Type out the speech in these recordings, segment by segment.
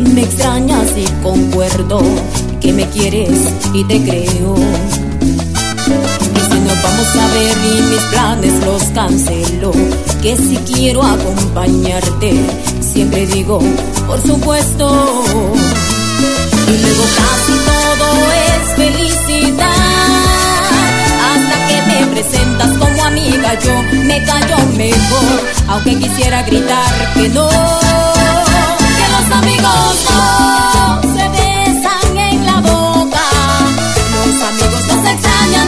me extrañas y concuerdo que me quieres y te creo. Y si nos vamos a ver y mis planes los cancelo, que si quiero acompañarte, siempre digo, por supuesto. Y luego casi todo es felicidad, hasta que me presentas como amiga, yo me callo mejor, aunque quisiera gritar que no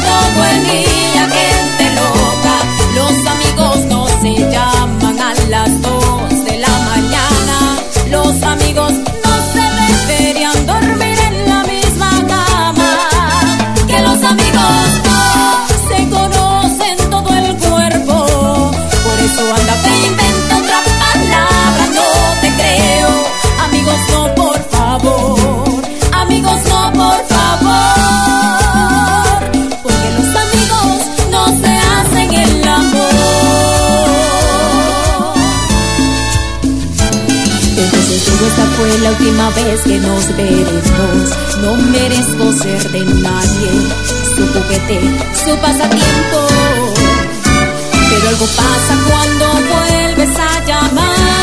todo el día, Esta fue la última vez que nos veremos. No merezco ser de nadie. Su juguete, su pasatiempo. Pero algo pasa cuando vuelves a llamar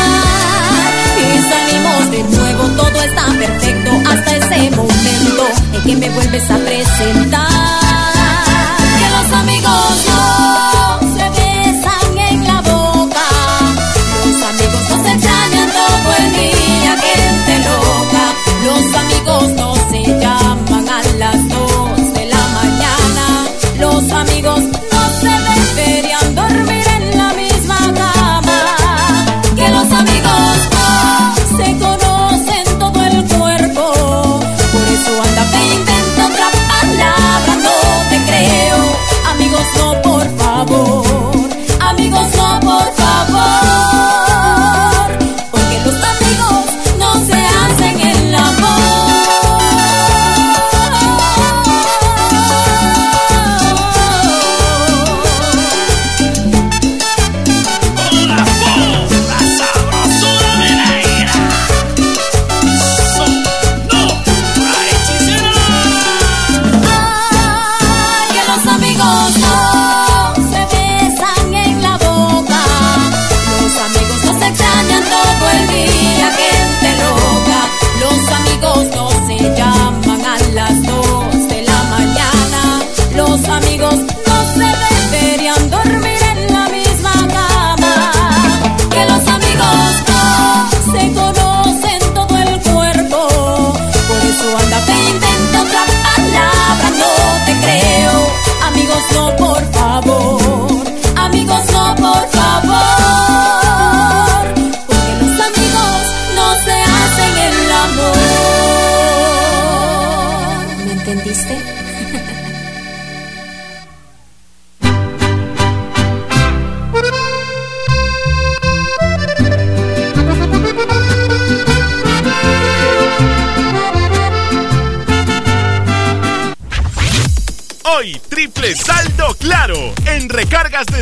y salimos de nuevo, todo está perfecto hasta ese momento en que me vuelves a presentar. Que los amigos no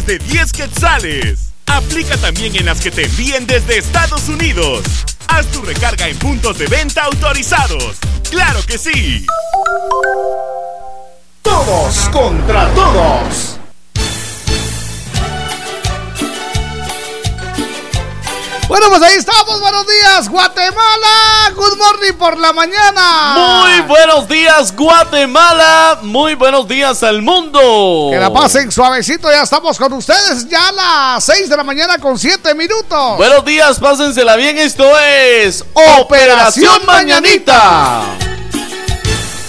desde 10 quetzales. Aplica también en las que te envíen desde Estados Unidos. Haz tu recarga en puntos de venta autorizados. ¡Claro que sí! Todos contra todos. Bueno, pues ahí estamos. Buenos días, Guatemala. Good morning por la mañana. Muy buenos días, Guatemala. Muy buenos días al mundo. Que la pasen suavecito. Ya estamos con ustedes. Ya a las 6 de la mañana con 7 minutos. Buenos días, pásensela bien. Esto es Operación Mañanita.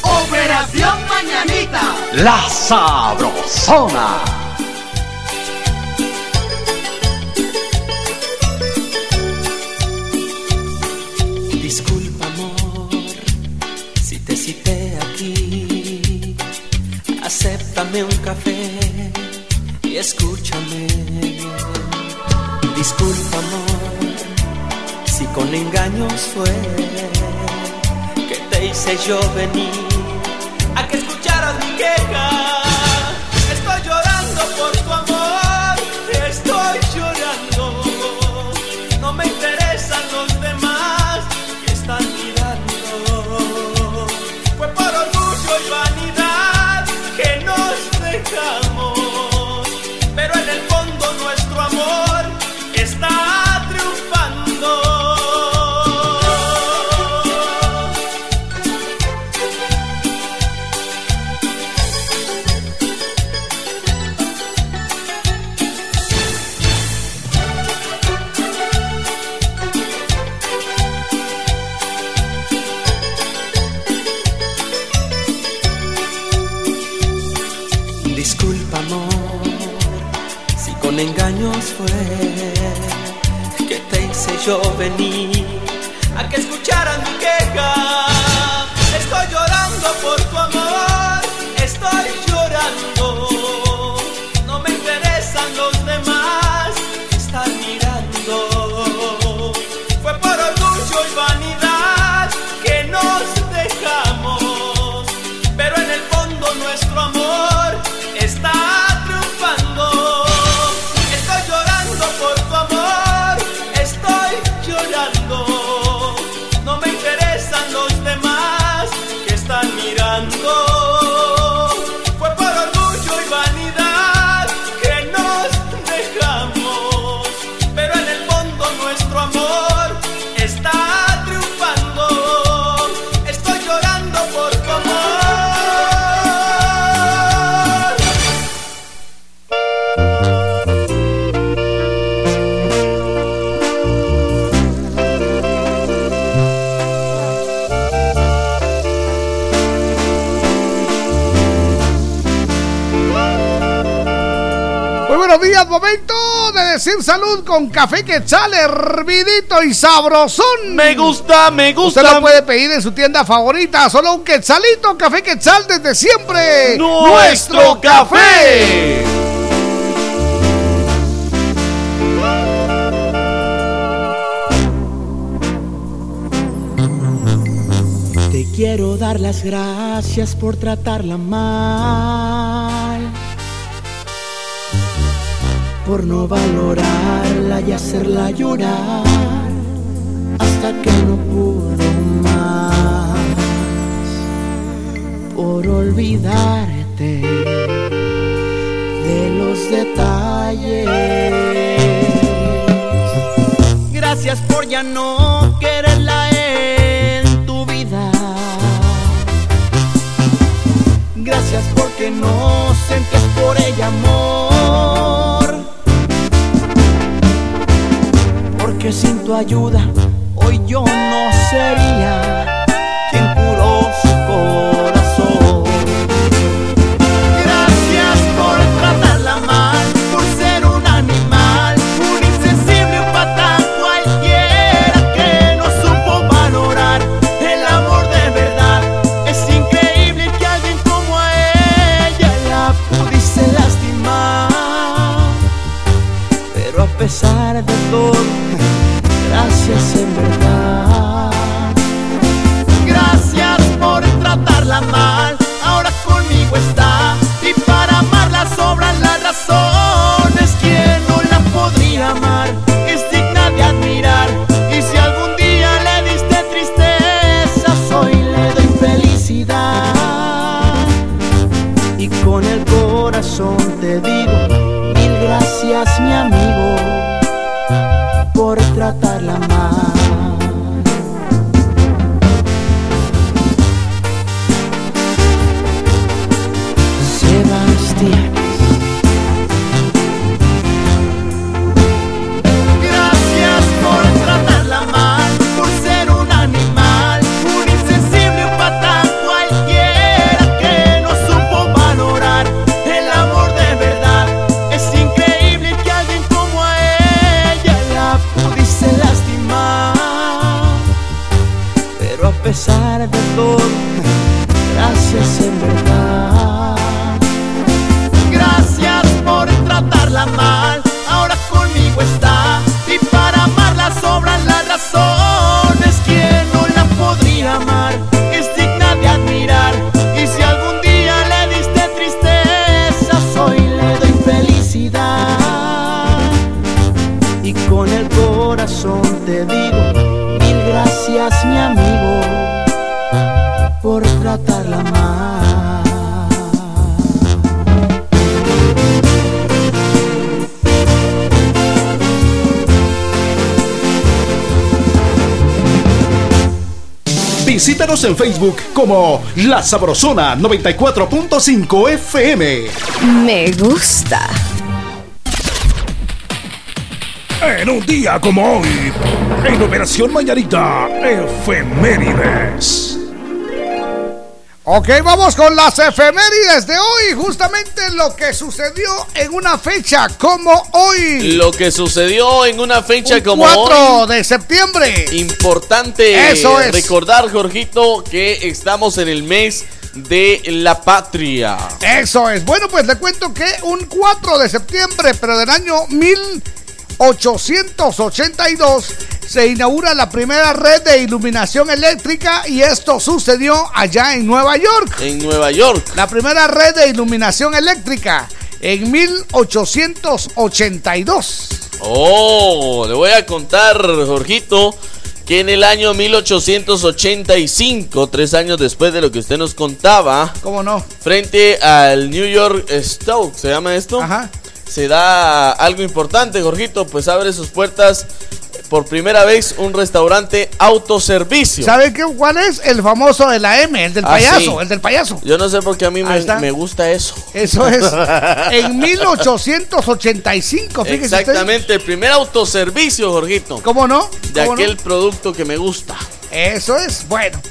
Operación Mañanita. La sabrosona. Fue que te hice yo venir con café quetzal hervidito y sabrosón. Me gusta, me gusta. Usted lo puede pedir en su tienda favorita, solo un quetzalito, café quetzal desde siempre. Nuestro café. Te quiero dar las gracias por tratarla mal, por no valorarla y hacerla llorar hasta que no pudo más, por olvidarte de los detalles. Gracias por ya no quererla en tu vida. Gracias porque no sentías por ella amor. Tu ayuda hoy yo no sería en Facebook como La Sabrosona 94.5 FM. Me gusta. En un día como hoy, en Operación Mañanita, Efemérides. Ok, vamos con las efemérides de hoy. Justamente lo que sucedió en una fecha como hoy. Lo que sucedió en una fecha Un como 4 hoy. de septiembre. Importante Eso es. recordar, Jorgito, que estamos en el mes de la patria. Eso es. Bueno, pues le cuento que un 4 de septiembre, pero del año 1882, se inaugura la primera red de iluminación eléctrica y esto sucedió allá en Nueva York. En Nueva York. La primera red de iluminación eléctrica en 1882. Oh, le voy a contar, Jorgito, que en el año 1885, tres años después de lo que usted nos contaba, ¿Cómo no? frente al New York Stoke, ¿se llama esto? Ajá. Se da algo importante, Jorgito, pues abre sus puertas por primera vez un restaurante autoservicio. ¿Sabe qué, cuál es? El famoso de la M, el del Ah, payaso, sí. el del payaso. Yo no sé por qué a mí me, me gusta eso. Eso es. En 1885, fíjese usted. Exactamente, el primer autoservicio, Jorgito, ¿Cómo no? de aquel producto que me gusta. Eso es, bueno.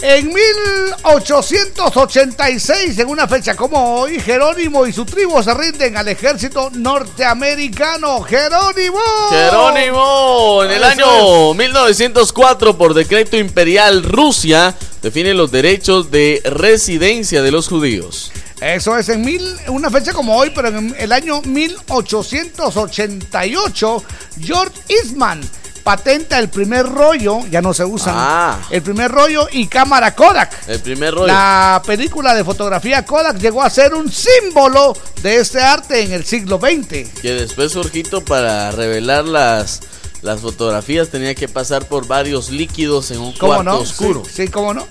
En 1886, en una fecha como hoy, Jerónimo y su tribu se rinden al ejército norteamericano. ¡Jerónimo! Jerónimo, en el año 1904, por decreto imperial, Rusia define los derechos de residencia de los judíos. Eso es en mil, una fecha como hoy, pero en el año 1888, George Eastman patenta el primer rollo, ya no se usa, Ah. el primer rollo y cámara Kodak. El primer rollo. La película de fotografía Kodak llegó a ser un símbolo de este arte en el siglo XX. Que después, Jorgito, para revelar las, las fotografías tenía que pasar por varios líquidos en un ¿Cómo cuarto no? oscuro. Sí, sí, cómo no.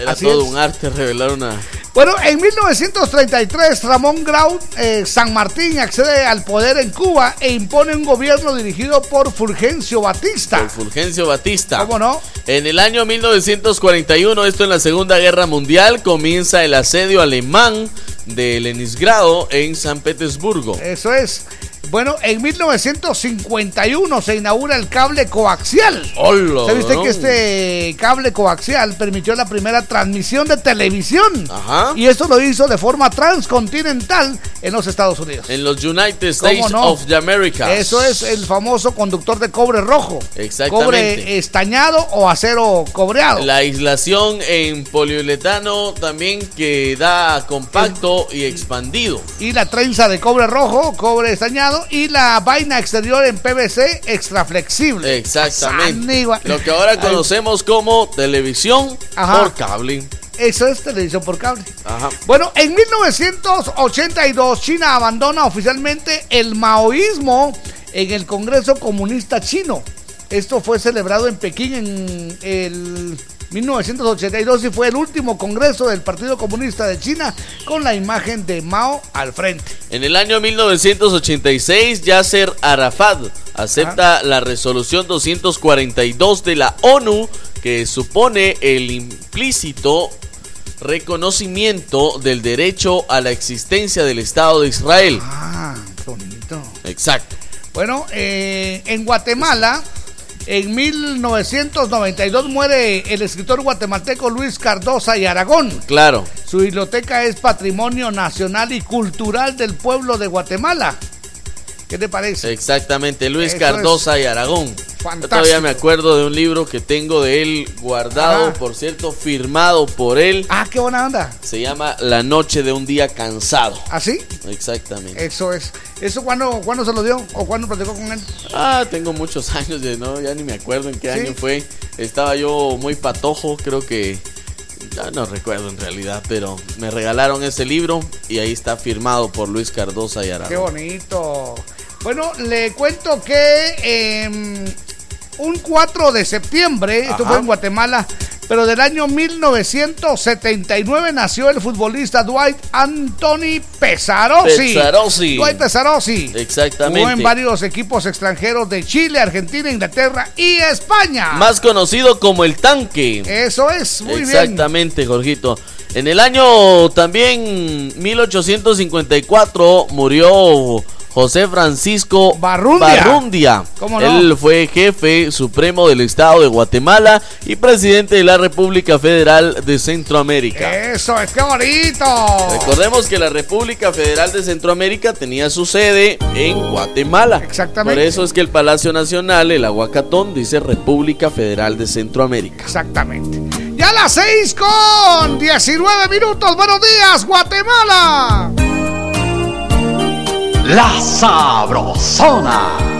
Era Así todo es. un arte revelar una... Bueno, en 1933 Ramón Grau eh, San Martín accede al poder en Cuba e impone un gobierno dirigido por Fulgencio Batista. Por Fulgencio Batista. ¿Cómo no? En el año 1941, esto en la Segunda Guerra Mundial, comienza el asedio alemán de Leningrado en San Petersburgo. Eso es. Bueno, en 1951 se inaugura el cable coaxial. Hola, ¿Sabe usted ¿no? que este cable coaxial permitió la primera transmisión de televisión? Ajá. Y esto lo hizo de forma transcontinental en los Estados Unidos. En los United ¿Cómo States no? of the Americas. Eso es el famoso conductor de cobre rojo. Exactamente. Cobre estañado o acero cobreado. La aislación en poliuretano también que da compacto y expandido. Y la trenza de cobre rojo, cobre estañado. Y la vaina exterior en PVC extra flexible. Exactamente. Lo que ahora conocemos como televisión Ajá. por cable. Eso es televisión por cable. Ajá. Bueno, en 1982 China abandona oficialmente el maoísmo en el Congreso Comunista Chino. Esto fue celebrado en Pekín en el 1982 y fue el último congreso del Partido Comunista de China con la imagen de Mao al frente. En el año 1986, Yasser Arafat acepta la resolución 242 de la ONU que supone el implícito reconocimiento del derecho a la existencia del Estado de Israel. Ah, bonito. Exacto. Bueno, eh, en Guatemala, en 1992 muere el escritor guatemalteco Luis Cardosa y Aragón. Claro. Su biblioteca es Patrimonio Nacional y Cultural del Pueblo de Guatemala. ¿Qué te parece? Exactamente, Luis Eso Cardosa y Aragón. Yo todavía me acuerdo de un libro que tengo de él guardado, Ajá. por cierto, firmado por él. Ah, qué buena onda. Se llama La noche de un día cansado. ¿Así? Exactamente. Eso es. ¿Eso cuándo, cuándo se lo dio? ¿O cuándo platicó con él? Ah, tengo muchos años de no, ya ni me acuerdo en qué ¿Sí? año fue. Estaba yo muy patojo, creo que ya no recuerdo en realidad, pero me regalaron ese libro y ahí está firmado por Luis Cardosa y Qué Aragón. bonito. Bueno, le cuento que em, un 4 de septiembre, esto fue en Guatemala, pero del año 1979 nació el futbolista Dwight Anthony Pesarossi. Pesarossi. Dwight Pesarossi. Exactamente. Jugó en varios equipos extranjeros de Chile, Argentina, Inglaterra y España. Más conocido como el tanque. Eso es, muy bien. Exactamente, Jorgito. En el año también 1854 murió José Francisco Barrundia. Barrundia. ¿Cómo no? Él fue jefe supremo del Estado de Guatemala y presidente de la República Federal de Centroamérica. Eso es, qué bonito. Recordemos que la República Federal de Centroamérica tenía su sede en Guatemala. Exactamente. Por eso es que el Palacio Nacional, el Aguacatón, dice República Federal de Centroamérica. Exactamente. Ya a las 6 con 19 minutos. Buenos días, Guatemala. La Sabrosona.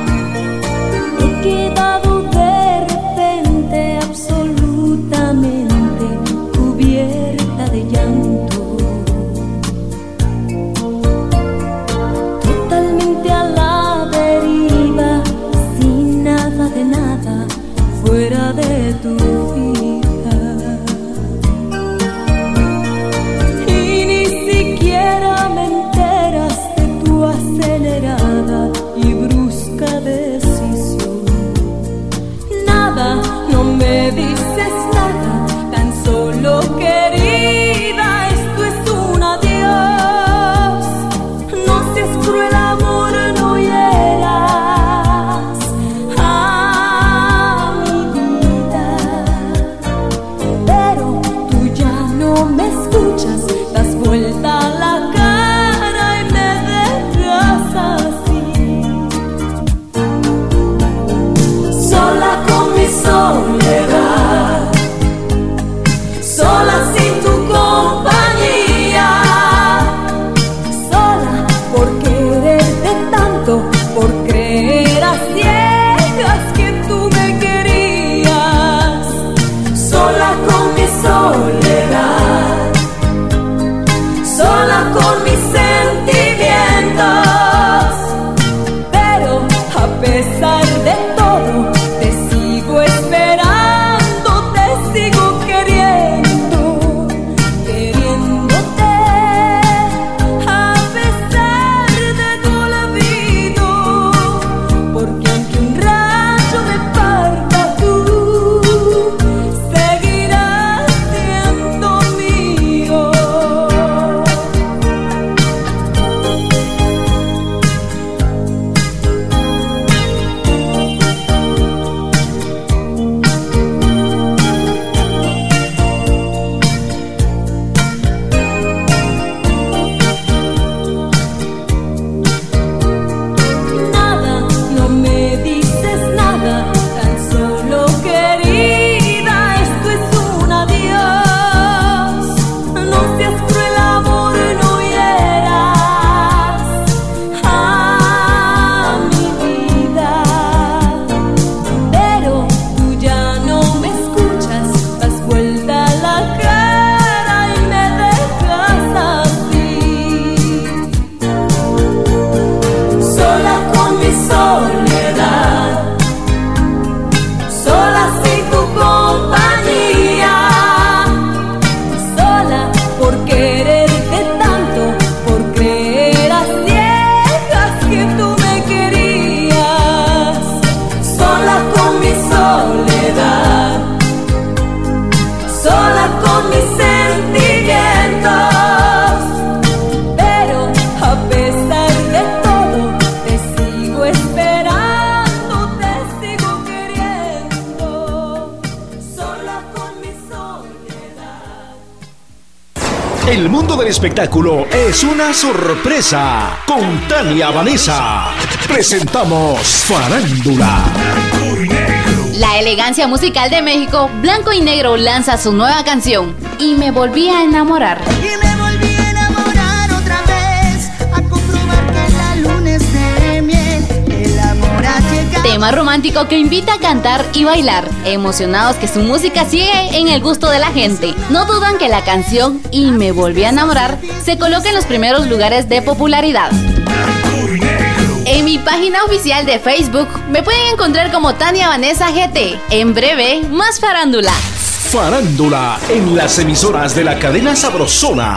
Espectáculo es una sorpresa. Con Tania Vanessa. Presentamos Farándula. La elegancia musical de México, Blanco y Negro lanza su nueva canción y me volví a enamorar. Tema romántico que invita a cantar y bailar, emocionados que su música sigue en el gusto de la gente. No dudan que la canción Y me volví a enamorar se coloca en los primeros lugares de popularidad. En mi página oficial de Facebook me pueden encontrar como Tania Vanessa GT. En breve, más farándula. Farándula en las emisoras de la cadena Sabrosona.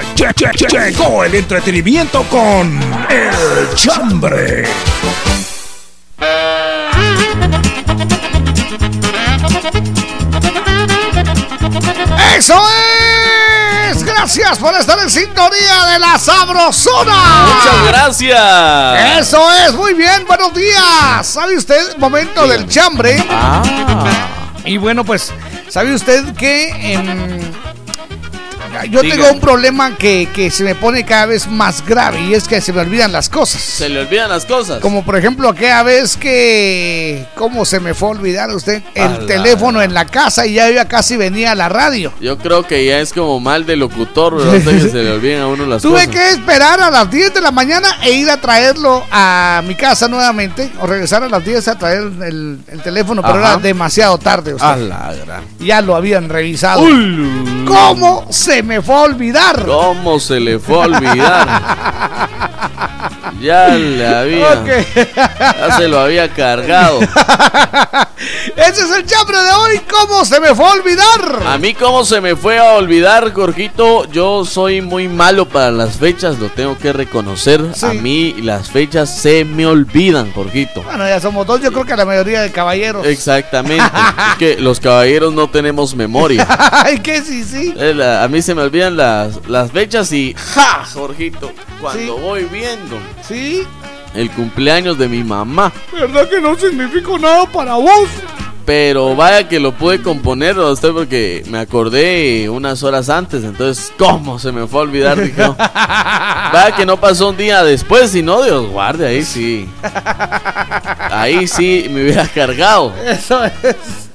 lle- lle- lle- llegó el entretenimiento con El Chambre. ¡Eso es! Gracias por estar en sintonía de la Sabrosona. Muchas gracias. Eso es, muy bien, buenos días. ¿Sabe usted? Momento del chambre. Ah, Y bueno, pues, ¿sabe usted que yo tengo un problema que, que se me pone cada vez más grave y es que se me olvidan las cosas? se le olvidan las cosas. Como por ejemplo aquella vez que... ¿Cómo se me fue a olvidar usted? El teléfono en la casa y ya, ya casi venía a la radio. Yo creo que ya es como mal de locutor, ¿verdad? Que se le olvidan a uno las Tuve cosas. que esperar a las 10 de la mañana e ir a traerlo a mi casa nuevamente, o regresar a las 10 a traer el, el teléfono, pero Ajá. era demasiado tarde. usted. A la gran. Ya lo habían revisado. Ulu. ¿Cómo se me fue a olvidar? ¿Cómo se le fue a olvidar? Ya le había. Ok. Ya se lo había cargado. Ese es el chambre de hoy. ¿Cómo se me fue a olvidar? A mí, ¿cómo se me fue a olvidar, Jorgito? Yo soy muy malo para las fechas, lo tengo que reconocer. Sí. A mí las fechas se me olvidan, Jorgito. Bueno, ya somos dos. Yo creo que la mayoría de caballeros. Exactamente. es que los caballeros no tenemos memoria. Ay, que sí, sí. Eh, A mí se me olvidan las, las fechas y ¡ja! Jorgito, cuando Sí. voy viendo Sí. el cumpleaños de mi mamá. ¿Verdad que no significa nada para vos? Pero vaya que lo pude componer a usted porque me acordé unas horas antes. Entonces, ¿cómo se me fue a olvidar? Dije, no. Vaya que no pasó un día después, si no, Dios guarde, ahí sí. Ahí sí me hubiera cargado. Eso es.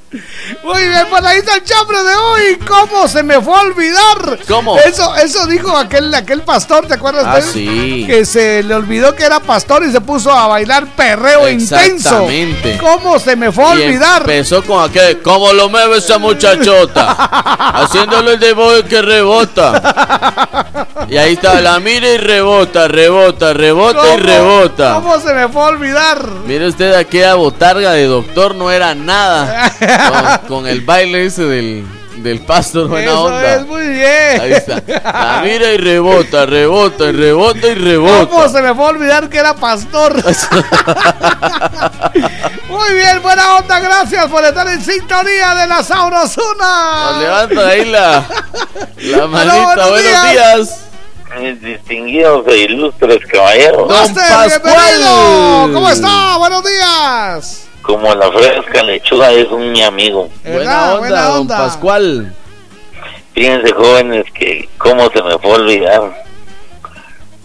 Muy bien, pues ahí está el chambre de hoy. ¿Cómo se me fue a olvidar? ¿Cómo? Eso, eso dijo aquel, aquel pastor, ¿te acuerdas Ah, de él? sí. Que se le olvidó que era pastor y se puso a bailar perreo intenso. Exactamente. ¿Cómo se me fue a olvidar? empezó con aquel, ¿cómo lo mueve esa muchachota? Haciéndole el de boy que rebota. Y ahí está, la mira y rebota, rebota, rebota y ¿Cómo- rebota. ¿Cómo se me fue a olvidar? Mire usted, aquella botarga de doctor no era nada. Con, con el baile ese del, del pastor, buena Eso onda. es muy bien. Ahí está. La mira y rebota, rebota y rebota y ¿Cómo rebota. se me fue a olvidar que era pastor? Muy bien, buena onda, gracias por estar en sintonía de la Nos Sabrosuna. levanta ahí la, la manita. buenos Buenos días. días. Mis distinguidos e ilustres caballeros, Don bienvenido. ¿Cómo está? Buenos días. como la fresca lechuga es un mi amigo. Buena onda, Buena don onda. Pascual. Fíjense jóvenes que cómo se me fue a olvidar.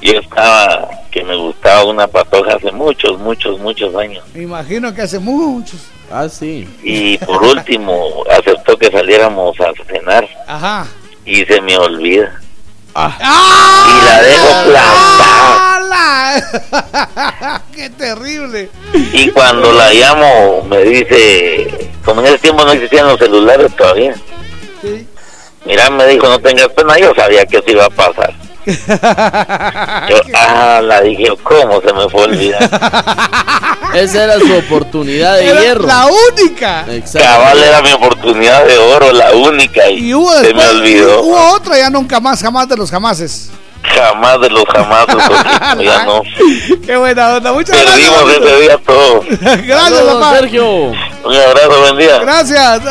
Yo estaba que me gustaba una patoja hace muchos, muchos, muchos años. Me imagino que hace muchos. Ah, sí. Y por último aceptó que saliéramos a cenar Ajá. y se me olvida. ¡Ah! Y la dejo plantada. ¡Hala! ¡Qué terrible! Y cuando la llamo me dice, como en ese tiempo no existían los celulares todavía. Sí. Mira, me dijo, no tengas pena, yo sabía que eso iba a pasar. Yo, ah, la dije, ¿cómo se me fue a olvidar? Esa era su oportunidad de Era hierro. La única. Exacto. Cabal era mi oportunidad de oro, la única, y, Y hubo se me olvidó. hubo otra ya nunca más, jamás de los jamases. Jamás de los jamás, ya no. Qué buena onda, muchas Perdimos gracias. ese día todo. Gracias, Saludos, papá. Sergio. Un abrazo, buen día. Gracias.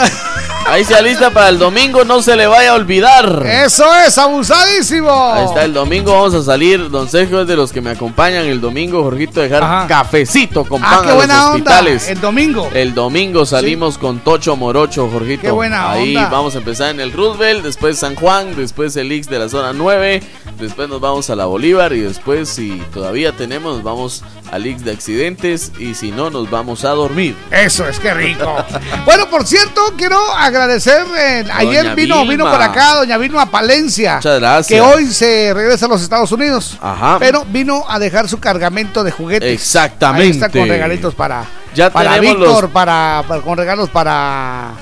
Ahí se alista para el domingo, no se le vaya a olvidar. Eso es, abusadísimo. Ahí está, el domingo vamos a salir. Don Sergio es de los que me acompañan el domingo. Jorgito, dejar Ajá. cafecito con pan Ah, a los buena onda. hospitales. El domingo. El domingo salimos con Tocho Morocho, Jorgito. Qué buena Ahí onda. vamos a empezar en el Roosevelt, después San Juan, después el Ix de la zona 9, después nos vamos a la Bolívar y después, si todavía tenemos, vamos al Ix de accidentes y si no, nos vamos a dormir. Eso es que rico. bueno, por cierto, quiero agradecer. eh, ayer vino, vino por acá doña Vilma Palencia. Muchas gracias. Que hoy se regresa a los Estados Unidos. Ajá. Pero vino a dejar su cargamento de juguetes. Exactamente. Ahí está con regalitos para, Ya para Víctor, los- para, para- con regalos para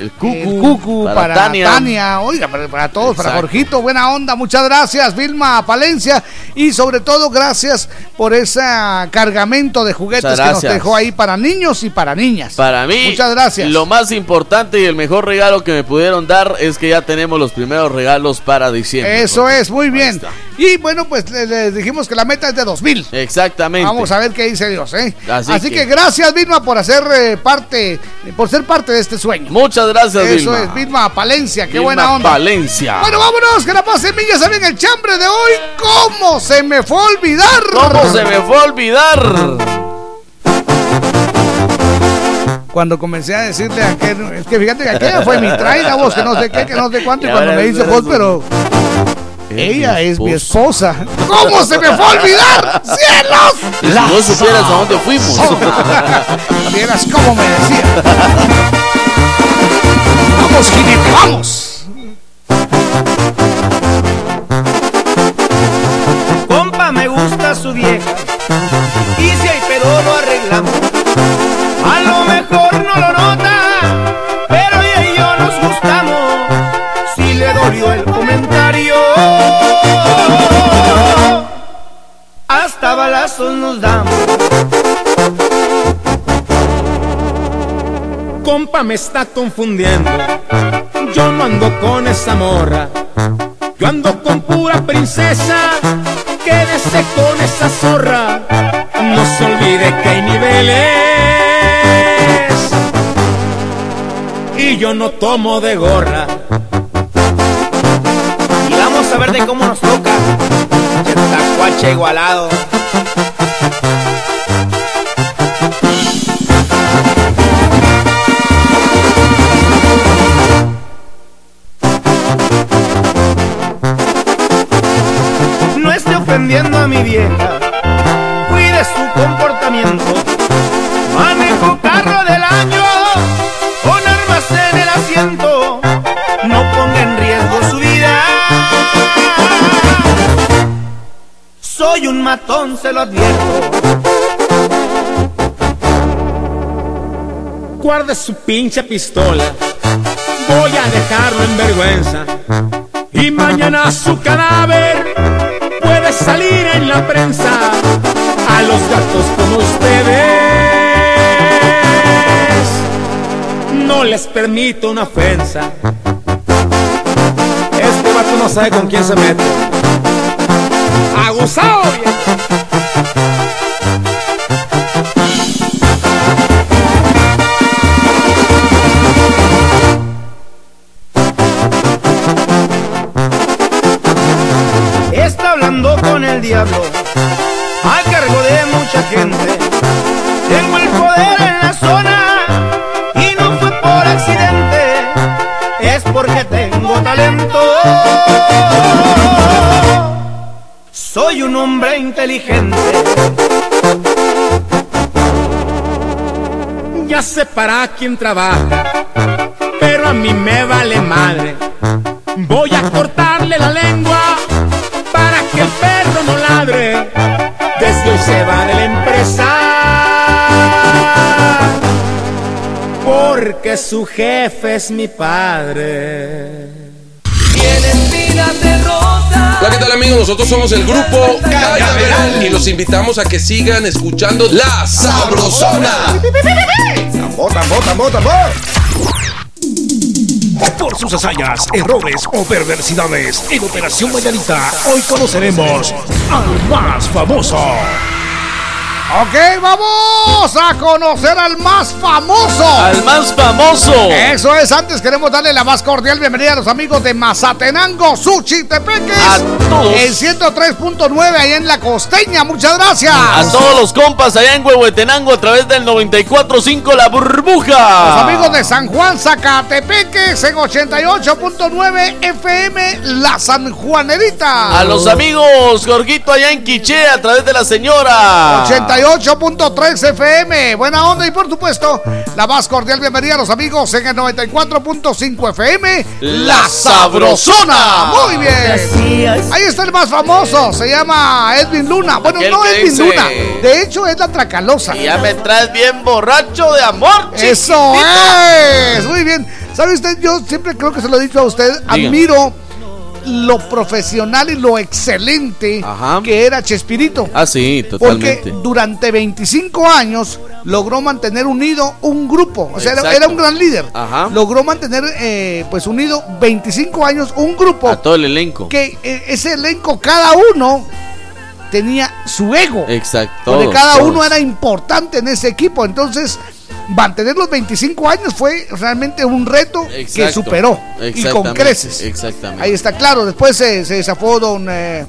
El Cucu, el Cucu, para, para, Tania. Tania. oiga, para, para todos, para. Jorgito, buena onda, muchas gracias, Vilma Palencia, y sobre todo gracias por ese cargamento de juguetes que nos dejó ahí para niños y para niñas. Para mí, Muchas gracias. lo más importante y el mejor regalo que me pudieron dar es que ya tenemos los primeros regalos para diciembre. Eso es, muy bien. Y bueno, pues le- les dijimos que la meta es de 2000. Exactamente. Vamos a ver qué dice Dios, ¿eh? Así Así, que... que- gracias, Vilma, por hacer eh, parte, por ser parte de este sueño. Muchas gracias, Eso Vilma. es, Vilma Palencia, qué Vilma buena onda. Palencia. Bueno, vámonos, que la pasen ya saben el chambre de hoy. ¿Cómo se me fue a olvidar? ¿Cómo se me fue a olvidar? Cuando comencé a decirle a aquel, es que fíjate que aquella fue mi traida voz, que no sé qué, que no sé cuánto, y Y cuando me dice vos, pero ella es mi esposa. ¿Cómo se me fue a olvidar? ¡Cielos! Si no supieras a dónde fuimos. Vieras cómo me decía. Vamos, jinete, vamos. Compa, me gusta su vieja. Y si hay pedo lo arreglamos. A lo mejor no lo nota, pero ella y yo nos gustamos. Si le dolió el comentario, hasta balazos nos damos. Compa, me está confundiendo. Yo no ando con esa morra. Yo ando con pura princesa, quédese con esa zorra. No se olvide que hay niveles. Y yo no tomo de gorra. Y vamos a ver de cómo nos toca. Tacuache igualado. Ofendiendo a mi vieja. Cuide su comportamiento. Manejo carro del año. Con armas en el asiento. No ponga en riesgo su vida. Soy un matón, se lo advierto. Guarde su pinche pistola. Voy a dejarlo en vergüenza. Y mañana su cadáver salir en la prensa a los gatos como ustedes. No les permito una ofensa. Este vato no sabe con quién se mete. ¡Aguzado! viejo! Soy un hombre inteligente. Ya sé para quién trabaja, pero a mí me vale madre. Voy a cortarle la lengua para que el perro no ladre. Desde hoy se va de la empresa. Porque su jefe es mi padre. Hola, ¿qué tal amigos? Nosotros somos el grupo Cañaveral y los invitamos a que sigan escuchando La Sabrosona. Tambor, tambor, tambor, tambor. Por sus hazañas, errores o perversidades en Operación Mañanita, hoy conoceremos al más famoso. Ok, vamos a conocer al más famoso. Al más famoso. Eso es, antes queremos darle la más cordial bienvenida a los amigos de Mazatenango, Suchitepeques. A todos. En 103.9 allá en la costeña, muchas gracias. A todos los compas allá en Huehuetenango a través del 94.5 La Burbuja. Los amigos de San Juan, Zacatepeques en 88.9 FM, La San Juanerita. A los amigos Jorgito allá en Quiché a través de la señora. 88.3 FM. Buena onda y por supuesto, la más cordial bienvenida a los amigos en el 94.5 FM. La Sabrosona. Muy bien. Ahí está el más famoso. Se llama Edwin Luna. Bueno, no Edwin dice- Luna. De hecho, es la Tracalosa. Y ya me traes bien borracho de amor. Eso chiquitito. es. Muy bien. ¿Sabe usted? Yo siempre creo que se lo he dicho a usted. Admiro lo profesional y lo excelente Ajá. que era Chespirito. Ah, sí, Porque totalmente. durante 25 años logró mantener unido un grupo. O sea, era, un gran líder. Ajá. Logró mantener eh, pues unido 25 años un grupo A todo el elenco. que eh, ese elenco, cada uno tenía su ego. Exacto. Porque cada todos. uno era importante en ese equipo. Entonces, mantener los 25 años fue realmente un reto que superó. Y con creces. Exactamente. Ahí está claro. Después se, se desafó don. eh,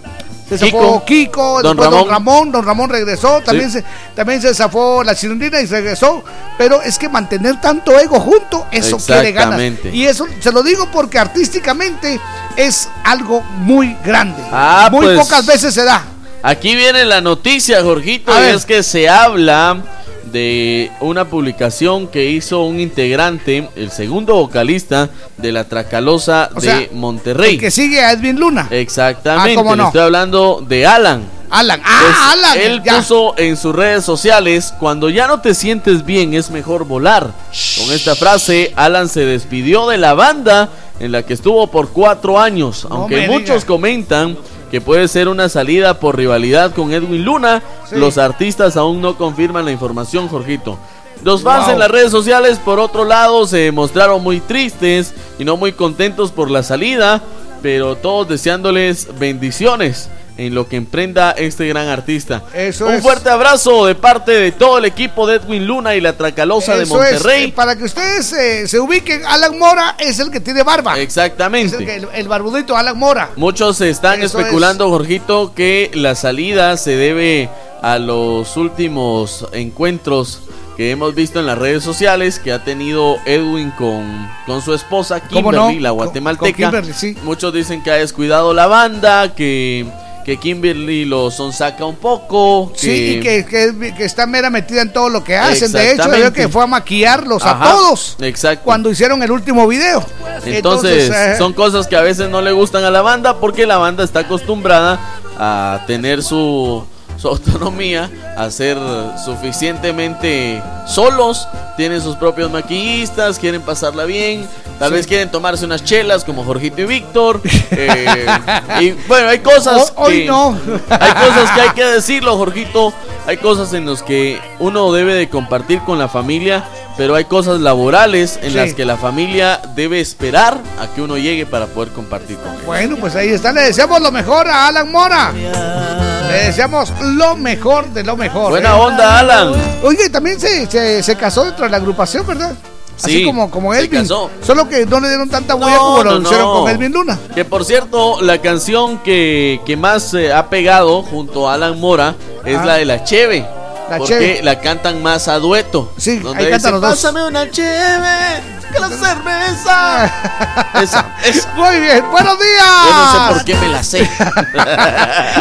se Kiko. zafó Kiko, Don después don Ramón. Don Ramón regresó, también, Sí. se, también se zafó la chilindrina y regresó, pero es que mantener tanto ego junto, eso quiere ganas. Y eso se lo digo porque artísticamente es algo muy grande. Ah, muy pues, pocas veces se da. Aquí viene la noticia, Jorgito, y es que se habla de una publicación que hizo un integrante, el segundo vocalista de la Tracalosa O de sea, Monterrey. El que sigue a Edwin Luna. Exactamente, Ah, ¿cómo le no? estoy hablando de Alan. Alan, Pues, ah, Alan. él ya. puso en sus redes sociales, cuando ya no te sientes bien es mejor volar. Con esta frase, Alan se despidió de la banda en la que estuvo por cuatro años, aunque muchos diga. comentan que puede ser una salida por rivalidad con Edwin Luna, Sí. los artistas aún no confirman la información, Jorgito. Los fans Wow. en las redes sociales, por otro lado, se mostraron muy tristes y no muy contentos por la salida, pero todos deseándoles bendiciones en lo que emprenda este gran artista. Eso Un es. fuerte abrazo de parte de todo el equipo de Edwin Luna y la Tracalosa de Eso es, Monterrey. eh, para que ustedes eh, se ubiquen, Alan Mora es el que tiene barba. Es Exactamente. el, que- el- el barbudito Alan Mora. Muchos están Eso especulando, Jorgito, que la salida se debe a los últimos encuentros que hemos visto en las redes sociales que ha tenido Edwin con, con su esposa ¿Cómo Kimberly, no? la guatemalteca. Kimberly, sí. Muchos dicen que ha descuidado la banda, que, que Kimberly lo sonsaca un poco. Que... Sí, y que, que- que está mera metida en todo lo que hacen. De hecho, veo que fue a maquillarlos a todos Exacto. cuando hicieron el último video. Entonces, eh, son cosas que a veces no le gustan a la banda porque la banda está acostumbrada a tener su, su autonomía, a ser suficientemente solos, tienen sus propios maquillistas, quieren pasarla bien, tal Sí. vez quieren tomarse unas chelas como Jorgito y Víctor. eh, y bueno, hay cosas Ho- hoy que, no. hay cosas que hay que decirlo, Jorgito. Hay cosas en las que uno debe de compartir con la familia, pero hay cosas laborales en Sí. las que la familia debe esperar a que uno llegue para poder compartir con ellos. Bueno, pues ahí está. Le deseamos lo mejor a Alan Mora. Le deseamos lo mejor de lo mejor. Buena ¿eh? onda, Alan. Oye, también se, se, se casó dentro de la agrupación, ¿verdad? Así Sí, como, como se Elvin. casó. Solo que no le dieron tanta huella No, como lo no, hicieron no. con Elvin Luna. Que por cierto, la canción que, que más eh, ha pegado junto a Alan Mora es Ah. la de la Cheve. La porque Cheve. la cantan más a dueto. Sí, donde ahí cantan dice, los dos. Pásame una Cheve, que la cerveza. esa, esa. Muy bien, buenos días. Yo no sé por qué me la sé.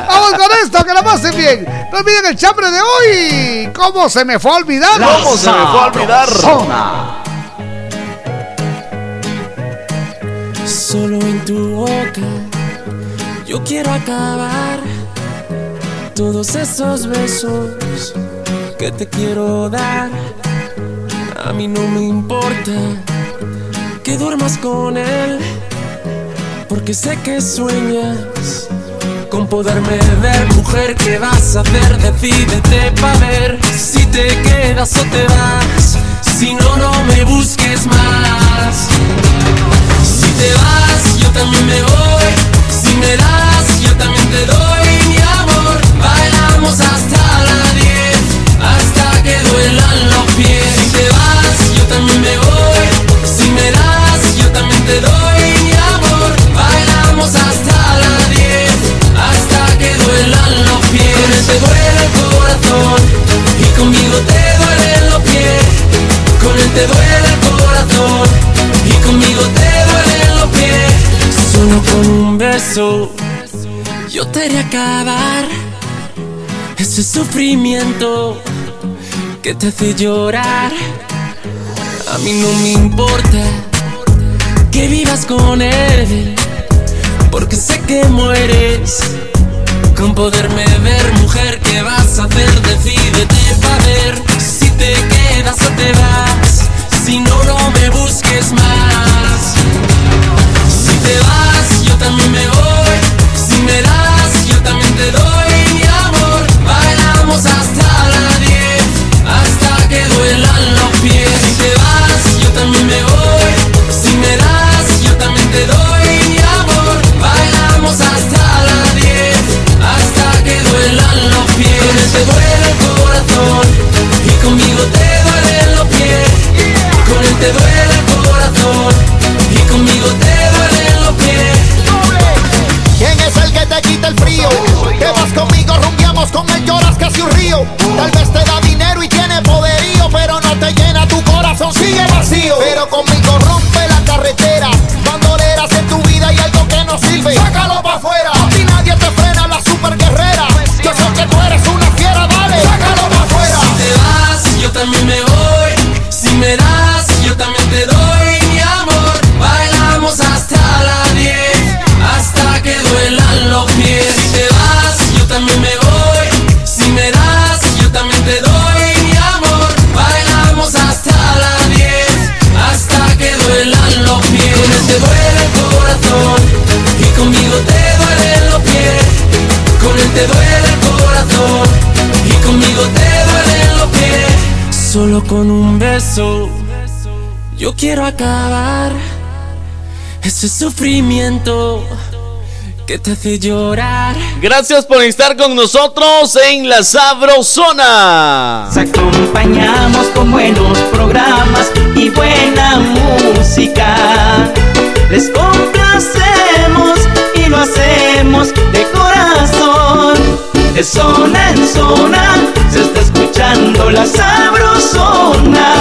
Vamos con esto, que la pasen bien. No olviden el chambre de hoy. ¿Cómo se me fue a olvidar? ¿Cómo se me fue a olvidar? Solo en tu boca yo quiero acabar todos esos besos que te quiero dar. A mí no me importa que duermas con él Porque sé que sueñas con poderme ver, mujer, ¿qué vas a hacer? Decídete pa' ver si te quedas o te vas. Si no, no me busques más. Si te vas, yo también me voy. Si me das, yo también te doy mi amor. Bailamos hasta la 10, hasta que duelan los pies. Si te vas, yo también me voy. También te doy mi amor. Bailamos hasta la 10, hasta que duelan los pies. Con él te duele el corazón y conmigo te duelen los pies. Con él te duele el corazón y conmigo te duelen los pies. Solo con un beso yo te haré acabar ese sufrimiento que te hace llorar. A mí no me importa que vivas con él, porque sé que mueres con poderme ver, mujer. ¿Qué vas a hacer? Decídete para ver si te quedas o te vas. Si no, no me busques más. Si te vas, yo también me voy. Si me das, yo también te doy mi amor. Bailamos hasta la 10, hasta que duelan los pies. Si te vas, yo también me voy. Te duele el corazón y conmigo te duelen los pies. ¿Quién es el que te quita el frío? Te vas conmigo, rumbiamos con él, lloras casi un río. Tal vez te da dinero y tiene poderío, pero no te llena tu corazón, sigue vacío. Pero conmigo rompe la carretera. Bandoleras en tu vida y algo que no sirve. Sácalo pa' afuera. A ti nadie te frena, la super guerrera. Yo sé que tú eres una fiera, dale. Sácalo pa' afuera. Si te vas, yo también me voy. Te duele el corazón y conmigo te duelen los pies. Solo con un beso yo quiero acabar ese sufrimiento que te hace llorar. Gracias por estar con nosotros en la Sabrosona. Nos acompañamos con buenos programas y buena música. Les complacemos lo hacemos de corazón. De zona en zona se está escuchando la sabrosona.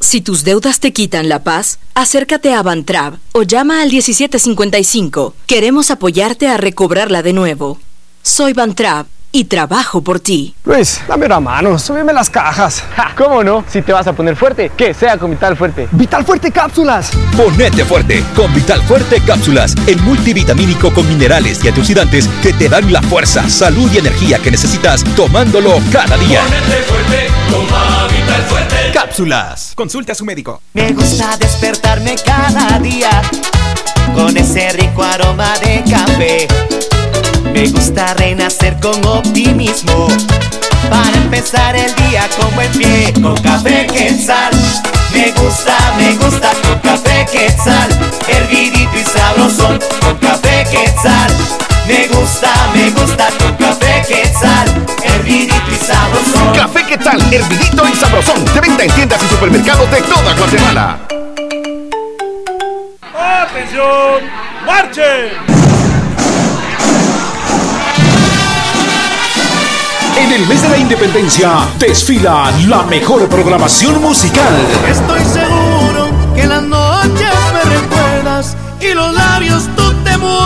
Si tus deudas te quitan la paz, acércate a Bantrab o llama al 1755. Queremos apoyarte a recobrarla de nuevo. Soy Bantrab y trabajo por ti. Luis, dame una mano, súbeme las cajas. ¿Cómo no? Si te vas a poner fuerte, que sea con Vital Fuerte. ¡Vital Fuerte Cápsulas! Ponete fuerte con Vital Fuerte Cápsulas, el multivitamínico con minerales y antioxidantes que te dan la fuerza, salud y energía que necesitas tomándolo cada día. Ponete fuerte, toma Vital Fuerte. Cápsulas. Consulte a su médico. Me gusta despertarme cada día con ese rico aroma de café. Me gusta renacer con optimismo para empezar el día con buen pie. Con café quetzal. Me gusta, me gusta con café quetzal. Hervidito y sabrosón con café quetzal. Me gusta, me gusta con café quetzal. Hervidito y sabrosón. Café ¿qué tal? Hervidito y sabrosón. De venta en tiendas y supermercados de toda Guatemala. ¡Atención! ¡Marchen! En el mes de la independencia desfila la mejor programación musical. Estoy seguro que las noches me recuerdas y los labios tú te muerdes.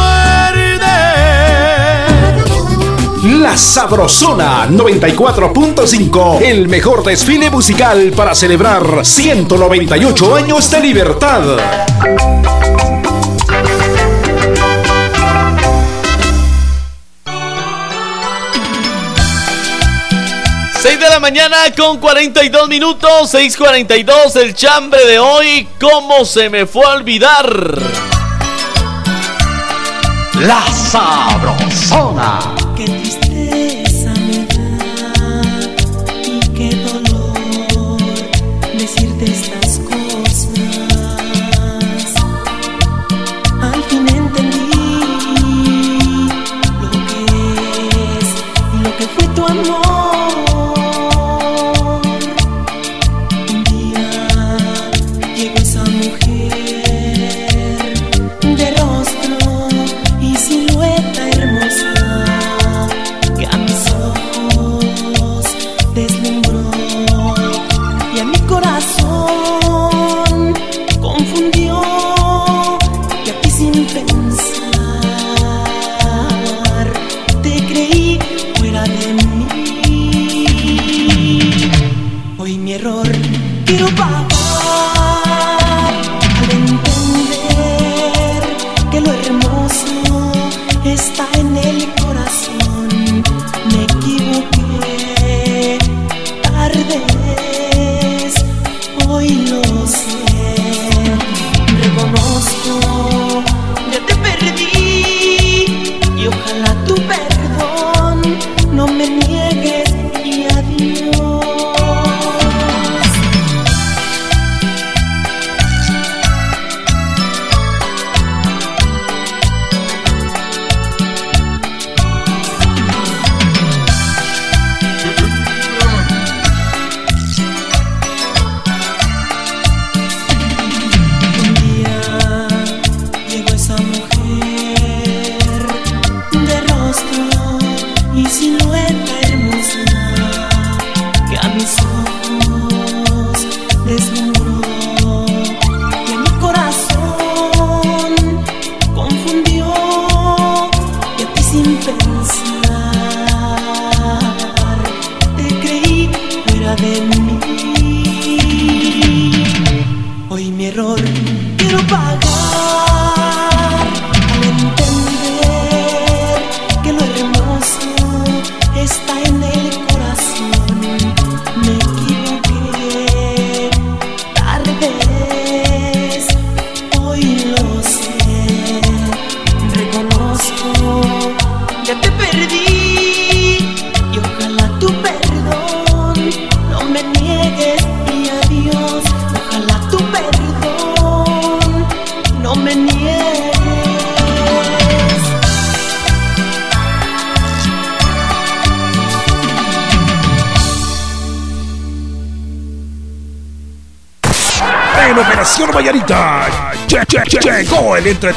La Sabrosona 94.5, el mejor desfile musical para celebrar 198 años de libertad. mañana con 42 minutos, 6:42, el chambre de hoy. ¿Cómo se me fue a olvidar? La Sabrosona.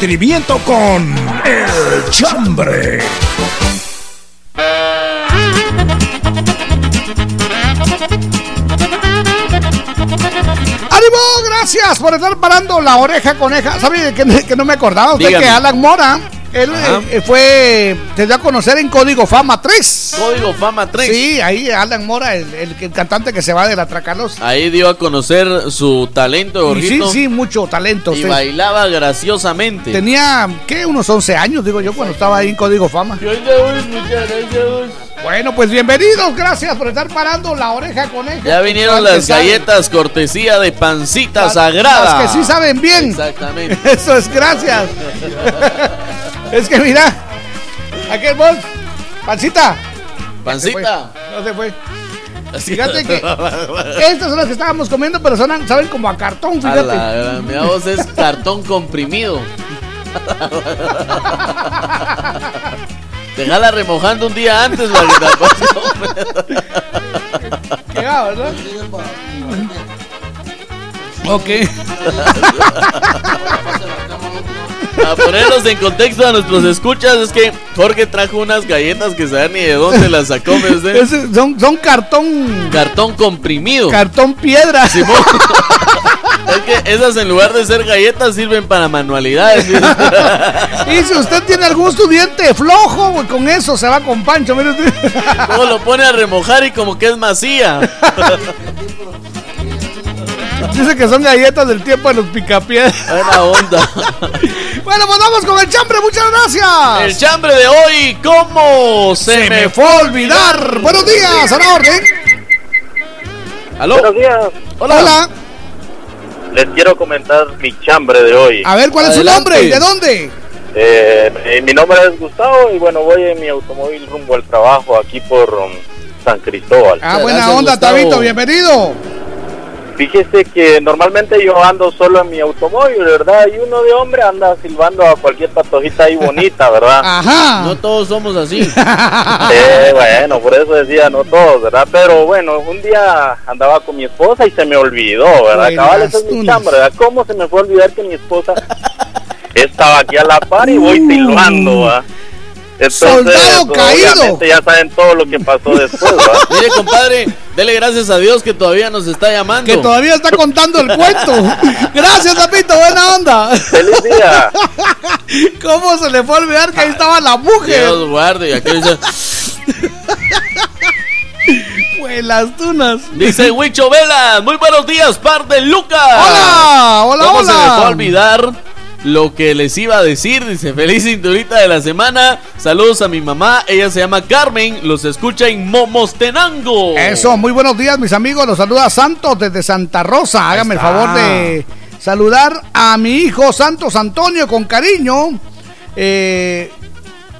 Entretenimiento con El Chambre. ¡Ánimo! Gracias por estar parando la oreja coneja. ¿Sabe que, que no me acordaba? Usted Dígame. que Alan Mora, él eh, fue, se dio a conocer en Código Fama 3. Código Fama 3. Sí, ahí Alan Mora, el, el- el cantante que se va de la Tracalos. Ahí dio a conocer su talento, Y sí, Jorgito. sí, mucho talento. Y bailaba graciosamente. Tenía, ¿qué? Unos 11 años, digo yo, cuando estaba ahí en Código Fama. Bueno, pues bienvenidos, gracias por estar parando la oreja coneja. Ya vinieron las saben. galletas cortesía de pancita Las- sagrada. las que sí saben bien. Exactamente. Eso es gracias. es que mira, aquel bol, pancita. Pancita. No se fue. Fíjate que estas son las que estábamos comiendo, pero son, saben como a cartón, A fíjate. la gran- mira vos, es cartón comprimido. Dejala remojando un día antes para que te Qué va, ¿verdad? Ok. A ponerlos en contexto a nuestros escuchas, es que Jorge trajo unas galletas que saben ni de dónde las sacó. Ese- son, son cartón. Cartón comprimido. Cartón piedra. Simón. es que esas en lugar de ser galletas sirven para manualidades. Y si usted tiene algún estudiante flojo, con eso se va con Pancho. mire. Luego lo pone a remojar y como que es masía. Dice que son galletas del tiempo de los picapiedras. Buena onda. Bueno, pues vamos con el chambre, muchas gracias. El chambre de hoy, ¿cómo se, me fue a olvidar? Buenos días, a la orden. ¿Aló? Buenos días. Hola. Les quiero comentar mi chambre de hoy. A ver, ¿cuál es su nombre? ¿De dónde? Eh, mi nombre es Gustavo y bueno, voy en mi automóvil rumbo al trabajo aquí por um, San Cristóbal. Ah, buena onda, Tabito, bienvenido. Fíjese que normalmente yo ando solo en mi automóvil, ¿verdad? Y uno de hombre anda silbando a cualquier patojita ahí bonita, ¿verdad? Ajá. No todos somos así. Eh, bueno, por eso decía no todos, ¿verdad? Pero bueno, un día andaba con mi esposa y se me olvidó, ¿verdad? Buenas Cabal, esa es mi chamba, ¿verdad? ¿Cómo se me fue a olvidar que mi esposa estaba aquí a la par y voy silbando, ¿verdad? Soldado caído. obviamente ya saben todo lo que pasó después, ¿verdad? Mire, compadre, dele gracias a Dios que todavía nos está llamando. Que todavía está contando el cuento. Gracias, Tapito, buena onda. Feliz día. ¿Cómo se le fue a olvidar que ahí estaba la mujer? Dios guarde, y aquí dice, Pues las tunas. dice Huicho Vela, muy buenos días, par de Lucas. Hola, hola, ¿Cómo se me fue a olvidar lo que les iba a decir? Dice, feliz cinturita de la semana. Saludos a mi mamá, ella se llama Carmen, los escucha en Momostenango. Eso, muy buenos días, mis amigos. Los saluda Santos desde Santa Rosa. Hágame el favor de saludar a mi hijo Santos Antonio con cariño. Eh,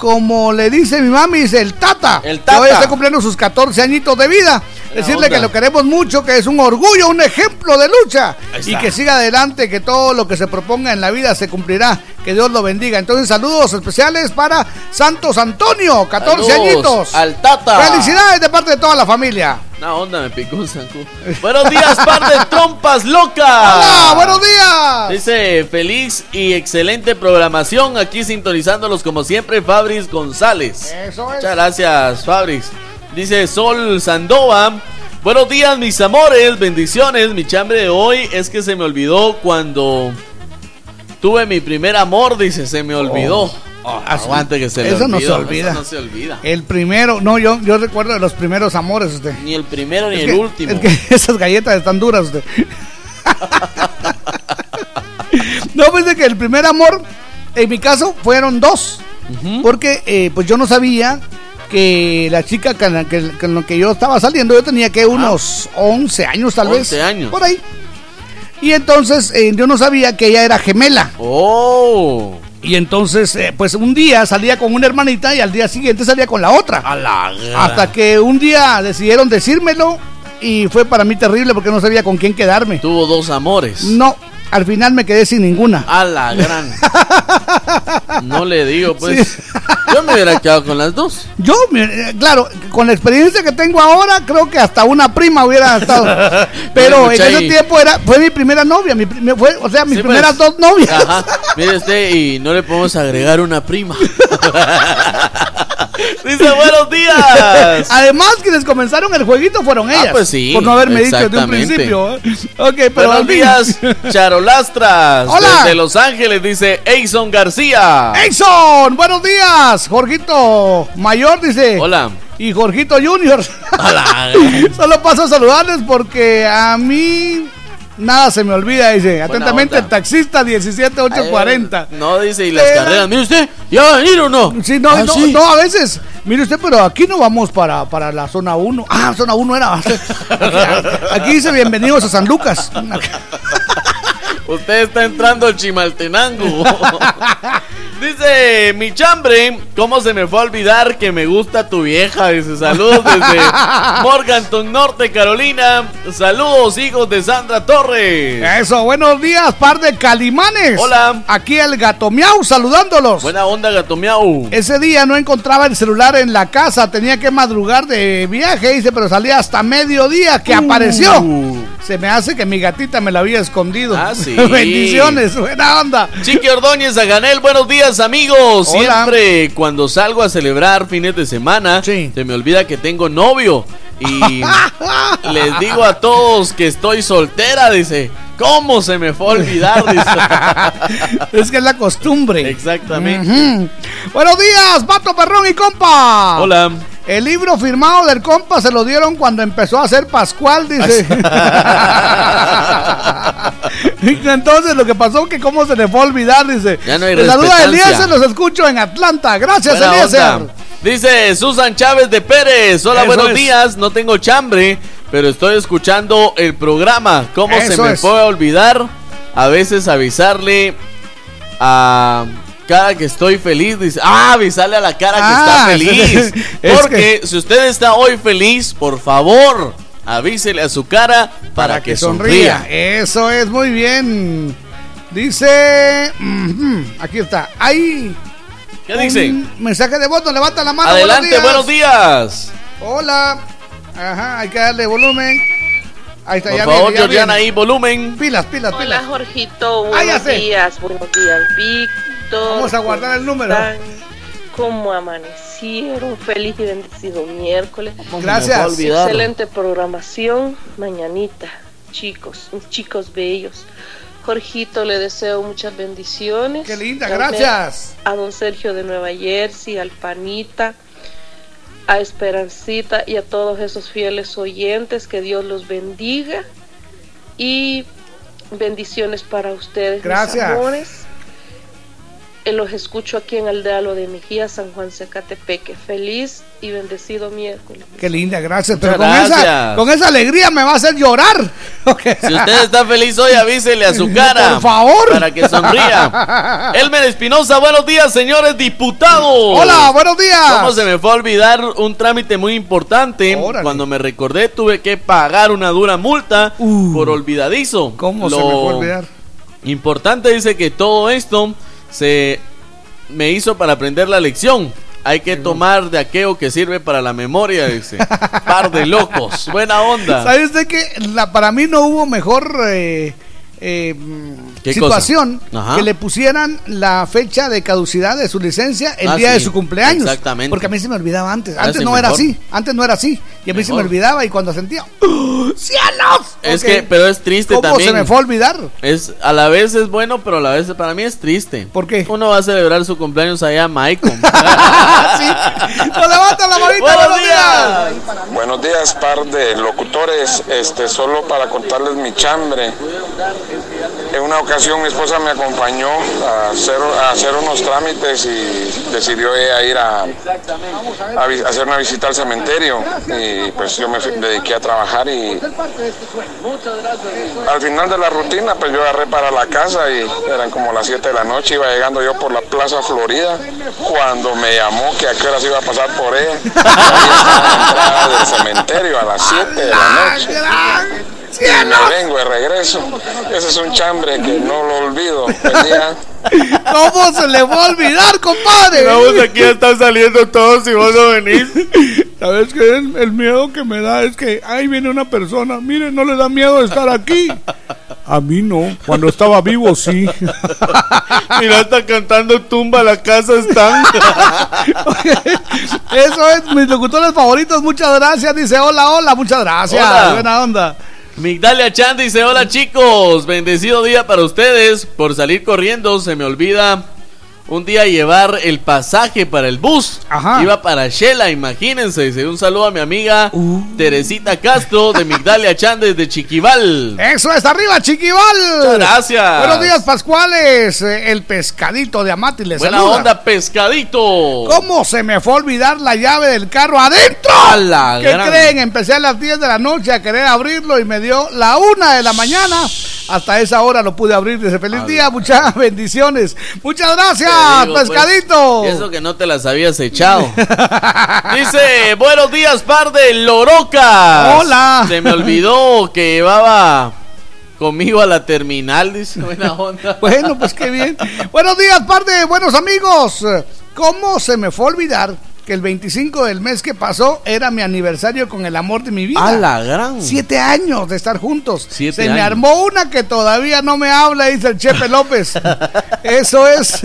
como le dice mi mami, dice el Tata. El Que Tata. hoy está cumpliendo sus 14 añitos de vida. Decirle que lo queremos mucho, que es un orgullo, un ejemplo de lucha. Y que siga adelante, que todo lo que se proponga en la vida se cumplirá. Que Dios lo bendiga. Entonces, saludos especiales para Santos Antonio, 14 Saludos añitos. Al Tata. Felicidades de parte de toda la familia. Una onda me picó un. Buenos días, par de trompas locas. Hola, buenos días. Dice feliz y excelente programación. Aquí sintonizándolos como siempre, Fabris González. Eso es. Muchas gracias, Fabris. Dice Sol Sandoa. Buenos días, mis amores. Bendiciones. Mi chambre de hoy es que se me olvidó cuando tuve mi primer amor. Dice, se me olvidó. Oh, aguante que se le Eso no se olvida. Eso no se olvida. El primero, no, yo, yo recuerdo de los primeros amores, usted. Ni el primero ni Es el que- último. Es que esas galletas están duras, usted. no, pues de que el primer amor, en mi caso, fueron dos. Porque eh, pues yo no sabía que la chica con la que, con la que yo estaba saliendo, yo tenía que unos 11 años tal vez. 11 años. Por ahí. Y entonces eh, yo no sabía que ella era gemela. Oh. Y entonces, eh, pues un día salía con una hermanita y al día siguiente salía con la otra. A la Hasta que un día decidieron decírmelo y fue para mí terrible porque no sabía con quién quedarme. Tuvo dos amores. No, al final me quedé sin ninguna. A la gran. No le digo, pues. Yo me hubiera quedado con las dos. Yo, eh, claro, con la experiencia que tengo ahora, creo que hasta una prima hubiera estado. Pero en ese tiempo era, fue mi primera novia, mi, fue, o sea, mis Sí, primeras pues. dos novias. Ajá. Mire usted, y no le podemos agregar una prima. Dice, buenos días. Además, quienes comenzaron el jueguito fueron Ah, ellas. pues sí, Por no haberme dicho desde un principio. ¿eh? Ok, pero Buenos días, Charolastras. Hola. Desde Los Ángeles, dice Eison García. Edson, buenos días. Jorgito Mayor dice. Hola. Y Jorgito Junior. Hola. Solo paso a saludarles porque a mí nada se me olvida. Dice atentamente el taxista 17840. No, dice, y las Te carreras. Mire usted, ¿ya va a venir o no? Sí, no, Ah, no, sí. no, a veces. Mire usted, pero aquí no vamos para, para la zona 1. Ah, zona 1 era. Aquí, aquí dice bienvenidos a San Lucas. Usted está entrando al Chimaltenango. Dice, mi chambre, ¿cómo se me fue a olvidar que me gusta tu vieja? Dice, saludos desde Morganton Norte, Carolina. Saludos, hijos de Sandra Torres. Eso, buenos días, par de calimanes. Hola. Aquí el gato miau saludándolos. Buena onda, gato miau. Ese día no encontraba el celular en la casa, tenía que madrugar de viaje, dice, pero salía hasta mediodía que apareció. Se me hace que mi gatita me la había escondido. Uh. Ah, sí. Bendiciones, buena onda. Chiqui Ordóñez Aganel, buenos días amigos. Hola. Siempre cuando salgo a celebrar fines de semana, se me olvida que tengo novio. Y les digo a todos que estoy soltera, dice. ¿Cómo se me fue a olvidar? Dice. Es que es la costumbre. Exactamente. Buenos días, Pato Perrón y compa. Hola. El libro firmado del compa se lo dieron cuando empezó a ser Pascual, dice. Entonces lo que pasó que cómo se le fue a olvidar, dice. Ya no hay Le saluda. Eliezer, los escucho en Atlanta. Gracias, Eliezer. Dice Susan Chávez de Pérez. Hola, Eso buenos es. días. No tengo chambre, pero estoy escuchando el programa. ¿Cómo se me es. a olvidar? A veces avisarle a cara que estoy feliz. Dice, ah, avísale a la cara que Ah, está feliz. es Porque si usted está hoy feliz, por favor, avísele a su cara para, que, sonría. Eso es muy bien. Dice. aquí está. Ahí. ¿Qué dice? Mensaje de voto, levanta la mano. Adelante, buenos días. Hola. Ajá, hay que darle volumen. Ahí está, Por ya favor, viene, ya Georgiana, viene. ahí, volumen. Pilas, pilas, Hola pilas. Jorgito, Ah, ya buenos días, buenos días Víctor. Vamos a guardar el número. ¿Cómo están? ¿Cómo amanecieron? Feliz y bendecido miércoles. Gracias. Excelente programación. Mañanita, chicos, chicos bellos. Jorgito, le deseo muchas bendiciones. Qué linda, También gracias. A don Sergio de Nueva Jersey, al Panita, a Esperancita y a todos esos fieles oyentes. Que Dios los bendiga. Y bendiciones para ustedes, mis Gracias. amores. Eh, Los escucho aquí en Aldealo de Mejía, San Juan Secatepeque. Feliz y bendecido miércoles. Qué linda, gracias. Pero con esa, con esa alegría me va a hacer llorar. Si usted está feliz hoy, avísele a su cara. Por favor. Para que sonría. Elmer Espinosa, buenos días, señores diputados. Hola, buenos días. ¿Cómo se me fue a olvidar un trámite muy importante? Cuando me recordé, tuve que pagar una dura multa por olvidadizo. Uh. ¿Cómo se me fue a olvidar? Importante dice que todo esto se me hizo para aprender la lección. Hay que tomar de aquello que sirve para la memoria, dice. Par de locos. Buena onda. ¿Sabe usted que la, para mí no hubo mejor eh, eh, ¿Qué situación que le pusieran la fecha de caducidad de su licencia el Ah, día de sí, su cumpleaños? exactamente. Porque a mí se me olvidaba antes. Antes sí, no era así. Antes no era así. Y a mí se me olvidaba y cuando sentía ¡Oh, ¡Cielos! Es que, pero es triste ¿Cómo también. se me fue a olvidar? Es, a la vez es bueno, pero a la vez para mí es triste. ¿Por qué? Uno va a celebrar su cumpleaños allá Maicon. ¡No levanta la manita! Buenos ¡Buenos días! Buenos días, par de locutores. Este, solo para contarles mi chambre. En una ocasión mi esposa me acompañó a hacer, unos trámites y decidió ella ir a, hacer una visita al cementerio. Y pues yo me dediqué a trabajar y al final de la rutina pues yo agarré para la casa y eran como las 7 de la noche. Iba llegando yo por la Plaza Florida cuando me llamó que a qué horas iba a pasar por ella. Ahí estaba la entrada del cementerio a las 7 de la noche. Y me vengo de regreso. Ese es un chambre que no lo olvido. ¿Cómo se le va a olvidar, compadre? Vamos, aquí ya están saliendo todos y vos no venís. ¿Sabes qué? El, el miedo que me da es que ahí viene una persona. Mire, no le da miedo estar aquí. A mí no. Cuando estaba vivo, sí. Mira, está cantando tumba, la casa están. Eso es, mis locutores favoritos. Muchas gracias. Dice hola, hola. Muchas gracias. Hola. Buena onda. Migdalia Chan dice, hola chicos, bendecido día para ustedes. Por salir corriendo se me olvida un día llevar el pasaje para el bus. Iba para Shela, imagínense. Dice, un saludo a mi amiga Uh. Teresita Castro de Migdalia Chan desde Chiquival. Eso es arriba, Chiquival. Muchas gracias. Buenos días, Pascuales. Eh, El pescadito de Amati les Buena saluda. onda, pescadito. ¿Cómo se me fue a olvidar la llave del carro adentro? A la ¿Qué gran- creen? Empecé a las 10 de la noche a querer abrirlo y me dio la una de la mañana. Hasta esa hora lo pude abrir. Dice, feliz día, muchas bendiciones. Muchas gracias, pues, pescadito. eso que no te las habías echado. Dice, buenos días, par de lorocas. Hola. Se me olvidó que llevaba conmigo a la terminal, dice, buena onda. Bueno, pues qué bien. Buenos días, par de buenos amigos. ¿Cómo se me fue a olvidar que el 25 del mes que pasó era mi aniversario con el amor de mi vida? A la gran. Siete años de estar juntos. Siete se me armó una que todavía no me habla, dice el Chepe López. Eso es.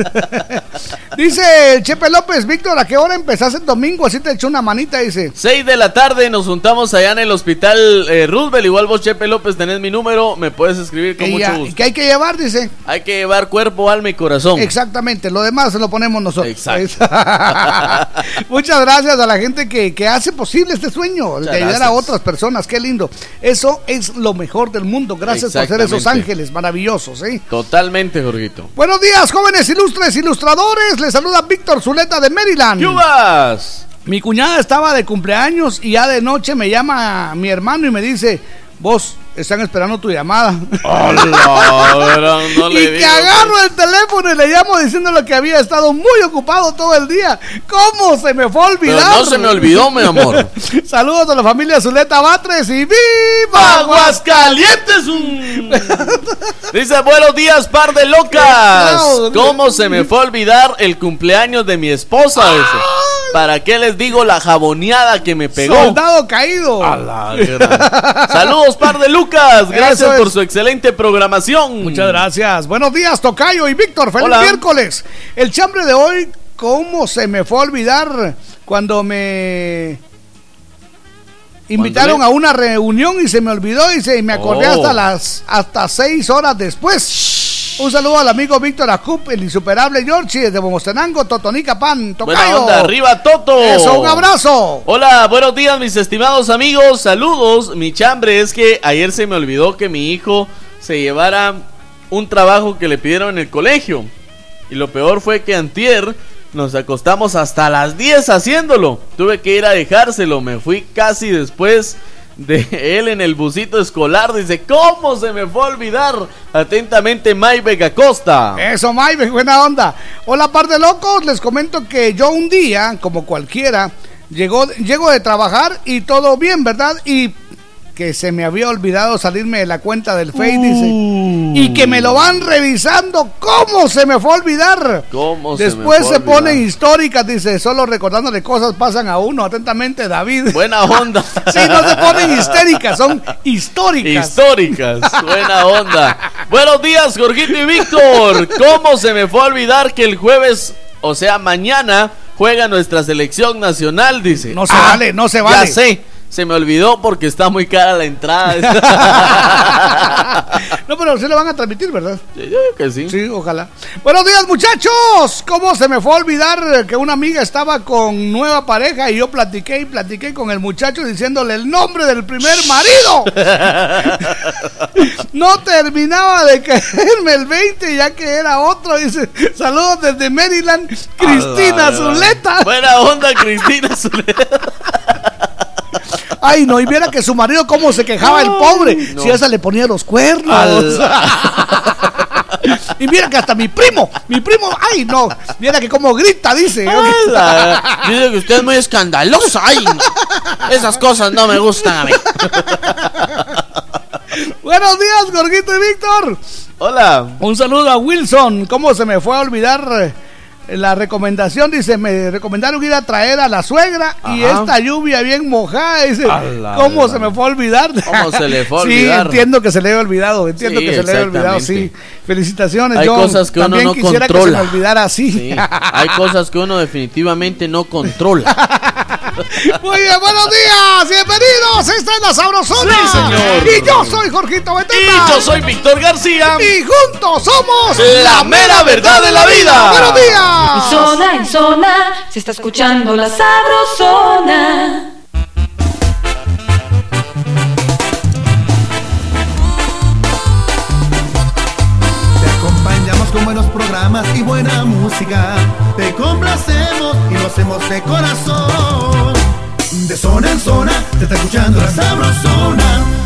dice el Chepe López, Víctor, ¿a qué hora empezaste el domingo? Así te echó una manita, dice. 6 de la tarde nos juntamos allá en el hospital eh, Roosevelt. Igual vos, Chepe López, tenés mi número. Me puedes escribir con Y mucho ya, gusto. ¿Qué hay que llevar? Dice. Hay que llevar cuerpo, alma y corazón. Exactamente, lo demás se lo ponemos nosotros. Exacto. Muchas gracias a la gente que, que hace posible este sueño, de ayudar a otras personas, qué lindo. Eso es lo mejor del mundo, gracias por ser esos ángeles maravillosos. ¿eh? Totalmente, Jorgito. Buenos días, jóvenes ilustres ilustradores, les saluda Víctor Zuleta de Maryland. ¡Yubas! Mi cuñada estaba de cumpleaños y ya de noche me llama mi hermano y me dice, vos están esperando tu llamada. Hola, no le y que digo. agarro el teléfono y le llamo diciéndole que había estado muy ocupado todo el día. ¿Cómo se me fue a olvidar? Pero no se me olvidó, mi amor. Saludos a la familia Zuleta Batres y ¡Viva Aguascalientes! Dice, buenos días, par de locas. ¿Cómo se me fue a olvidar el cumpleaños de mi esposa? Dice. ¿Para qué les digo la jaboneada que me pegó? Soldado caído. A la Saludos, par de Lucas. Gracias es. por su excelente programación. Muchas gracias. Buenos días, Tocayo y Víctor. Feliz Hola. miércoles. El chambre de hoy, ¿cómo se me fue a olvidar cuando me invitaron ¿Cuándo a una reunión y se me olvidó y, se, y me acordé Oh. hasta las hasta seis horas después? Un saludo al amigo Víctor Acup, el insuperable Georgie desde Bomostenango, Totonica Pan, Tocayo. Buena onda, arriba Toto. Eso, un abrazo. Hola, buenos días mis estimados amigos, saludos. Mi chambre es que ayer se me olvidó que mi hijo se llevara un trabajo que le pidieron en el colegio. Y lo peor fue que antier nos acostamos hasta las 10 haciéndolo. Tuve que ir a dejárselo, me fui casi después de él en el busito escolar. Dice, ¿cómo se me fue a olvidar? Atentamente, Mike Acosta. Eso, Mike, buena onda. Hola, par de locos. Les comento que yo un día, como cualquiera, llegó, llego de trabajar y todo bien, ¿verdad? Y que se me había olvidado salirme de la cuenta del Face, dice. Y que me lo van revisando. ¿Cómo se me fue a olvidar? ¿Cómo se me Después fue a se, ponen históricas, dice. Solo recordándole cosas pasan a uno. Atentamente, David. Buena onda. sí, no se ponen histéricas, son históricas. Históricas, buena onda. Buenos días, Jorgito y Víctor. ¿Cómo se me fue a olvidar que el jueves, o sea, mañana, juega nuestra selección nacional? Dice. No se vale, no se vale. Ya sé, se me olvidó porque está muy cara la entrada. No, pero sí lo van a transmitir, ¿verdad? Yo digo que sí. Sí, ojalá. Buenos días, muchachos. ¿Cómo se me fue a olvidar que una amiga estaba con nueva pareja y yo platiqué y platiqué con el muchacho diciéndole el nombre del primer marido? No terminaba de caerme el 20 ya que era otro. Dice, saludos desde Maryland, Cristina Zuleta. Buena onda, Cristina Zuleta. Ay, no, y viera que su marido cómo se quejaba el pobre. no. Si esa le ponía los cuernos. y mira que hasta mi primo, mi primo, ay no, viera que como grita, dice. Hola. Dice que usted es muy escandalosa. Ay, no. Esas cosas no me gustan a mí. Buenos días, Gorguito y Víctor. Hola. Un saludo a Wilson. ¿Cómo se me fue a olvidar eh, la recomendación? Dice, me recomendaron ir a traer a la suegra y esta lluvia bien mojada. Dice, ¿cómo se me fue a olvidar? ¿Cómo se le fue a Sí, olvidar? entiendo que se le haya olvidado. Entiendo Sí, que se le haya olvidado, sí. Felicitaciones, Hay John. cosas que uno También no quisiera controla. que se me olvidara así. Sí, hay cosas que uno definitivamente no controla. Muy bien, buenos días, bienvenidos. Esta es la Sabrosona. Sí, señor. Y yo soy Jorgito Beteta. Y yo soy Víctor García. Y juntos somos La mera verdad de la vida. Buenos En días. zona, en zona, se está escuchando la sabrosona. Te acompañamos con buenos programas y buena música. Te complacemos hacemos de corazón. De zona en zona, te está escuchando la sabrosona.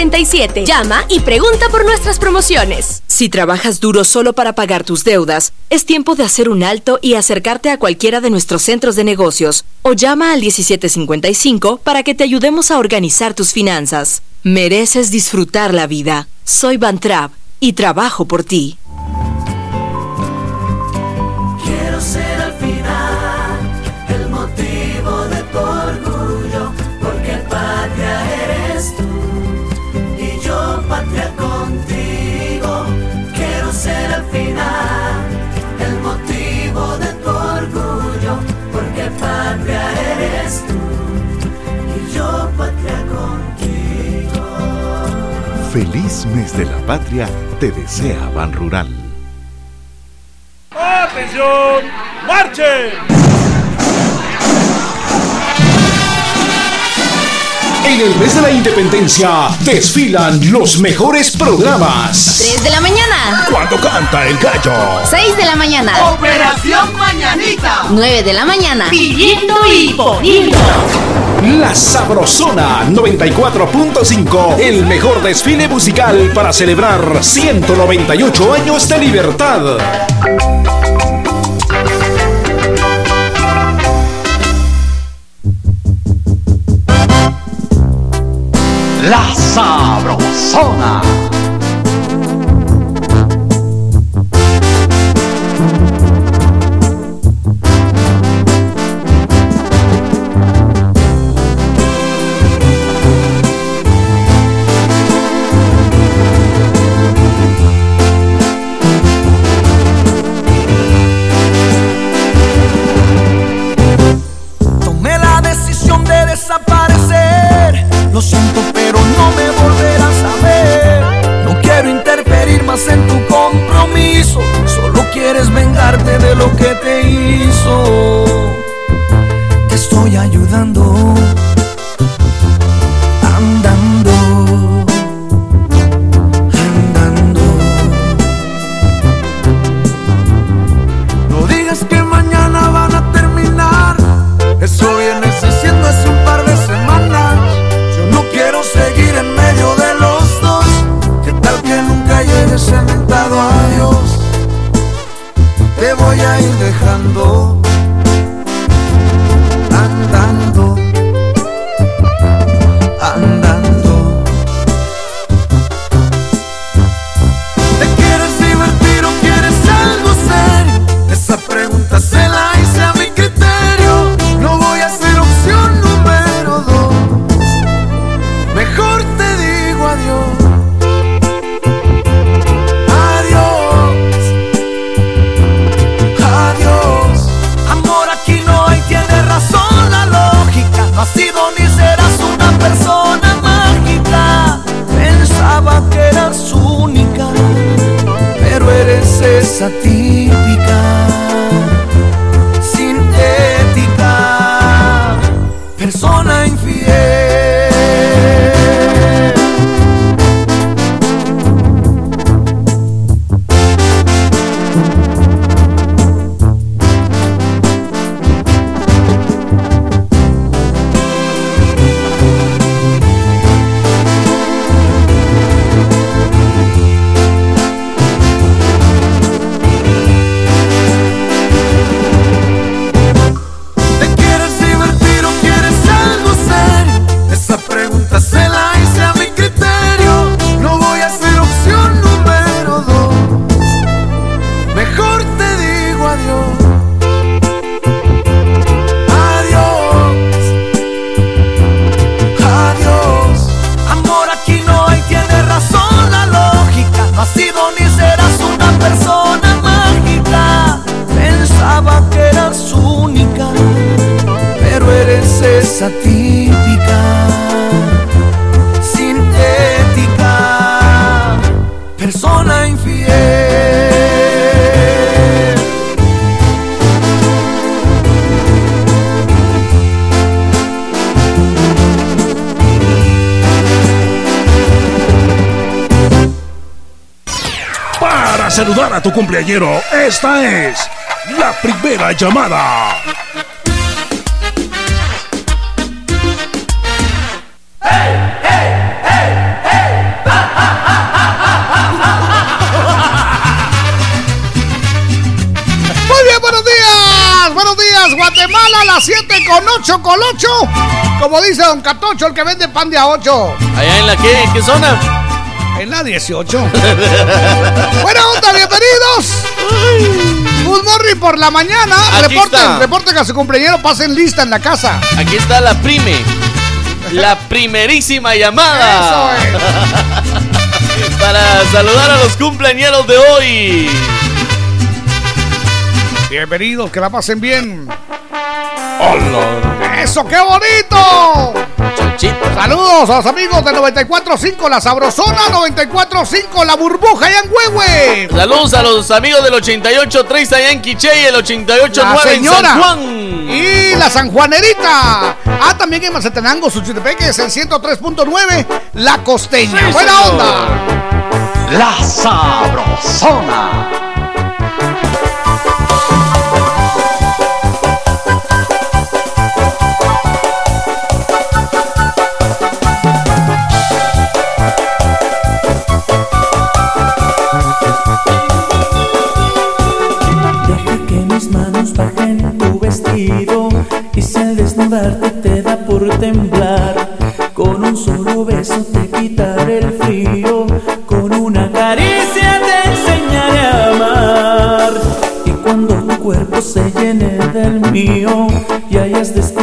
Llama y pregunta por nuestras promociones. Si trabajas duro solo para pagar tus deudas, es tiempo de hacer un alto y acercarte a cualquiera de nuestros centros de negocios o llama al 1755 para que te ayudemos a organizar tus finanzas. Mereces disfrutar la vida. Soy Van Trapp y trabajo por ti. Feliz mes de la patria te desea Ban Rural. ¡Atención! ¡Marchen! En el mes de la independencia desfilan los mejores programas. 3 de la mañana. Cuando canta el gallo. 6 de la mañana. Operación Mañanita. 9 de la mañana. Pidiendo y poniendo. La Sabrosona 94.5. El mejor desfile musical para celebrar 198 años de libertad. La Sabrosona. Lo siento, pero no me volverás a ver. No quiero interferir más en tu compromiso. Solo quieres vengarte de lo que te hizo. Te estoy ayudando. Esta es la primera llamada. Muy bien, buenos días. Buenos días, Guatemala, a las 7 con 8 con 8. Como dice Don Catocho, el que vende pan de a 8. ¿Allá en la qué? ¿En qué zona? En la 18. Buena onda, bienvenidos. Good morning por la mañana. Aquí Reporten, está. reporten a su cumpleañero, pasen lista en la casa. Aquí está la prime. La primerísima llamada. Para saludar a los cumpleañeros de hoy. Bienvenidos, que la pasen bien. ¡Eso, qué bonito! Nachito. Saludos a los amigos de 94.5 La Sabrosona, 94.5 La Burbuja y en Huehue. Saludos a los amigos del 88.3 allá en Quiché y el 88.9 La en. San Juan. Y la San Juanerita. Ah, también en Mazatenango, Suchitepeques, el 103.9 La Costeña. Sí, Buena señor. onda. La Sabrosona.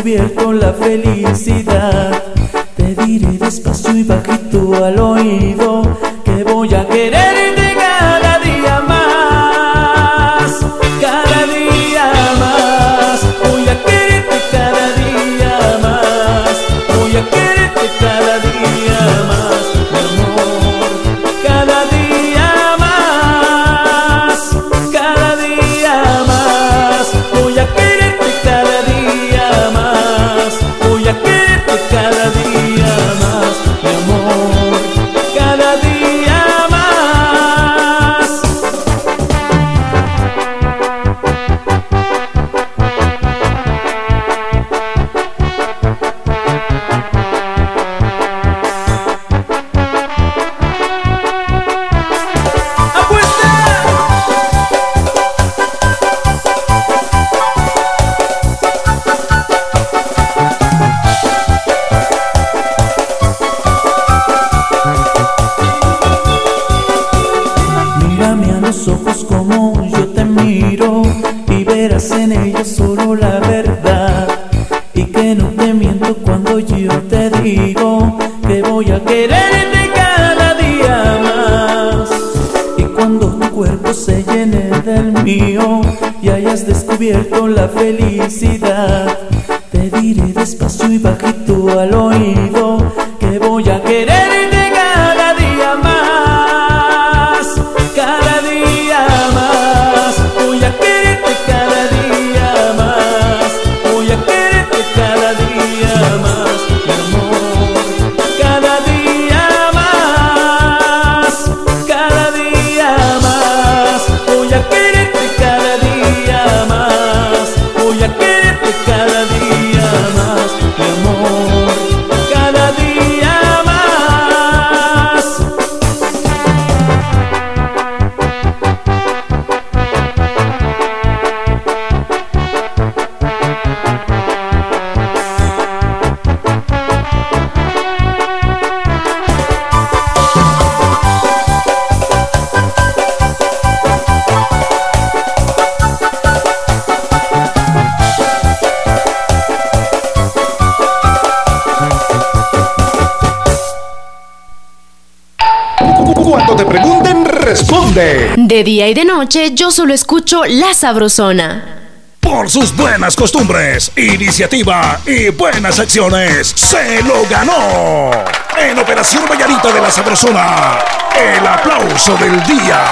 Hayas descubierto la felicidad, De día y de noche yo solo escucho La Sabrosona. Por sus buenas costumbres, iniciativa y buenas acciones, se lo ganó. En Operación Vallarita de la Sabrosona, el aplauso del día.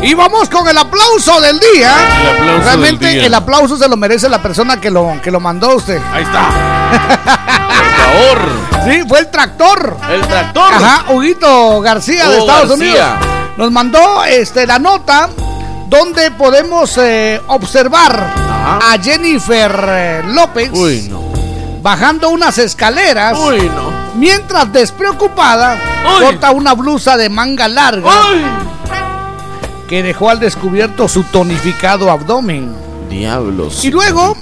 Y vamos con el aplauso del día. El aplauso Realmente del día. el aplauso se lo merece la persona que lo, que lo mandó a usted. Ahí está. Favor. Sí, fue el tractor. El tractor. Ajá, Huguito García de Hugo Estados García. Unidos. Nos mandó este, la nota donde podemos eh, observar a Jennifer eh, López Uy, no. bajando unas escaleras Uy, no. mientras despreocupada corta una blusa de manga larga que dejó al descubierto su tonificado abdomen. Diablos. Y luego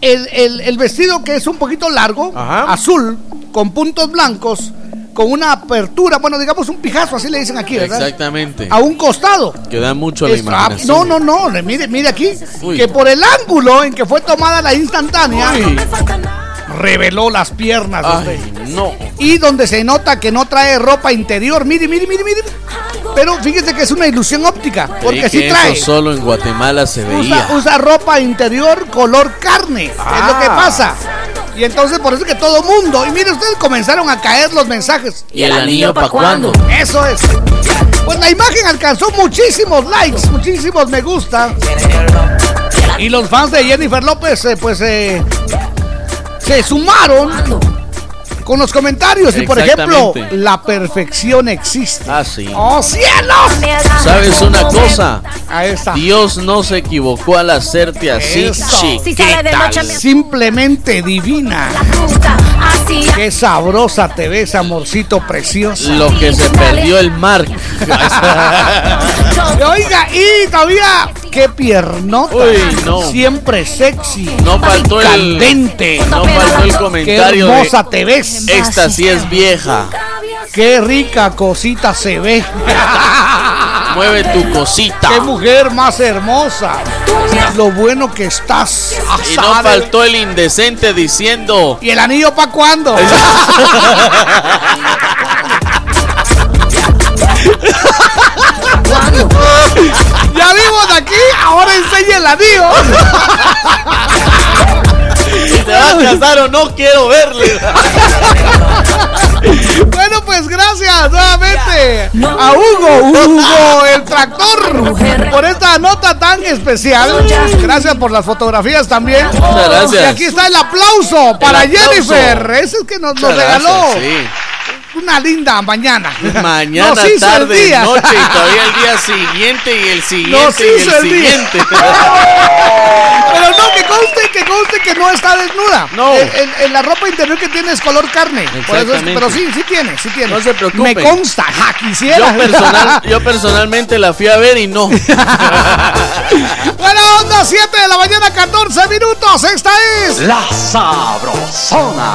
el, el- el vestido que es un poquito largo, azul, con puntos blancos, con una apertura, bueno, digamos un pijazo, así le dicen aquí, ¿verdad? Exactamente. A un costado. Que da mucho a la ah, imaginación. no, no, no, mire, mire aquí, Uy. que por el ángulo en que fue tomada la instantánea, Uy. reveló las piernas. Ay, no. Y donde se nota que no trae ropa interior. Mire, mire, mire, mire. Pero fíjese que es una ilusión óptica. Porque sí que trae. eso solo en Guatemala se Usa, veía. usa ropa interior color carne. Es lo que Ah. pasa. Y entonces por eso que todo mundo. Y mire, ustedes comenzaron a caer los mensajes. ¿Y el anillo pa' cuándo? Eso es. Pues la imagen alcanzó muchísimos likes, muchísimos me gusta. Y los fans de Jennifer López, eh, pues, eh, se sumaron con los comentarios. Y por ejemplo, la perfección existe. Ah, sí. ¡Oh, cielos! ¿Sabes una cosa? Ahí está. Dios no se equivocó al hacerte así, chiquita. Simplemente divina. Qué sabrosa te ves, amorcito precioso. Lo que se perdió el mar. Oiga, y todavía, qué piernota. Uy, no. Siempre sexy. No faltó el candente. No faltó el Qué comentario de hermosa te ves. Esta sí es vieja. Qué rica cosita se ve. Mueve tu cosita. Qué mujer más hermosa. Lo bueno que estás. Y no faltó el indecente diciendo. ¿Y el anillo para cuándo? de aquí, ahora enseña el anillo. Si te vas a casar o no quiero verle. Bueno, pues gracias nuevamente a Hugo, Hugo el tractor, por esta nota tan especial. Gracias por las fotografías también. Muchas gracias. Y aquí está el aplauso para aplauso. Jennifer. Ese es que nos, nos regaló gracias, sí. Una linda mañana. Mañana, Nos hizo el tarde, día. noche y todavía el día siguiente y el Nos siguiente y hizo el, el día. siguiente. Pero no, que conste, que conste que no está desnuda. No. En, en- en la ropa interior que tiene es color carne. Por eso es- Exactamente. pero sí, sí tiene, sí tiene. No se preocupen. Me consta, ja, quisiera. Yo, personal, yo personalmente la fui a ver y no. Buena onda, 7 de la mañana, 14 minutos. Esta es. La Sabrosona.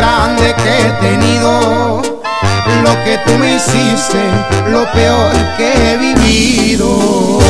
grande que he tenido. Lo que tú me hiciste, lo peor que he vivido.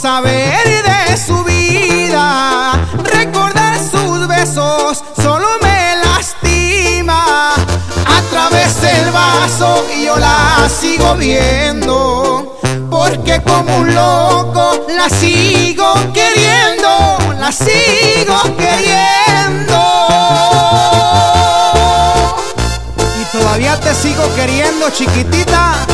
Saber de su vida, recordar sus besos solo me lastima, a través del vaso y yo la sigo viendo, porque como un loco la sigo queriendo, la sigo queriendo. Y todavía te sigo queriendo, chiquitita.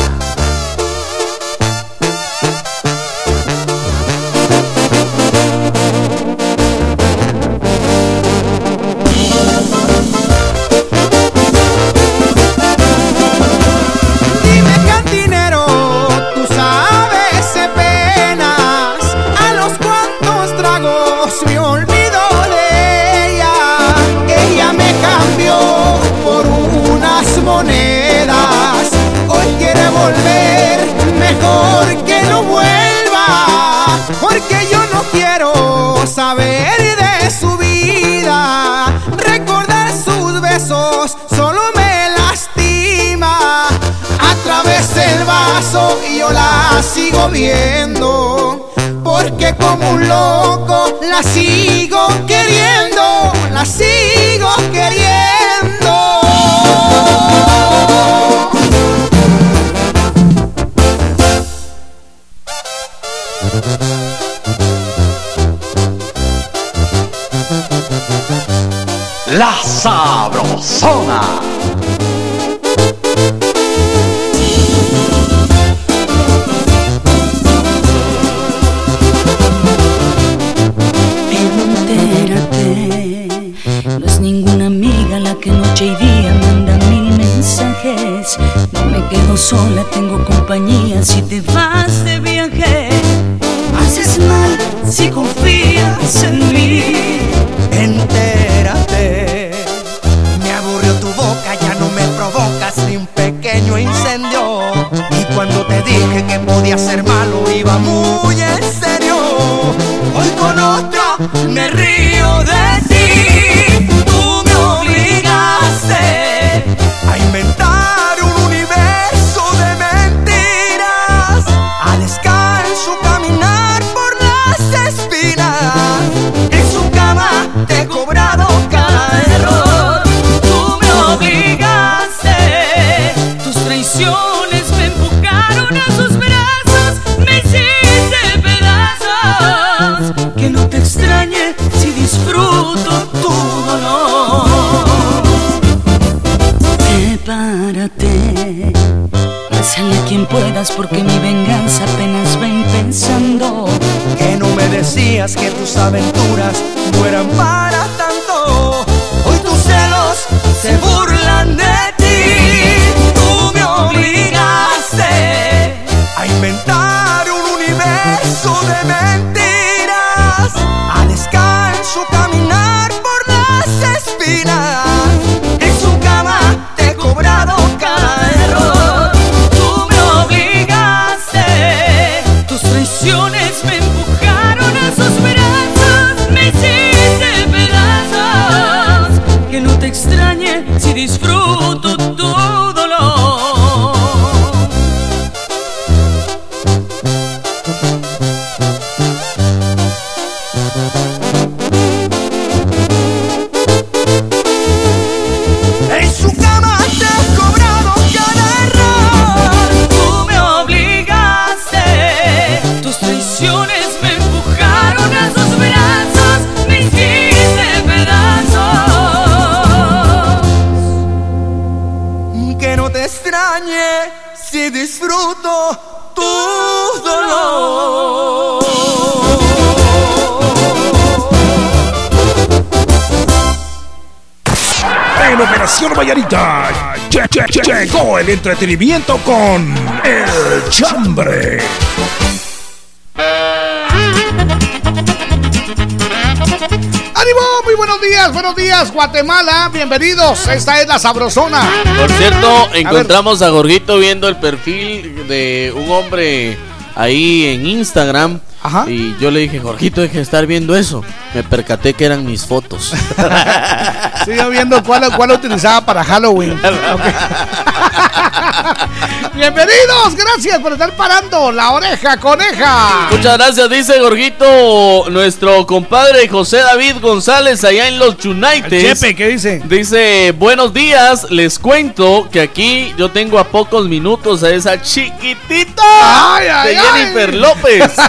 lloviendo, porque como un loco la sigo queriendo, la sigo queriendo. La sabrosona. Tengo compañía si te vas de viaje. Haces mal si confías en mí. Entérate, decías entretenimiento con El Chambre. ¡Ánimo! Muy buenos días, buenos días, Guatemala. Bienvenidos. Esta es la Sabrosona. Por cierto, A ver. encontramos a Gorgito viendo el perfil de un hombre ahí en Instagram. Y yo le dije, Jorgito, deje de estar viendo eso. Me percaté que eran mis fotos. Sigo viendo cuál, cuál utilizaba para Halloween. Ok. Bienvenidos, gracias por estar parando la oreja coneja. Muchas gracias, dice Gorgito, nuestro compadre José David González allá en los United. Chepe, ¿qué dice? Dice, buenos días, les cuento que aquí yo tengo a pocos minutos a esa chiquitita Ay, ay, de ay. Jennifer López.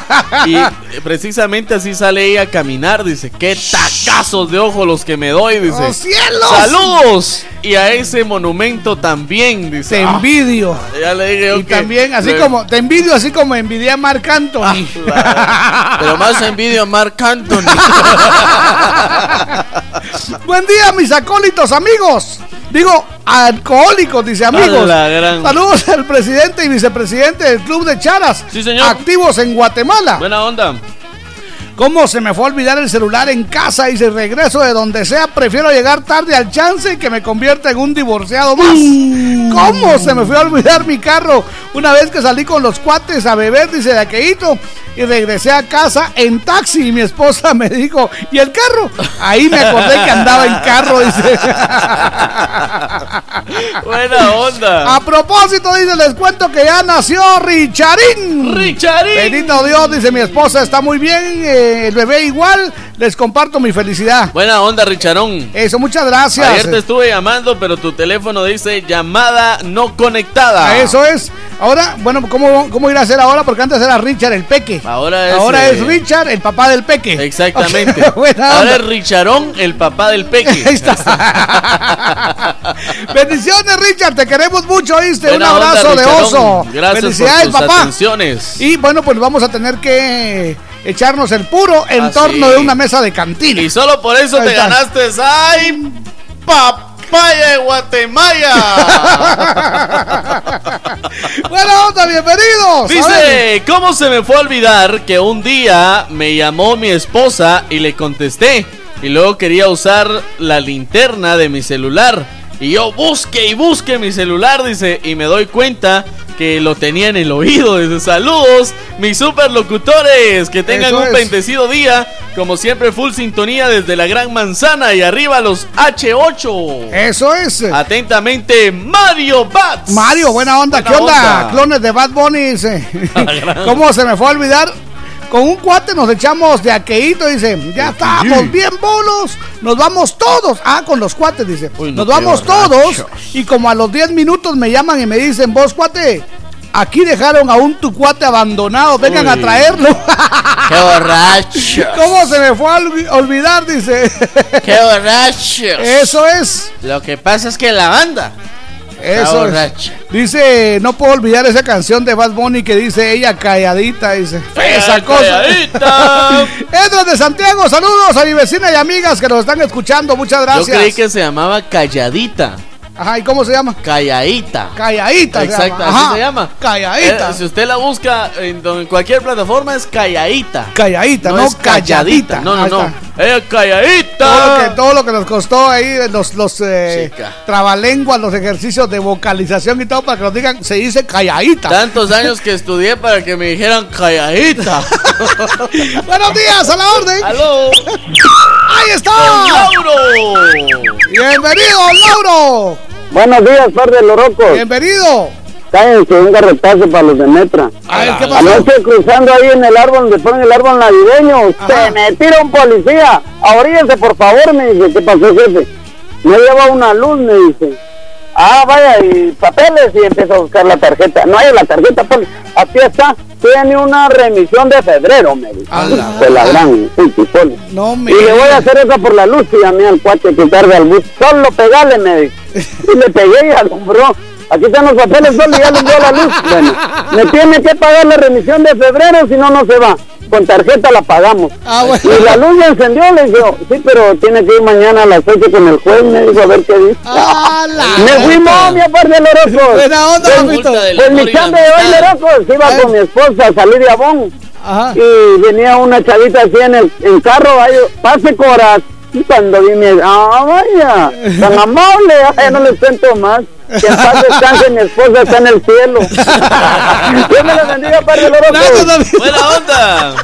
Y precisamente así sale ella a caminar, dice, qué tacazos de ojo los que me doy, dice. ¡Oh, cielos! Saludos. Y a ese monumento también, dice. Te Ah, envidio. ya le dije yo Y también, así le- como, te envidio así como envidié a Marc Anthony. Pero más envidio a Marc Anthony. Buen día, mis acólitos amigos. Digo, alcohólicos, dice amigos. A la gran- Saludos al presidente y vicepresidente del Club de Charas. Sí, señor. Activos en Guatemala. Buena onda. ¿Cómo se me fue a olvidar el celular en casa y si regreso de donde sea, prefiero llegar tarde al chance y que me convierta en un divorciado más? ¿Cómo se me fue a olvidar mi carro una vez que salí con los cuates a beber, dice de aquelito, y regresé a casa en taxi y mi esposa me dijo, ¿y el carro? Ahí me acordé que andaba en carro, dice. Buena onda. A propósito, dice, les cuento que ya nació Richarín. Richarín. Bendito Dios, dice mi esposa, está muy bien, eh, el bebé igual, les comparto mi felicidad. Buena onda, Richarón. Eso, muchas gracias. Ayer te estuve llamando, pero tu teléfono dice llamada no conectada. Eso es. Ahora, bueno, ¿cómo, ¿cómo ir a hacer ahora? Porque antes era Richard el Peque. Ahora es, Ahora eh, Richard el papá del Peque. Exactamente. Ok, buena Ahora es Richarón, el papá del peque. Ahí está. Bendiciones, Richard. Te queremos mucho, ¿oíste? Buena Un abrazo onda, de oso. Gracias Felicidades, por tus papá. atenciones. Y bueno, pues vamos a tener que echarnos el puro en Ah, torno sí. de una mesa de cantina. Y solo por eso Ahí te está. ganaste. ¡Ay, papaya de Guatemala! Buena onda, bienvenidos. Dice, ¿cómo se me fue a olvidar que un día me llamó mi esposa y le contesté? Y luego quería usar la linterna de mi celular. Y yo busque y busque mi celular, dice, y me doy cuenta que lo tenía en el oído. Dice, saludos, mis superlocutores, que tengan Eso un es. bendecido día. Como siempre, full sintonía desde la Gran Manzana y arriba los H8. Eso es. Atentamente, Mario Bats. Mario, buena onda. Buena ¿Qué onda? onda. Clones de Bad Bunny. ¿Cómo se me fue a olvidar? Con un cuate nos echamos de aqueíto, dice. Ya estamos bien bolos. Nos vamos todos. Ah, con los cuates, dice. Uy, no, nos vamos todos. Y como a los 10 minutos me llaman y me dicen, vos, cuate. Aquí dejaron a un tu cuate abandonado. Vengan Uy. a traerlo. ¡Qué borracho! ¿Cómo se me fue a olvi- olvidar? Dice. ¡Qué borrachos! Eso es. Lo que pasa es que la banda. Eso es. Dice, no puedo olvidar esa canción de Bad Bunny que dice ella calladita, dice. Esa cosa. calladita. Edras de Santiago, saludos a mi vecina y amigas que nos están escuchando, muchas gracias. Yo creí que se llamaba Calladita. Ajá, ¿y cómo se llama? Calladita. Calladita. se Exacto, llama. así se llama. Calladita. Eh, si usted la busca en, cualquier plataforma es calladita. Calladita, no, es calladita. calladita. No, no, Ahí no. ¡Eh, calladita! Todo lo, que, todo lo que nos costó ahí, los, los eh, trabalenguas, los ejercicios de vocalización y todo para que nos digan, se dice calladita. Tantos años que estudié para que me dijeran calladita. Buenos días, a la orden. ¡Aló! ¡Ahí está! ¡Lauro! ¡Bienvenido, Lauro! Buenos días, par de lorocos. Bienvenido. Cállense, un garretazo para los de Metra. A ver, ¿qué pasó? Anoche cruzando ahí en el árbol, donde ponen el árbol navideño, se me tira un policía. Ahoríense, por favor, me dice. ¿Qué pasó, jefe? Me lleva una luz, me dice. Ah, vaya, y papeles, y empiezo a buscar la tarjeta. No hay la tarjeta, poli. Aquí está. Tiene una remisión de febrero, me dice. De la gran. No me. Y le voy a hacer eso por la luz y llamé al cuate que carga al bus. Solo pegale, me dijo. Y le pegué y alumbró. Aquí están los papeles, y ya alumbró la luz. Bueno, me tiene que pagar la remisión de febrero, si no, no se va. Con tarjeta la pagamos. Ah, bueno. Y la luz ya encendió, le dijo, sí, pero tiene que ir mañana a las 8 con el juez, me dijo, a ver qué dice. Ah, la me fui momia, par de lorocos. Buena onda, Pues-. Pues mi chamba de hoy, lorocos, iba con mi esposa a salir de Abón Ajá. y venía una chavita así en el en carro, ay, pase coras. Y cuando vi mi, ah, vaya, tan amable, ay, no les cuento más. Que en paz descanse, mi esposa está en el cielo. Dios me la bendiga, padre Loroco. ¡Buena onda!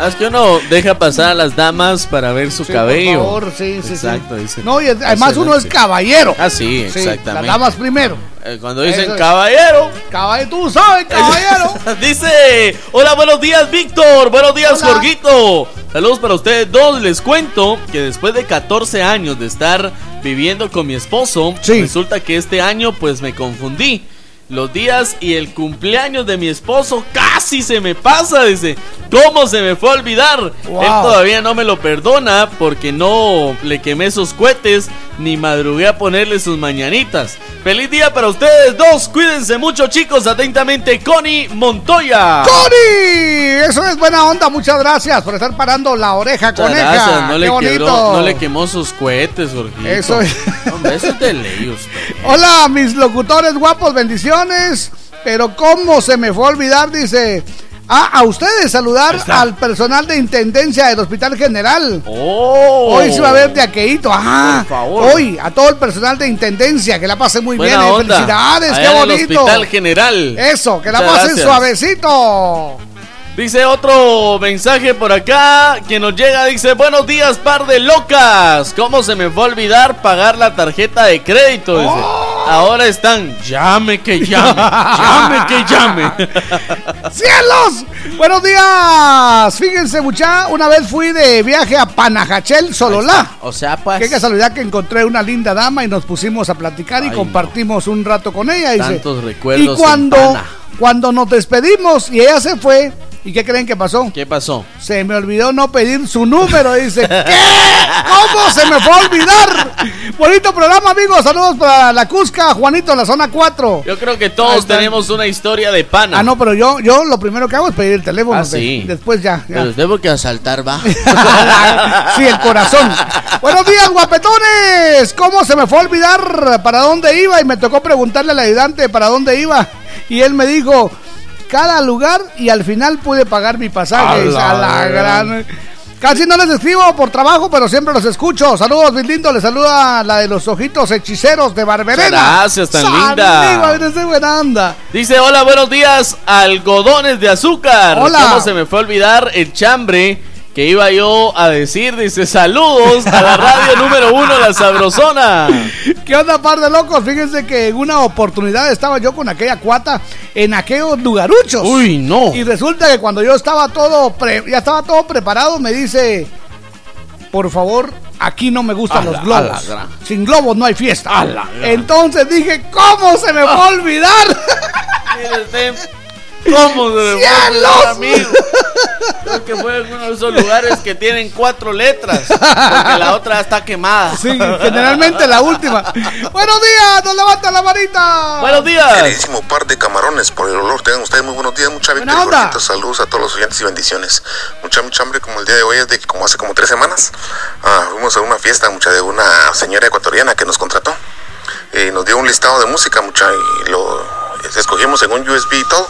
Es que uno deja pasar a las damas para ver su Sí, cabello. Por favor, sí, sí, sí. Exacto, dice. No, y además uno es caballero. Ah, sí, Sí, exactamente. Las damas primero. Eh, Cuando dicen Eso caballero. Caballero, tú sabes, caballero. Dice, hola, buenos días, Víctor. Buenos días, Hola. Jorgito. Saludos para ustedes dos. Les cuento que después de 14 años de estar viviendo con mi esposo, resulta que este año pues me confundí. Los días y el cumpleaños de mi esposo casi se me pasa, dice. ¿Cómo se me fue a olvidar? Wow. Él todavía no me lo perdona porque no le quemé sus cohetes ni madrugué a ponerle sus mañanitas. Feliz día para ustedes dos. Cuídense mucho, chicos. Atentamente, Connie Montoya. ¡Cori! Eso es buena onda. Muchas gracias por estar parando la oreja Muchas coneja. gracias. No Qué le, bonito. quebró, no le quemó sus cohetes, Jorgito. Eso es. Hombre, eso es de ley usted. Hola, mis locutores guapos, bendiciones. Pero cómo se me fue a olvidar, dice. Ah, a ustedes saludar al personal de intendencia del Hospital General. Oh. Hoy se va a ver de aqueíto. Ah, Por favor. hoy a todo el personal de intendencia que la pase muy Buena bien. eh. onda. Felicidades, Allá qué en el bonito. Hospital General. Eso, que la Muchas pasen gracias. suavecito. Dice otro mensaje por acá que nos llega. Dice: Buenos días, par de locas. ¿Cómo se me fue a olvidar pagar la tarjeta de crédito? Dice: Ahora están. Llame que llame. llame que llame. ¡Cielos! Buenos días. Fíjense, mucha, una vez fui de viaje a Panajachel, Sololá. O sea, pues. Qué casualidad que encontré una linda dama y nos pusimos a platicar y Ay, compartimos un rato con ella. Dice. Tantos recuerdos Y en cuando Pana. Cuando nos despedimos y ella se fue, ¿y qué creen que pasó? ¿Qué pasó? Se me olvidó no pedir su número. Dice, ¿qué? ¿Cómo se me fue a olvidar? Bonito programa, amigos. Saludos para la Cusca, Juanito, la zona 4. Yo creo que todos tenemos una historia de pana. Ah, no, pero yo, yo lo primero que hago es pedir el teléfono. Ah, sí. Después ya. ya. Pero tengo que asaltar, va. sí, el corazón. Buenos días, guapetones. ¿Cómo se me fue a olvidar para dónde iba? Y me tocó preguntarle al ayudante para dónde iba. Y él me dijo, cada lugar y al final pude pagar mi pasaje. A la A la gran. gran... Casi no les escribo por trabajo, pero siempre los escucho. Saludos, mis lindos. Les saluda la de los ojitos hechiceros de Barberena. Gracias, tan San linda. Buena onda. Dice, hola, buenos días, algodones de azúcar. Hola. ¿Cómo se me fue a olvidar el chambre que iba yo a decir? Dice, saludos a la radio número uno, La Sabrosona. ¿Qué onda, par de locos? Fíjense que en una oportunidad estaba yo con aquella cuata en aquellos lugaruchos. Uy, no. Y resulta que cuando yo estaba todo, pre- ya estaba todo preparado, me dice, por favor, aquí no me gustan los globos. Sin globos no hay fiesta. Entonces dije, ¿cómo se me va a olvidar? ¿Cómo se ¡Cielos! amigo? Creo que fue en uno de esos lugares que tienen cuatro letras. Porque la otra está quemada. Sí, generalmente la última. Buenos días, nos levanta la manita. Buenos días. Queridísimo par de camarones por el olor. Tengan ustedes muy buenos días, mucha y. Jorgito, Saludos a todos los oyentes y bendiciones. Mucha, mucha hambre como el día de hoy es de que como hace como tres semanas ah, fuimos a una fiesta, mucha de una señora ecuatoriana que nos contrató. Eh, nos dio un listado de música, mucha, y lo escogimos en un USB y todo.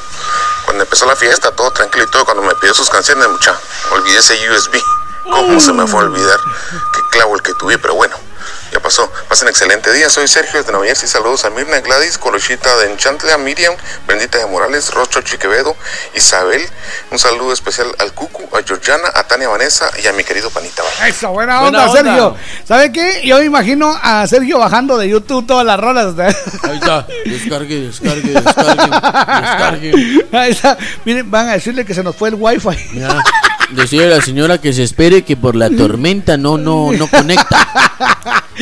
Cuando empezó la fiesta, todo tranquilo y todo, cuando me pidió sus canciones, mucha, olvidé ese USB. ¿Cómo se me fue a olvidar? Qué clavo el que tuve, pero bueno, ya pasó. Pasen excelente día. Soy Sergio desde Nueva Jersey. Saludos a Mirna, Gladys, Colochita de Enchantle, a Miriam, Bendita de Morales, Rocho Chiquevedo, Isabel. Un saludo especial al Cucu, a Georgiana, a Tania Vanessa y a mi querido Panita. Eso, buena Buena onda, onda. Sergio. ¿Sabe qué? Yo me imagino a Sergio bajando de YouTube todas las rolas. Ahí está. Descargue, descargue, descargue. Descargue. Ahí está. Miren, van a decirle que se nos fue el wifi. Mira, decía la señora que se espere que por la tormenta no, no, no conecta.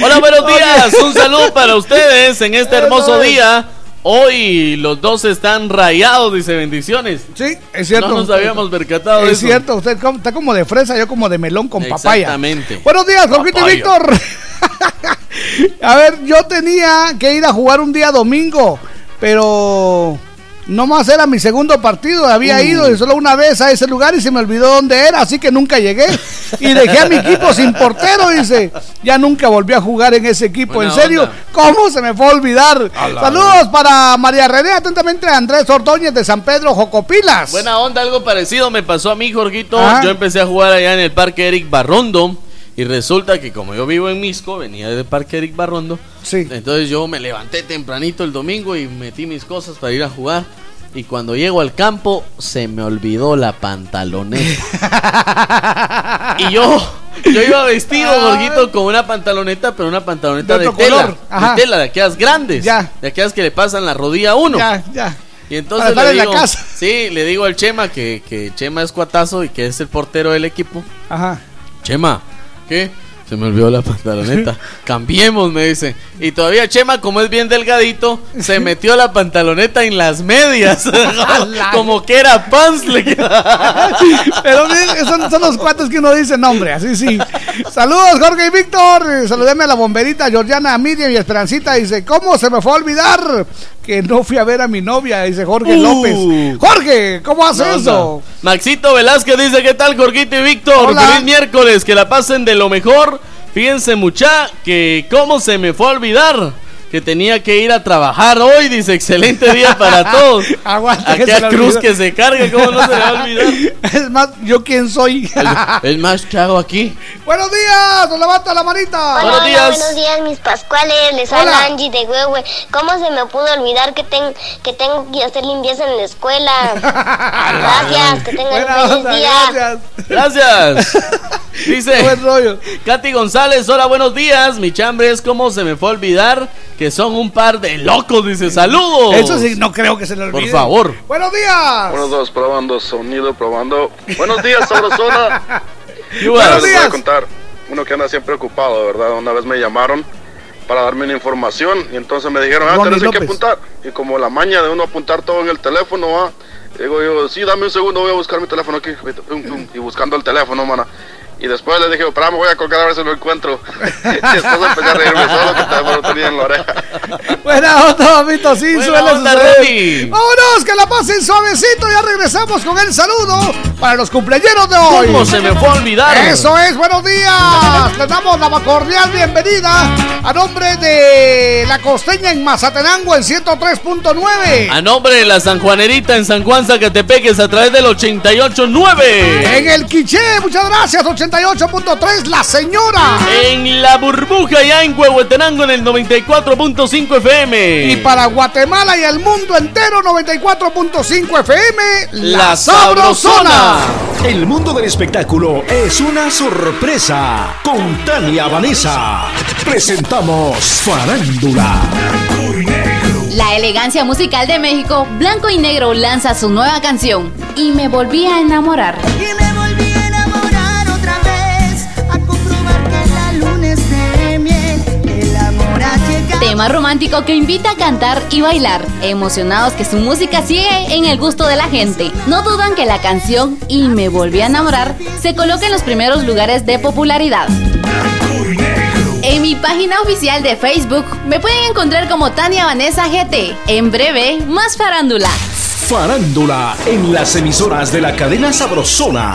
Hola, buenos días. Un saludo para ustedes en este hermoso día. Hoy los dos están rayados, dice bendiciones. Sí, es cierto. No nos habíamos percatado de Es eso. cierto, usted está como de fresa, yo como de melón con papaya. Exactamente. Buenos días, Jorgito y. Víctor. a ver, yo tenía que ir a jugar un día domingo, pero no más era mi segundo partido. Había Uh. ido y solo una vez a ese lugar y se me olvidó dónde era, así que nunca llegué. Y dejé a mi equipo sin portero, dice. Ya nunca volví a jugar en ese equipo. Buena en serio, onda. ¿cómo se me fue a olvidar? A Saludos para María René, atentamente Andrés Ordóñez de San Pedro, Jocopilas. Buena onda, algo parecido me pasó a mí, Jorgito. Yo empecé a jugar allá en el Parque Eric Barrondo. Y resulta que como yo vivo en Misco, venía del Parque Eric Barrondo. Sí. Entonces yo me levanté tempranito el domingo y metí mis cosas para ir a jugar. Y cuando llego al campo, se me olvidó la pantaloneta. y yo, yo iba vestido, Jorgito, con una pantaloneta, pero una pantaloneta De de, tela. color. De tela, de aquellas grandes. Ya. De aquellas que le pasan la rodilla a uno. Ya, ya. Y entonces Para le en la digo, casa. sí, le digo al Chema que, que Chema es cuatazo y que es el portero del equipo. Ajá. Chema, ¿qué? Se me olvidó la pantaloneta. Cambiemos, me dice. Y todavía Chema, como es bien delgadito, se metió la pantaloneta en las medias. como que era pants. Pero son, son los cuates que uno dice nombre, así sí. Saludos, Jorge y Víctor. Saludeme a la bomberita Georgiana, a Miriam y Esperancita. Dice, ¿cómo se me fue a olvidar que no fui a ver a mi novia? Dice Jorge Uh. López. Jorge, ¿cómo hace No, eso? no. Maxito Velázquez dice, ¿qué tal, Jorgito y Víctor? Feliz miércoles, que la pasen de lo mejor. Fíjense, mucha, que cómo se me fue a olvidar que tenía que ir a trabajar hoy. Dice, excelente día para todos. Aguanta, que Aquella le cruz olvidó. que se carga, ¿cómo no se le va a olvidar? Es más, ¿yo quién soy? Es más, ¿qué hago aquí? Buenos días, nos levanta la manita. Hola, hola, buenos días, mis pascuales. Les Hola. habla Angie de Huehue. ¿Cómo se me pudo olvidar que, ten- que tengo que hacer limpieza en la escuela? gracias, que tengan Buena un feliz onda, día. Gracias. Dice Buen rollo. Katy González, hola, buenos días. Mi chambre es como se me fue a olvidar que son un par de locos. Dice, saludos. Eso sí, no creo que se le olvide. Por favor. Buenos días. Buenos dos, probando sonido, probando. Buenos días, Sabrosona. Buenos Les voy días. a contar. Uno que anda siempre ocupado, ¿verdad? Una vez me llamaron para darme una información. Y entonces me dijeron, ah, tenés que apuntar. Y como la maña de uno apuntar todo en el teléfono, ¿va? Digo yo, sí, dame un segundo, voy a buscar mi teléfono aquí. Y buscando el teléfono, mana. Y después le dije, espera, me voy a colgar a ver si lo encuentro. y después empecé a reírme solo que el teléfono tenía en la oreja. Buena onda, mamito, sí, suele suceder. Vámonos, que la pasen suavecito. Ya regresamos con el saludo para los cumpleaños de hoy. ¿Cómo se me fue a olvidar? Eso es, buenos días. Les damos la más cordial bienvenida a nombre de La Costeña en Mazatenango en 103.9. A nombre de la Sanjuanerita en San Juan Zacatepeques a través del 88.9. En el Quiché, muchas gracias, 88.3, La Señora. En la burbuja ya en Huehuetenango en el 94.5 FM. Y para Guatemala y el mundo entero, 94.5 FM, La Sabrosona. El mundo del espectáculo es una sorpresa. Con Tania Vanessa. Presentamos Farándula. La elegancia musical de México, Blanco y Negro lanza su nueva canción y me volví a enamorar. Tema romántico que invita a cantar y bailar, emocionados que su música sigue en el gusto de la gente. No dudan que la canción Y me volví a enamorar se coloca en los primeros lugares de popularidad. En mi página oficial de Facebook me pueden encontrar como Tania Vanessa GT. En breve, más farándula. Farándula en las emisoras de la cadena Sabrosona.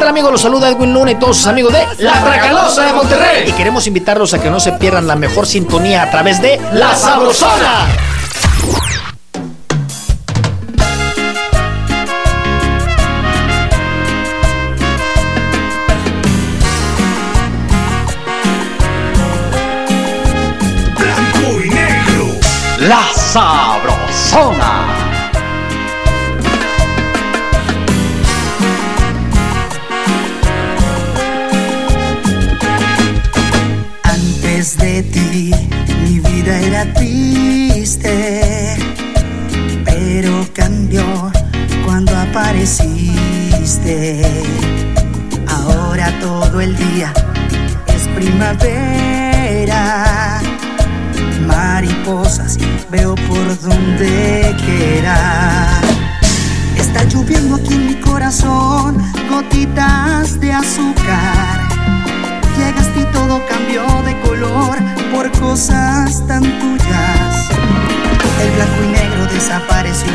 Tal amigos? Los saluda Edwin Luna y todos sus amigos de La Tracalosa de Monterrey. Y queremos invitarlos a que no se pierdan la mejor sintonía a través de La Sabrosona. Blanco y negro. La Sabrosona. Triste, pero cambió cuando apareciste. Ahora todo el día es primavera, mariposas veo por donde quiera. Está lloviendo aquí en mi corazón, gotitas de azúcar. Llegaste y todo cambió de color por cosas tan tuyas. El blanco y negro desapareció,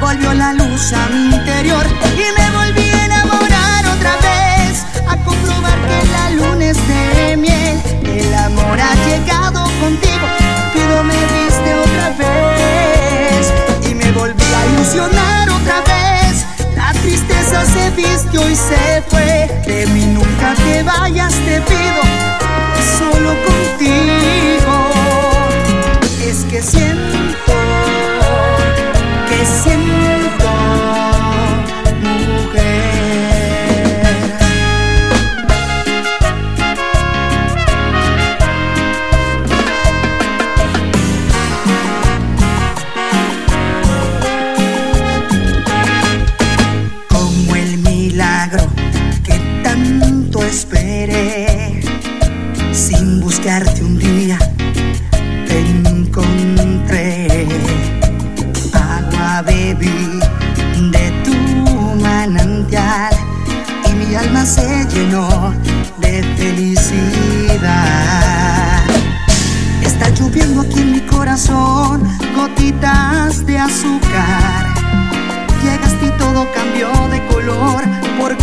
volvió la luz a mi interior y me volví a enamorar otra vez. A comprobar que la luna es de miel, el amor ha llegado contigo. Pido me viste otra vez y me volví a ilusionar otra vez. La tristeza se vistió y se fue. De mí nunca te vayas, te pido, solo contigo. Es que siento, que siento,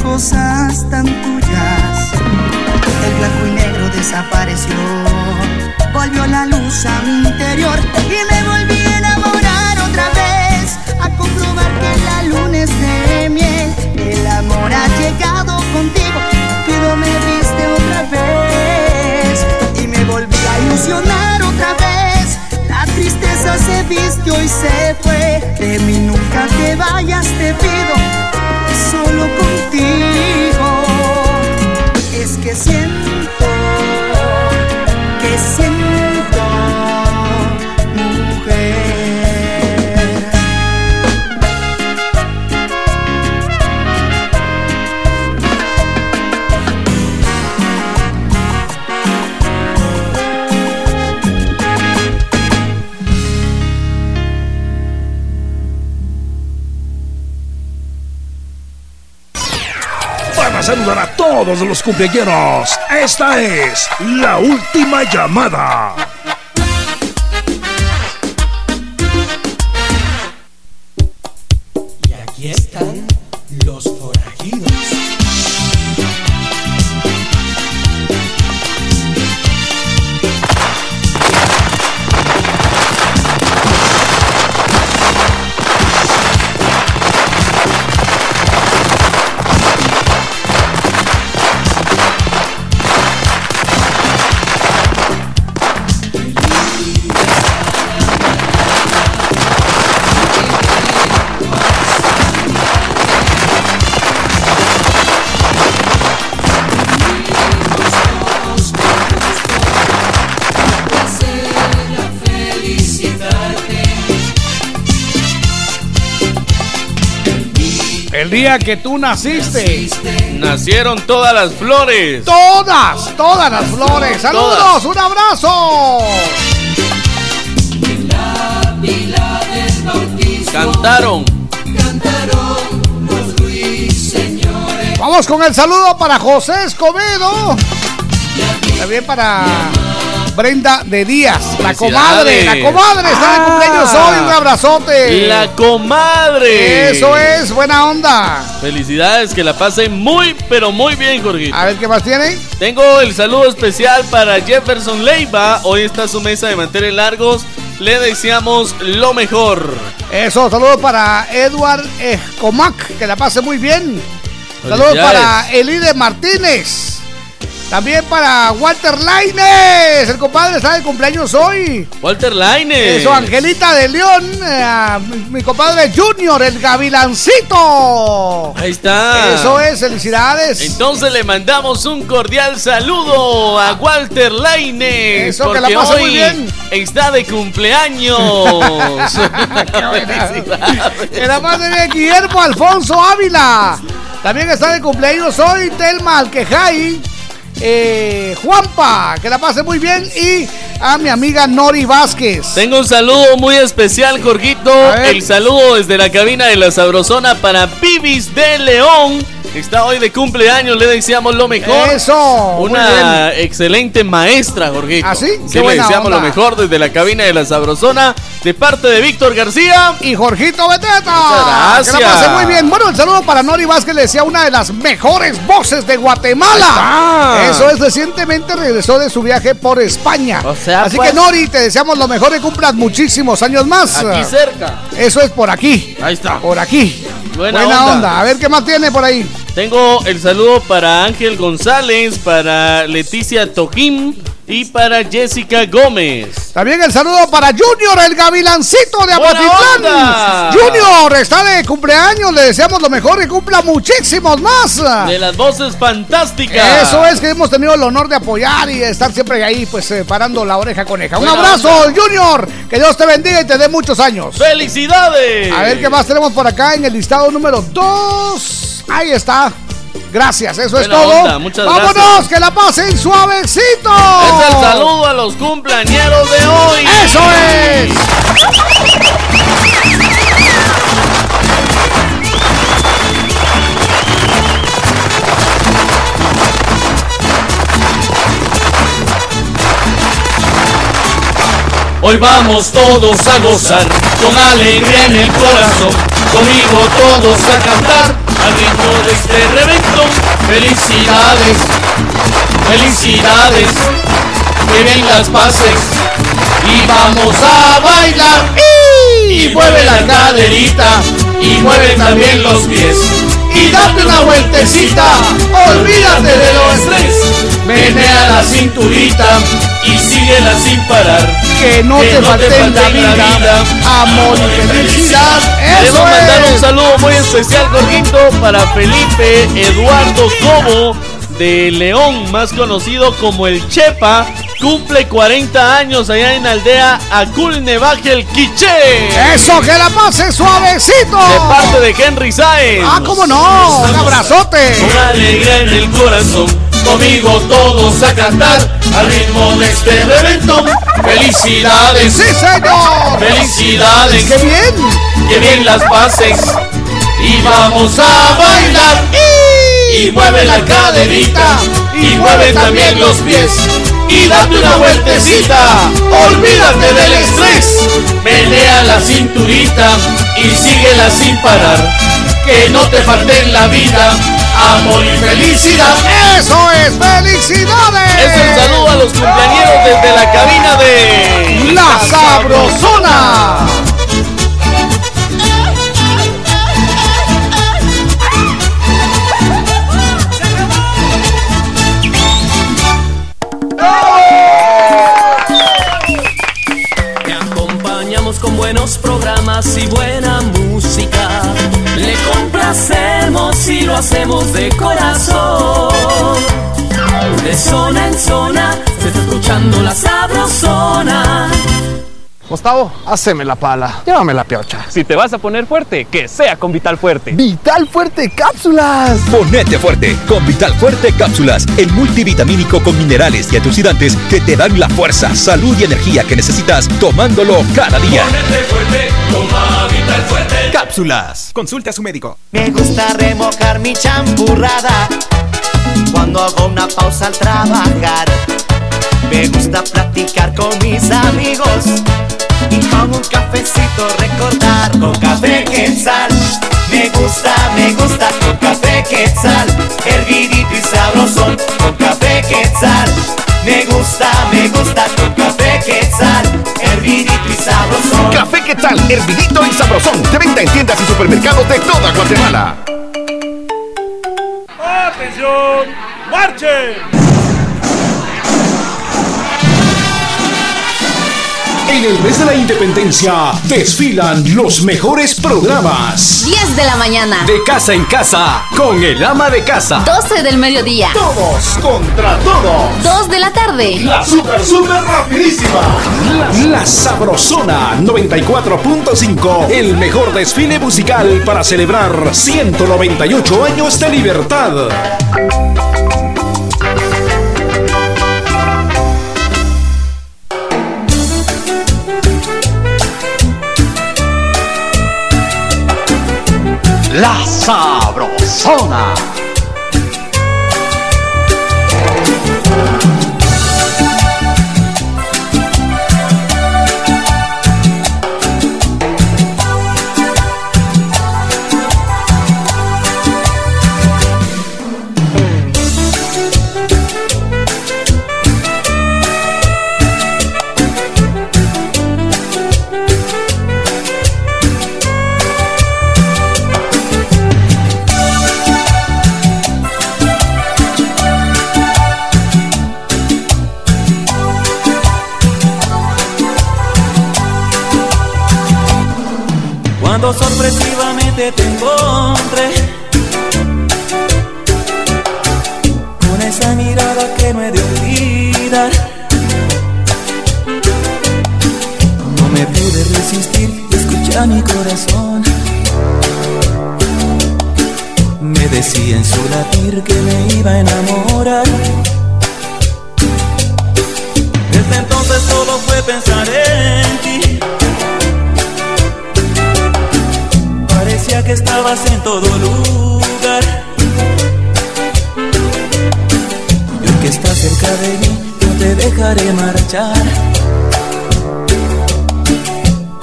cosas tan tuyas. El blanco y negro desapareció, volvió la luz a mi interior y me volví a enamorar otra vez. A comprobar que la luna es de miel, el amor ha llegado contigo, pero me otra vez y me volví a ilusionar otra vez. La tristeza se vistió y se fue, de mí nunca te vayas, te pido solo contigo. Es que siento, que siento, todos los cumpleaños, esta es la última llamada. Día que tú naciste. Nacieron todas las flores. Todas, todas las flores. Saludos, Todas. un abrazo. Cantaron. Vamos con el saludo para José Escobedo. También para Brenda de Díaz, la comadre. La comadre está de cumpleaños hoy. Un abrazote. La comadre. Eso es, buena onda. Felicidades, que la pasen muy, pero muy bien, Jorgito. A ver qué más tienen. Tengo el saludo especial para Jefferson Leiva. Hoy está su mesa de mantener largos. Le deseamos lo mejor. Eso, saludos para Edward Escomac, que la pase muy bien. Saludos para Elide Martínez. También para Walter Laines, el compadre está de cumpleaños hoy. Walter Laine. Eso, Angelita de León, eh, mi, mi compadre Junior, el gavilancito. Ahí está. Eso es, felicidades. Entonces le mandamos un cordial saludo a Walter Laine. Eso, que la pase hoy muy bien. está de cumpleaños. Que la más de Guillermo Alfonso Ávila. También está de cumpleaños hoy Telma Alquejay. Eh, Juanpa, que la pase muy bien. Y a mi amiga Nori Vázquez. Tengo un saludo muy especial, Jorgito. El saludo desde la cabina de la Sabrosona para Vivis de León. Está hoy de cumpleaños, le deseamos lo mejor. Eso, Una excelente maestra, Jorgito. ¿Ah, sí? Le deseamos onda. lo mejor desde la cabina de la Sabrosona. De parte de Víctor García. Y Jorgito Beteta. Muchas Que la pase gracias. muy bien. Bueno, el saludo para Nori Vázquez, le decía una de las mejores voces de Guatemala. Eso es, recientemente regresó de su viaje por España. sea, Así pues- que Nori, te deseamos lo mejor y cumplas muchísimos años más. Aquí cerca. Eso es por aquí. Ahí está. Por aquí. Buena Buena, onda. onda. A ver qué más tiene por ahí. Tengo el saludo para Ángel González, para Leticia Toquín y para Jessica Gómez. También el saludo para Junior, el gavilancito de ¡Buena Apotitlán. onda! Junior está de cumpleaños, le deseamos lo mejor y cumpla muchísimos más. De las voces fantásticas. Eso es que hemos tenido el honor de apoyar y estar siempre ahí, pues eh, parando la oreja coneja. Un abrazo, onda. Junior. Que Dios te bendiga y te dé muchos años. ¡Felicidades! A ver qué más tenemos por acá en el listado número 2. Ahí está. Gracias, eso es todo. onda, muchas Vámonos, gracias. que la pasen suavecito. Es el saludo a los cumpleañeros de hoy. ¡Eso es! Hoy vamos todos a gozar, con alegría en el corazón, conmigo todos a cantar, al ritmo de este reventón. Felicidades, felicidades, que bien las pases, y vamos a bailar. Y mueve la caderita, y mueve también los pies, y date una vueltecita, olvídate de los estrés, menea la cinturita, y síguela sin parar. Que no te falte en la vida, amor y felicidad. Eso mandar un saludo muy especial, Gorguito, para Felipe Eduardo Cobo de León, más conocido como el Chepa. Cumple 40 años allá en aldea Aculnevaje el Quiché. Eso, que la pase suavecito. De parte de Henry Sáenz. Ah, cómo no. Un abrazote. Con alegría en el corazón, conmigo todos a cantar al ritmo de este reventón. Felicidades, Sí, señor. felicidades, ¡Qué bien! que bien las pases y vamos a bailar. Y mueve la caderita y mueve también los pies y date una vueltecita. Olvídate del estrés, menea la cinturita y síguela sin parar. Que no te falte en la vida amor y felicidad. Eso es, felicidades. Es un saludo a los cumpleañeros desde la cabina de La Sabrosona. Y buena música. Le complacemos y lo hacemos de corazón. De zona en zona se está escuchando la sabrosona. Gustavo, haceme la pala. Llévame la piocha. Si te vas a poner fuerte, que sea con Vital Fuerte. Vital Fuerte Cápsulas. Ponete fuerte con Vital Fuerte Cápsulas, el multivitamínico con minerales y antioxidantes que te dan la fuerza, salud y energía que necesitas tomándolo cada día. Ponete fuerte, toma Vital Fuerte. Cápsulas. Consulte a su médico. Me gusta remojar mi champurrada cuando hago una pausa al trabajar. Me gusta platicar con mis amigos y con un cafecito recordar. Con café quetzal, me gusta, me gusta con café quetzal, hervidito y sabrosón. Con café quetzal, me gusta, me gusta con café quetzal, hervidito y sabrosón. Café Quetzal, hervidito y sabrosón. De venta en tiendas y supermercados de toda Guatemala. ¡Atención! ¡Marchen! En el mes de la independencia desfilan los mejores programas. 10 de la mañana. De casa en casa, con el ama de casa. 12 del mediodía. Todos contra todos. 2 de la tarde. La super, super rapidísima. La, la Sabrosona 94.5. El mejor desfile musical para celebrar 198 años de libertad. La Sabrosona. Te encontré con esa mirada que no he de olvidar. No me pude resistir, escucha mi corazón. Me decía en su latir que me iba a enamorar. Desde entonces solo fue pensar en ti. En todo lugar. Y que estás cerca de mí, no te dejaré marchar.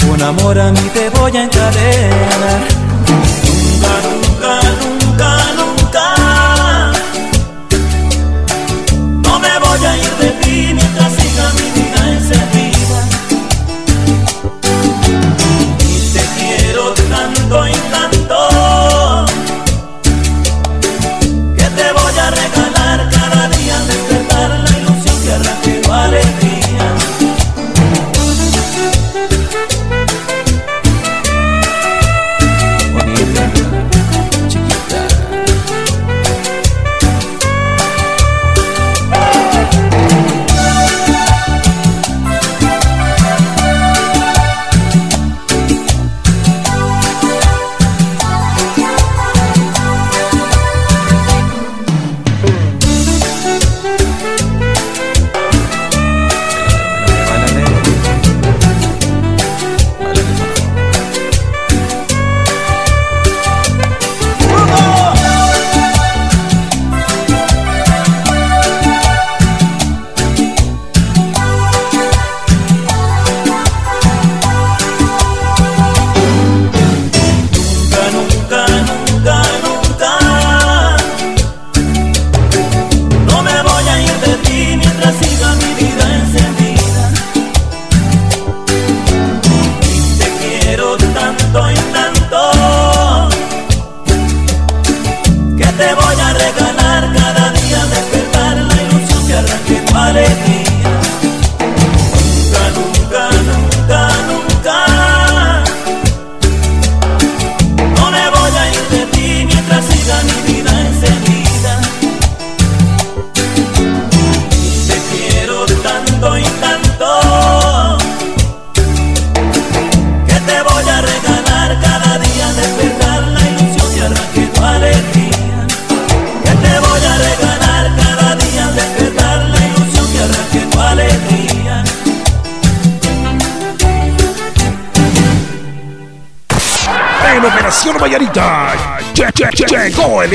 Con amor a mí te voy a encadenar.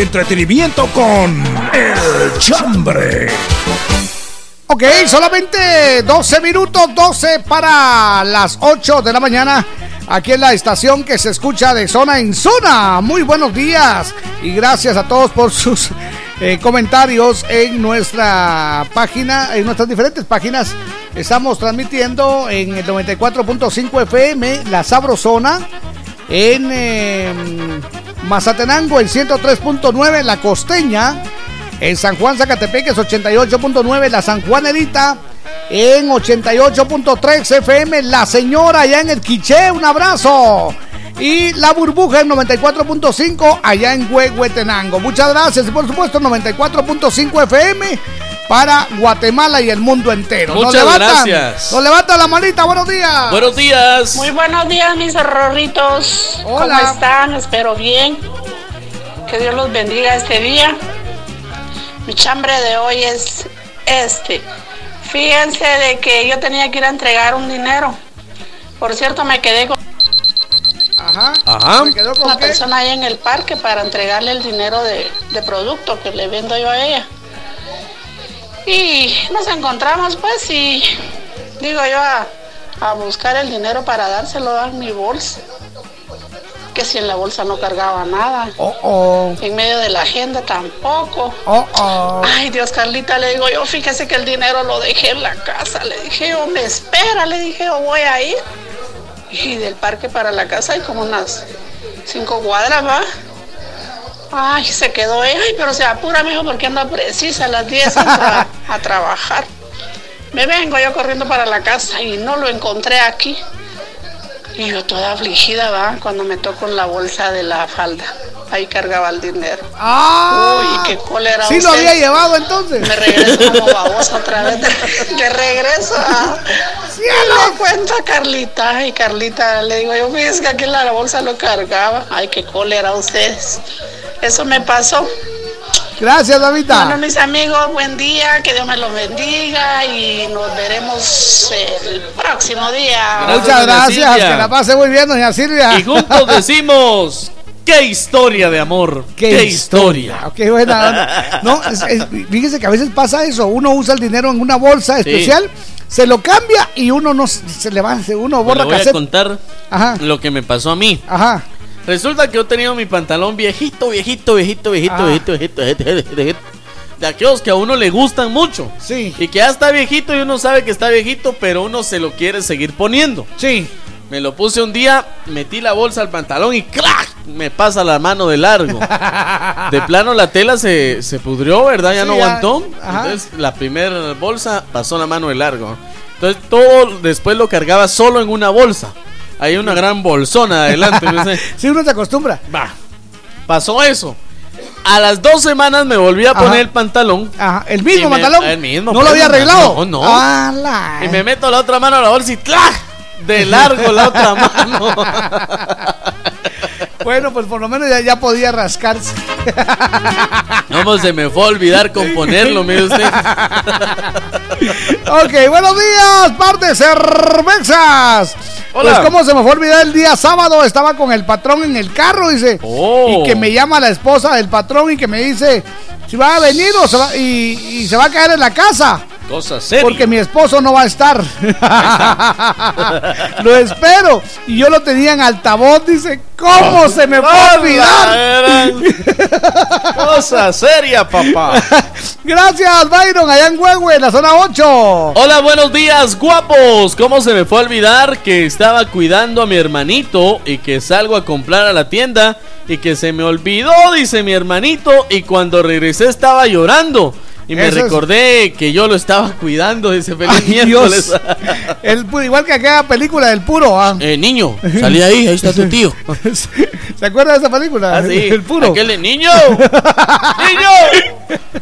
Entretenimiento con El Chambre. Ok, solamente 12 minutos, 12 para las 8 de la mañana. Aquí en la estación que se escucha de zona en zona. Muy buenos días y gracias a todos por sus eh, comentarios en nuestra página, en nuestras diferentes páginas. Estamos transmitiendo en el 94.5 FM, La Sabrosona, en eh, Mazatenango, el 103.9, La Costeña, en San Juan Zacatepec, es 88.9, La San Juanerita, en 88.3 FM, La Señora, allá en el Quiché, un abrazo. Y La Burbuja en 94.5 allá en Huehuetenango. Muchas gracias. Y por supuesto 94.5 FM para Guatemala y el mundo entero. Muchas nos levantan, gracias. Nos levanta la manita. Buenos días. Buenos días. Muy buenos días, mis horroritos. ¿Cómo Hola. están? Espero bien. Que Dios los bendiga este día. Mi chambre de hoy es este. Fíjense de que yo tenía que ir a entregar un dinero. Por cierto, me quedé con Ajá. Ajá. una persona ahí en el parque para entregarle el dinero de, de producto que le vendo yo a ella. Y nos encontramos pues y digo yo a, a buscar el dinero para dárselo en mi bolsa. Que si en la bolsa no cargaba nada. Oh, oh. En medio de la agenda tampoco. Oh, oh. Ay, Dios Carlita, le digo yo, fíjese que el dinero lo dejé en la casa. Le dije yo, me espera, le dije yo, voy a ir. Y del parque para la casa hay como unas cinco cuadras, ¿va? Ay, se quedó ella, ay, pero se apura, mijo, porque anda precisa a las 10 entra a, a trabajar. Me vengo yo corriendo para la casa y no lo encontré aquí. Y yo toda afligida, va, cuando me toco en la bolsa de la falda. Ahí cargaba el dinero. Ah. Uy, qué cólera. Sí lo había llevado entonces. Me regreso como babosa otra vez. De, de regreso a. Y le cuento a Carlita. Y Carlita le digo, yo fíjese que aquí en la bolsa lo cargaba. Ay, qué cólera ustedes. Eso me pasó. Gracias, Davita. Bueno, mis amigos, buen día, que Dios me los bendiga y nos veremos el próximo día. Muchas gracias. Que la pase muy bien, doña Silvia. Y juntos decimos, qué historia de amor. Qué, historia. Ah, Qué buena. No, es- es- fíjese que a veces pasa eso. Uno usa el dinero en una bolsa Sí. especial, se lo cambia y uno no se le va, se- uno borra voy a contar Ajá. lo que me pasó a mí. Ajá. Resulta que yo tenía mi pantalón viejito, viejito, viejito, viejito, Ah. viejito, viejito, viejito, viejito. De aquellos que a uno le gustan mucho. Sí. Y que ya está viejito y uno sabe que está viejito, pero uno se lo quiere seguir poniendo. Sí. Me lo puse un día, metí la bolsa al pantalón y ¡crack! Me pasa la mano de largo. De plano la tela se, se pudrió, ¿verdad? Ya Sí, no ya. aguantó. Ajá. Entonces la primera bolsa pasó la mano de largo. Entonces todo después lo cargaba solo en una bolsa. Hay una gran bolsona adelante. no sé. Sí, uno se acostumbra. Va. Pasó eso. A las dos semanas me volví a Ajá. poner el pantalón. Ajá. El mismo me- pantalón. el mismo, no lo había arreglado. No, no. ¡Ala! Y me meto la otra mano a la bolsa y ¡tlac! De largo la otra mano. Bueno, pues por lo menos ya, ya podía rascarse. No, pues se me fue a olvidar componerlo, mire usted. Ok, buenos días, par de cervezas. Hola. Pues cómo se me fue a olvidar el día sábado, estaba con el patrón en el carro, dice. Oh. Y que me llama la esposa del patrón y que me dice si va a venir o se va, y, y se va a caer en la casa. Cosa seria. Porque mi esposo no va a estar. lo espero. Y yo lo tenía en altavoz, dice, ¿cómo se me fue a olvidar? Cosa seria, papá. Gracias, Byron, allá en Huehue, en la zona 8. Hola, buenos días, guapos. ¿Cómo se me fue a olvidar que estaba cuidando a mi hermanito y que salgo a comprar a la tienda y que se me olvidó, dice mi hermanito, y cuando regresé estaba llorando? Y me Eso es- recordé que yo lo estaba cuidando, dice feliz Ay, miércoles. Dios. El igual que aquella película del puro, ¿ah? Eh, niño, salí ahí, ahí está tu tío. ¿Se acuerda de esa película? Ah, sí. El puro. Aquel de niño. ¡Niño!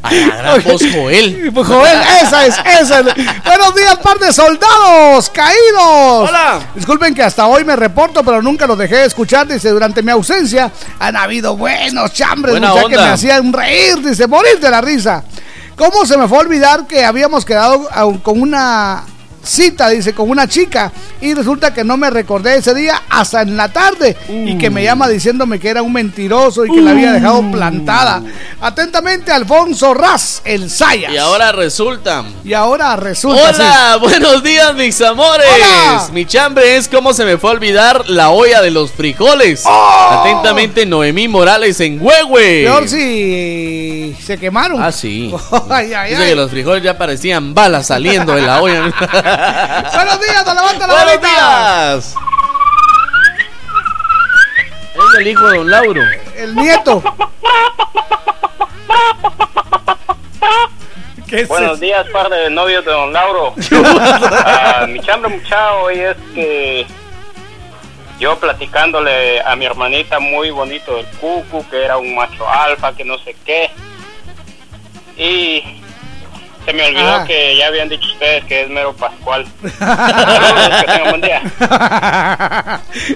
A la gran voz, Joel. Pues, Joel, esa es, esa es. Buenos días, par de soldados caídos. Hola. Disculpen que hasta hoy me reporto, pero nunca los dejé de escuchar. Dice, durante mi ausencia han habido buenos chambres, muchachos, que me hacían reír, dice, morir de la risa. ¿Cómo se me fue a olvidar que habíamos quedado con una cita, dice, con una chica y resulta que no me recordé ese día hasta en la tarde y que me llama diciéndome que era un mentiroso y que la había dejado plantada. Atentamente, Alfonso Raz, el Sayas. Y ahora resulta. Y ahora resulta. Hola, buenos días, mis amores. Hola. Mi chambre es como se me fue a olvidar la olla de los frijoles. Atentamente, Noemí Morales en Huehue. Peor si se quemaron. Ah, sí. Ay, ay, Dice ay. que los frijoles ya parecían balas saliendo de la olla. Buenos días, te levanta la Buenos manita. días. Es el hijo de Don Lauro. El nieto. ¿Qué es Buenos eso? días, par de novios de Don Lauro. Ah, mi chambre mucha hoy es que yo platicándole a mi hermanita muy bonito del cucu, que era un macho alfa, que no sé qué. Y se me olvidó Ah. que ya habían dicho ustedes que es mero Pascual. Saludos, que tengan buen día.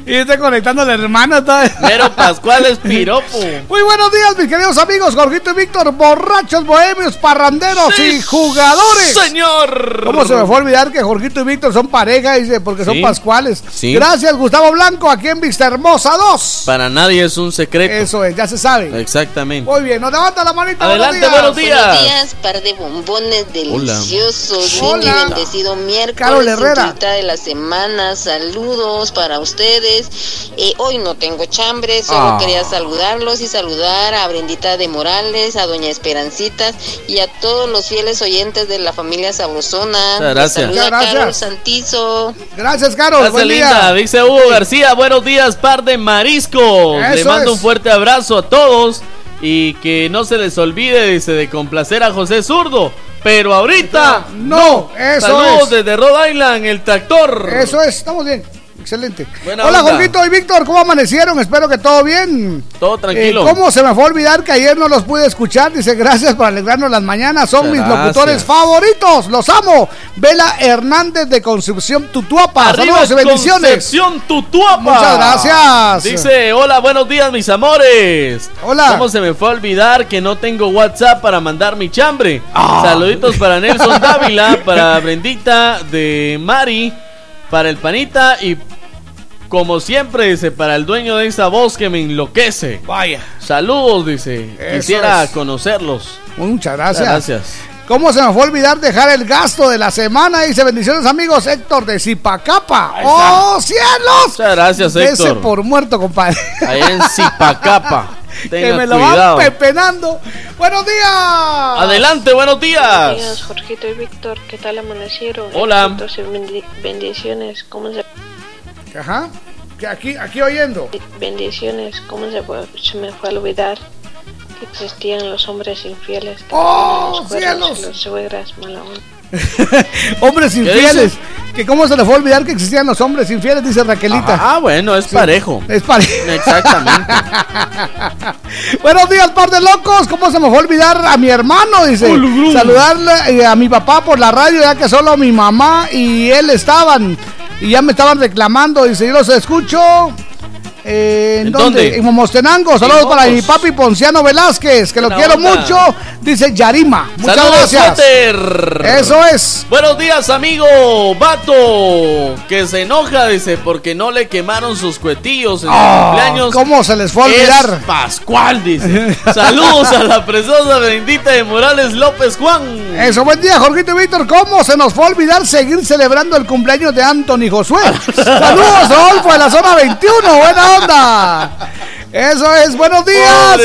y está conectando a la hermana. todavía. Mero Pascual es piropo. Muy buenos días, mis queridos amigos, Jorgito y Víctor, borrachos, bohemios, parranderos Sí, y jugadores. Señor. ¿Cómo se me fue a olvidar que Jorgito y Víctor son pareja? Dice, porque son Sí. pascuales. Sí. Gracias, Gustavo Blanco, aquí en Vista Hermosa 2. Para nadie es un secreto. Eso es, ya se sabe. Exactamente. Muy bien, nos levanta la manita. Adelante, buenos días. Buenos días, par de bombones deliciosos. Hola. Lindo y bendecido miércoles. Carol Herrera. de la semana. Saludos para ustedes. Eh, hoy no tengo chambre, solo Ah. quería saludarlos y saludar a Brendita de Morales, a Doña Esperancitas y a todos los fieles oyentes de la familia Sabrosona. Gracias. Saluda gracias. Carol Santizo. Gracias, Carol. Gracias, Buen linda. día. Dice Hugo García, buenos días, par de mariscos. Le mando es. un fuerte abrazo a todos y que no se les olvide, dice, de complacer a José Zurdo. Pero ahorita, No, eso saludos es. desde Rhode Island, el tractor. Eso es, estamos bien. Excelente. Buena Hola, onda. Jorgito y Víctor, ¿cómo amanecieron? Espero que todo bien. Todo tranquilo. Eh, ¿Cómo se me fue a olvidar que ayer no los pude escuchar? Dice, gracias por alegrarnos las mañanas. Son mis locutores favoritos. Los amo. Vela Hernández de Concepción Tutuapa. Arriba Saludos y bendiciones. Concepción Tutuapa. Muchas gracias. Dice, hola, buenos días, mis amores. Hola. ¿Cómo se me fue a olvidar que no tengo WhatsApp para mandar mi chambre? Ah. Saluditos para Nelson Dávila, para Brendita de Mari, para el Panita y como siempre, dice, para el dueño de esa voz que me enloquece. Vaya. Saludos, dice. Eso Quisiera es. conocerlos. Muchas gracias. Gracias. ¿Cómo se me fue a olvidar dejar el gasto de la semana? Dice, bendiciones amigos, Héctor de Zipacapa. ¡Oh, cielos! Muchas gracias, Héctor. por muerto, compadre. Ahí en Zipacapa. que me lo cuidado. van pepenando. ¡Buenos días! Adelante, buenos días. Buenos días, Jorgito y Víctor. ¿Qué tal amanecieron? Hola. Bendiciones. ¿Cómo se Ajá. Aquí, aquí oyendo. bendiciones? ¿Cómo se, fue- se me fue a olvidar que existían los hombres infieles? ¡Oh, los cielos! Los suegras mala onda. Hombres ¿Qué infieles. Que cómo se le fue a olvidar que existían los hombres infieles, dice Raquelita. Ah, bueno, es parejo. Es parejo. Exactamente. Buenos días, par de locos. ¿Cómo se me fue a olvidar a mi hermano? Dice. Saludarle eh, a mi papá por la radio, ya que solo mi mamá y él estaban. Y ya me estaban reclamando. Dice, yo los escucho. Eh, ¿En, ¿En dónde? dónde? En Momostenango. Saludos En para mi papi Ponciano Velázquez, que lo quiero onda. mucho. Dice Yarima. Muchas Saludos, gracias. suéter. Eso es. Buenos días, amigo Vato. Que se enoja, dice, porque no le quemaron sus cuetillos en su Ah, cumpleaños. ¿Cómo se les fue a olvidar? Es Pascual, dice. Saludos a la preciosa bendita de Morales López Juan. Eso, buen día, Jorgito y Víctor. ¿Cómo se nos fue a olvidar seguir celebrando el cumpleaños de Anthony Josué? Saludos, Rodolfo, de la zona 21. Buena onda. Eso es, buenos días.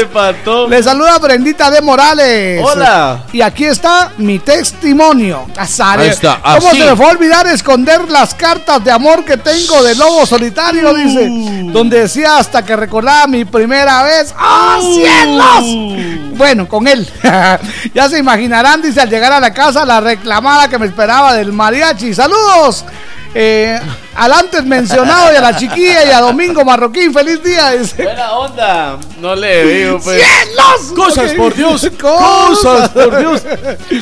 Le saluda Brendita de Morales. Hola. Y aquí está mi testimonio. Azar. Ahí está, ¿Cómo se me fue a olvidar esconder las cartas de amor que tengo de lobo solitario? Dice. Donde decía hasta que recordaba mi primera vez. ¡Ah, cielos! Bueno, con él. ya se imaginarán, dice, al llegar a la casa, la reclamada que me esperaba del mariachi. ¡Saludos! Eh, al antes mencionado y a la chiquilla y a Domingo Marroquín. Feliz día. Dice. Buena onda. No le digo, pues. ¡Cielos! Cosas por Dios. Cosas. Por Dios.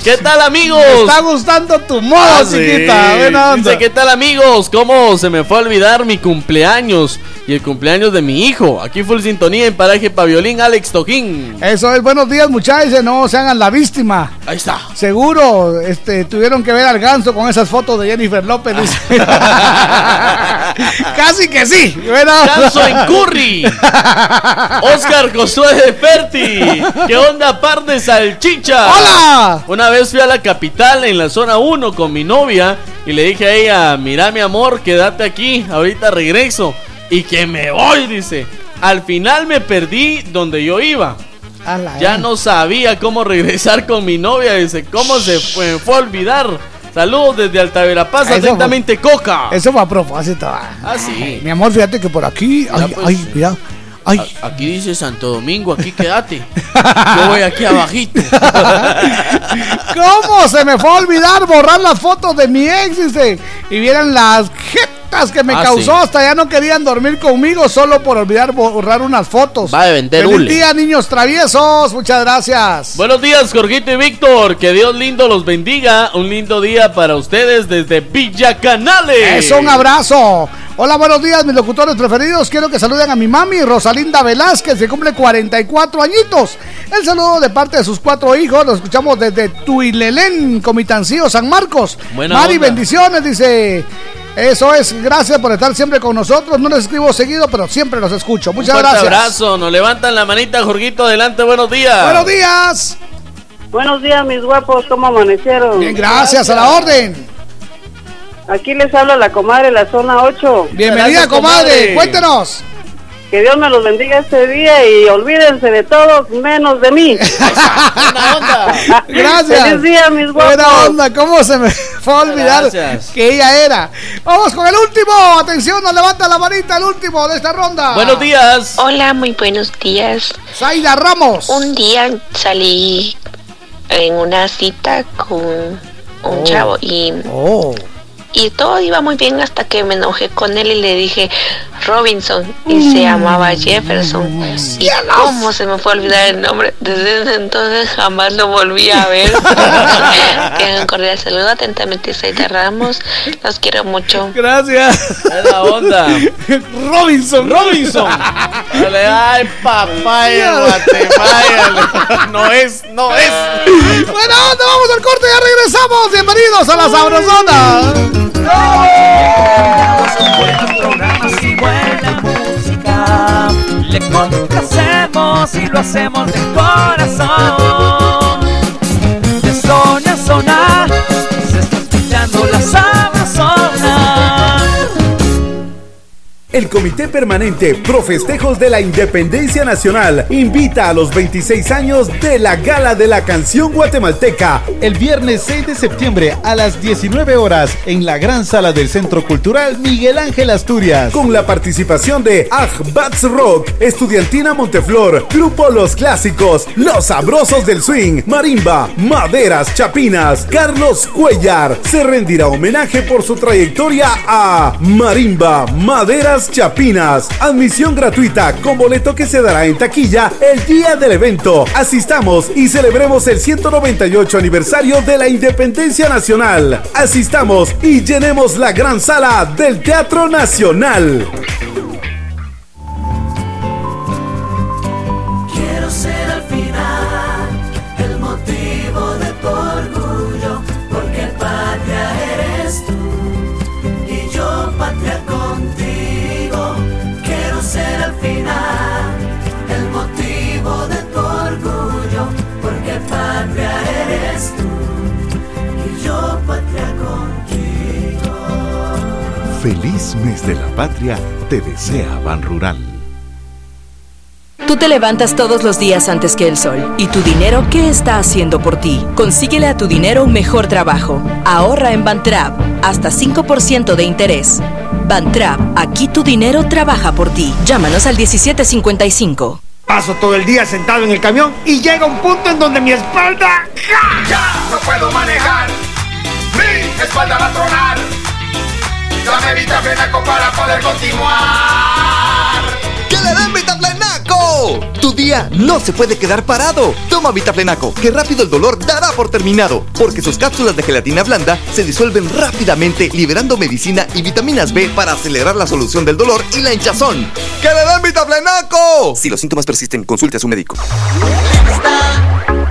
¿Qué tal, amigos? Me está gustando tu moda, Ah, sí. chiquita. Buena onda. Dice, ¿qué tal, amigos? ¿Cómo se me fue a olvidar mi cumpleaños y el cumpleaños de mi hijo? Aquí fue el sintonía en paraje Paviolín Alex Tojín. Eso es, buenos días muchachos, no se hagan la víctima. Ahí está. Seguro, este, tuvieron que ver al ganso con esas fotos de Jennifer López. dice. Casi que sí. Bueno. En Curry. Oscar Josué de Ferti. ¿Qué onda, par de salchicha? ¡Hola! Una vez fui a la capital en la zona 1 con mi novia y le dije a ella, mira mi amor, quédate aquí, ahorita regreso. Y que me voy, dice. Al final me perdí donde yo iba. Ya no sabía cómo regresar con mi novia, dice, cómo se fue, me fue a olvidar. Saludos desde Alta Verapaz, Eso fue- atentamente Coca. Eso fue a propósito. Ah, sí. Mi amor, fíjate que por aquí. Ay, pues. ay, mira. Ay. Aquí dice Santo Domingo, aquí quédate. Yo voy aquí abajito. ¿Cómo se me fue a olvidar borrar las fotos de mi ex? Dice. Y vieran las que me Ah, causó. sí. Hasta ya no querían dormir conmigo solo por olvidar borrar unas fotos. Va a vender Feliz día, niños traviesos. Muchas gracias. Buenos días, Jorgito y Víctor. Que Dios lindo los bendiga. Un lindo día para ustedes desde Villa Canales. Eso, un abrazo. Hola, buenos días, mis locutores preferidos. Quiero que saluden a mi mami, Rosalinda Velázquez, que cumple 44 añitos. El saludo de parte de sus cuatro hijos. Lo escuchamos desde Tuilelén, Comitancillo, San Marcos. Buena Mari, onda. bendiciones, dice. Eso es, gracias por estar siempre con nosotros. No les escribo seguido, pero siempre los escucho. Un Muchas gracias. abrazo. Nos levantan la manita, Jorgito. Adelante, buenos días. Buenos días. Buenos días, mis guapos, ¿cómo amanecieron? Bien, gracias, a la orden. Aquí les habla la comadre de la zona 8. Bienvenida, Gracias, comadre. Cuéntenos. Que Dios me los bendiga este día y olvídense de todos menos de mí. Gracias. Feliz día, mis guapos. Buena onda, ¿cómo se me fue a olvidar Gracias. que ella era? Vamos con el último. Atención, nos levanta la manita el último de esta ronda. días. Hola, muy buenos días. Zaida Ramos. Un día salí en una cita con un Oh. chavo y, Oh. y todo iba muy bien hasta que me enojé con él y le dije Robinson y se llamaba Jefferson. Y cómo se me fue a olvidar el nombre. Desde ese entonces jamás lo volví a ver. que un cordial saludo atentamente Zaida Ramos. Los quiero mucho. Gracias. Es la onda. Robinson. Robinson. Dale, ay, papá de Guatemala. No es, no es. Bueno, onda, vamos al corte, ya regresamos. Bienvenidos a la Sabrosona. Buenos Le complacemos y lo hacemos de corazón. El Comité Permanente Pro Festejos de la Independencia Nacional invita a los 26 años de la Gala de la Canción Guatemalteca el viernes 6 de septiembre a las 19 horas en la gran sala del Centro Cultural Miguel Ángel Asturias con la participación de Bats Rock, Estudiantina Monteflor, Grupo Los Clásicos, Los Sabrosos del Swing, Marimba, Maderas Chapinas, Carlos Cuellar. Se rendirá homenaje por su trayectoria a Marimba, Maderas Chapinas. Admisión gratuita con boleto que se dará en taquilla el día del evento. Asistamos y celebremos el 198 aniversario de la Independencia Nacional. Asistamos y llenemos la gran sala del Teatro Nacional. Feliz mes de la patria te desea Ban Rural. Tú te levantas todos los días antes que el sol. ¿Y tu dinero qué está haciendo por ti? Consíguele a tu dinero un mejor trabajo. Ahorra en Bantrap. Hasta 5% de interés. Bantrap, aquí tu dinero trabaja por ti. Llámanos al 1755. Paso todo el día sentado en el camión y llega un punto en donde mi espalda. Ya no puedo manejar, mi espalda va a tronar. Dame Vitaflenaco para poder continuar. ¡Que le den Vitaflenaco! Tu día no se puede quedar parado. Toma Vitaflenaco, que rápido el dolor dará por terminado, porque sus cápsulas de gelatina blanda se disuelven rápidamente, liberando medicina y vitaminas B para acelerar la solución del dolor y la hinchazón. ¡Que le den Vitaflenaco! Si los síntomas persisten, consulte a su médico. Lista,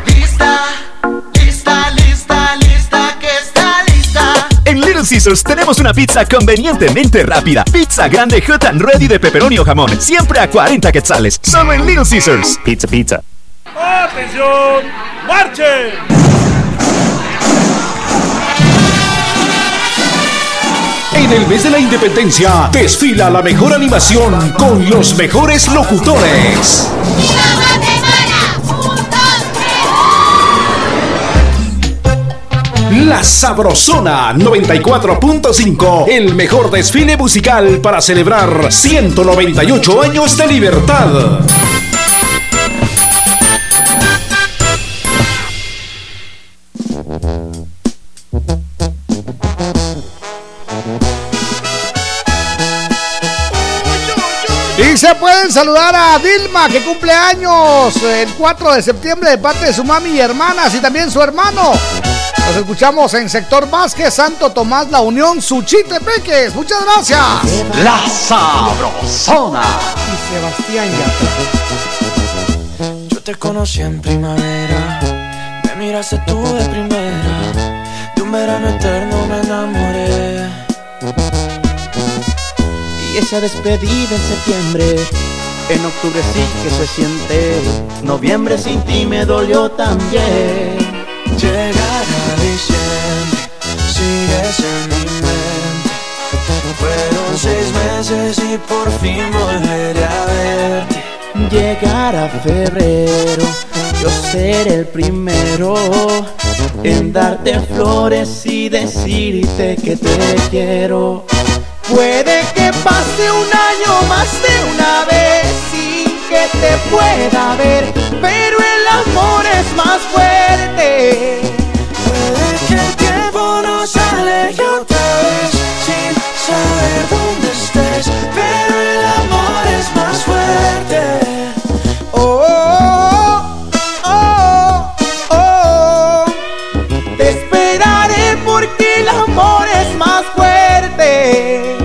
Little Caesars tenemos una pizza convenientemente rápida. Pizza grande hot and ready de pepperoni o jamón. Siempre a 40 quetzales. Solo en Little Caesars. Pizza, pizza. ¡Atención! ¡Marchen! En el mes de la independencia, desfila la mejor animación con los mejores locutores. La Sabrosona 94.5, el mejor desfile musical para celebrar 198 años de libertad. Y se pueden saludar a Dilma, que cumple años el 4 de septiembre de parte de su mami y hermanas y también su hermano. Nos escuchamos en Sector Vázquez, Santo Tomás, La Unión, Suchite Peques. Muchas gracias. La Sabrosona. Y Sebastián Yo te conocí en primavera, me miraste tú de primera, de un verano eterno me enamoré. Y esa despedida en septiembre, en octubre sí que se siente, noviembre sin ti me dolió también. Llegará sigues en mi mente. Fueron seis meses y por fin volveré a verte. Llegará febrero, yo seré el primero en darte flores y decirte que te quiero. Puede que pase un año más de una vez sin que te pueda ver, pero el amor es más fuerte. Que el tiempo nos aleje otra vez sin saber dónde estés, pero el amor es más fuerte. Oh, oh, oh, oh. Te esperaré porque el amor es más fuerte.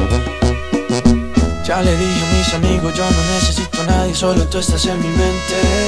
Ya le dije a mis amigos, yo no necesito a nadie, solo tú estás en mi mente.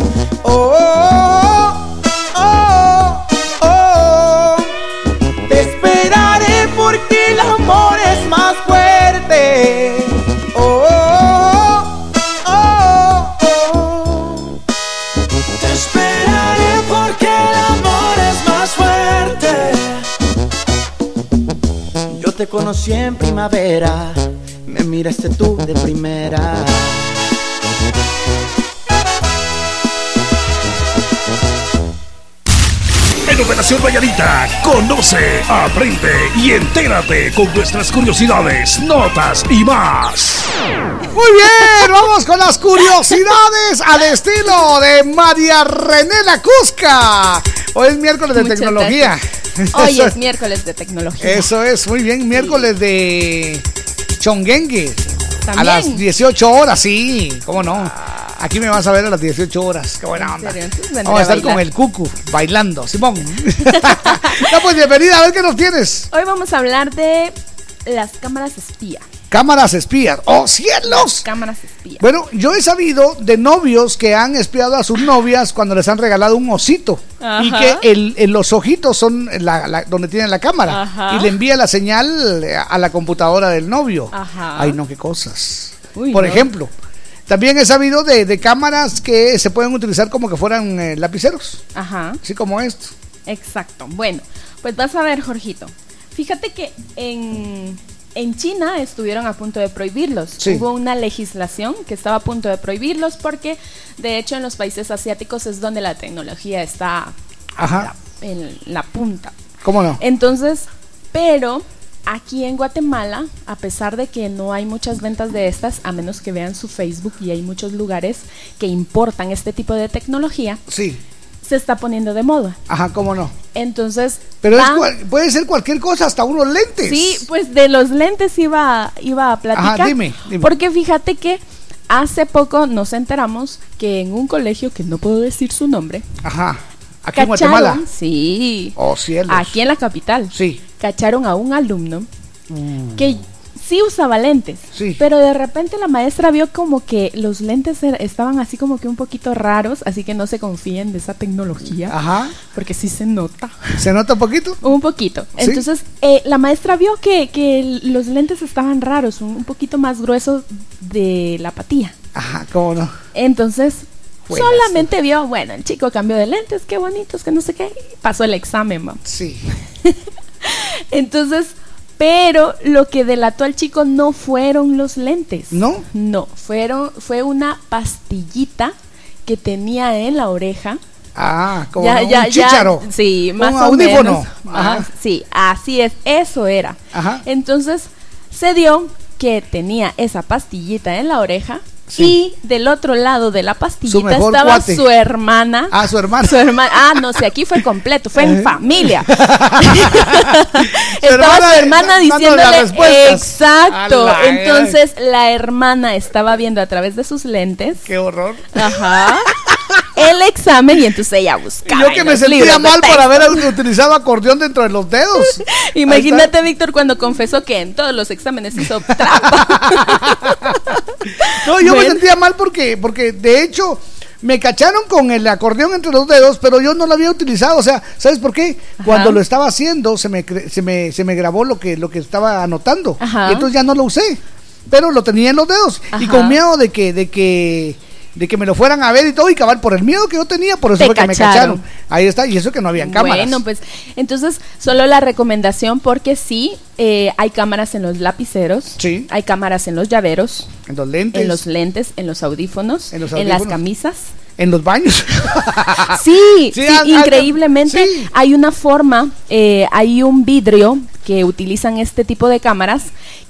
Te conocí en primavera, me miraste tú de primera. En Operación Valladita, conoce, aprende y entérate con nuestras curiosidades, notas y más. Muy bien, vamos con las curiosidades al estilo de María René La Cusca. Hoy es miércoles de Muchas tecnología. Hoy es miércoles de tecnología. Eso es, muy bien, miércoles de Chongengue. A las 18 horas, sí, cómo no. Aquí me vas a ver a las 18 horas, qué buena onda. Vamos a estar con el cucu, bailando, Simón. ya pues, bienvenida, a ver qué nos tienes. Hoy vamos a hablar de las cámaras espía. Cámaras espías. ¡Oh, cielos! Cámaras espías. Bueno, yo he sabido de novios que han espiado a sus novias cuando les han regalado un osito. Ajá. Y que el, el- los ojitos son la- la- donde tienen la cámara. Ajá. Y le envía la señal a la computadora del novio. Ajá. Ay, no, qué cosas. Uy, Por no. ejemplo, también he sabido de, de cámaras que se pueden utilizar como que fueran eh, lapiceros. Ajá. Así como esto. Exacto. Bueno, pues vas a ver, Jorgito. Fíjate que en, en China estuvieron a punto de prohibirlos. Sí. Hubo una legislación que estaba a punto de prohibirlos porque, de hecho, en los países asiáticos es donde la tecnología está Ajá. en la punta. ¿Cómo no? Entonces, pero aquí en Guatemala, a pesar de que no hay muchas ventas de estas, a menos que vean su Facebook y hay muchos lugares que importan este tipo de tecnología, Sí. Se está poniendo de moda. Ajá, ¿cómo no? Entonces, Pero es cual- puede ser cualquier cosa, hasta unos lentes. Sí, pues de los lentes iba, iba a platicar. Ajá, dime, dime. Porque fíjate que hace poco nos enteramos que en un colegio, que no puedo decir su nombre, Ajá. Aquí en Guatemala. sí, Oh, cielos. aquí en la capital, Sí. cacharon a un alumno Mm. que sí usaba lentes, Sí. pero de repente la maestra vio como que los lentes er- estaban así como que un poquito raros, así que no se confíen de esa tecnología, Ajá. porque sí se nota. ¿Se nota un poquito? Un poquito. ¿Sí? Entonces, eh, la maestra vio que, que los lentes estaban raros, un, un poquito más gruesos de la patilla. Ajá, ¿cómo no? Entonces, Buenas. solamente vio, bueno, el chico cambió de lentes, qué bonitos, que no sé qué, y pasó el examen, va. Sí. Entonces, pero lo que delató al chico no fueron los lentes. ¿No? No, fueron, fue una pastillita que tenía en la oreja. Ah, como Ya, ya, un ya, chícharo. sí, Un más o audífono. menos. Ajá. más- sí, así es, eso era. Ajá. Entonces, se dio que tenía esa pastillita en la oreja y del otro lado de la pastillita estaba cuate. su hermana. Ah, su hermana. Su hermana. Ah, no sé, aquí fue completo, fue en familia. Estaba su hermana diciéndole exacto. La- Entonces la hermana estaba viendo a través de sus lentes. Qué horror. Ajá. El examen y entonces ella buscaba. Yo que me sentía mal por haber utilizado acordeón dentro de los dedos. Imagínate, Víctor, cuando confesó que en todos los exámenes hizo trampa. No, yo me sentía mal porque, porque de hecho me cacharon con el acordeón entre los dedos, pero yo no lo había utilizado. O sea, ¿sabes por qué? Cuando lo estaba haciendo se me, se me, se me grabó lo que, lo que estaba anotando. Ajá. Y entonces ya no lo usé. Pero lo tenía en los dedos. Y con miedo de que, de que, de que me lo fueran a ver y todo, y cabal, por el miedo que yo tenía, por eso Te fue que me cacharon. Ahí está, y eso que no habían cámaras. Bueno, pues entonces solo la recomendación porque sí, eh, hay cámaras en los lapiceros, Sí. hay cámaras en los llaveros, en los lentes, en los lentes, en los audífonos, En los en las audífonos. camisas. en los baños. Sí, Sí, sí, hay- hay- increíblemente sí. hay una forma, eh, hay un vidrio que utilizan este tipo de cámaras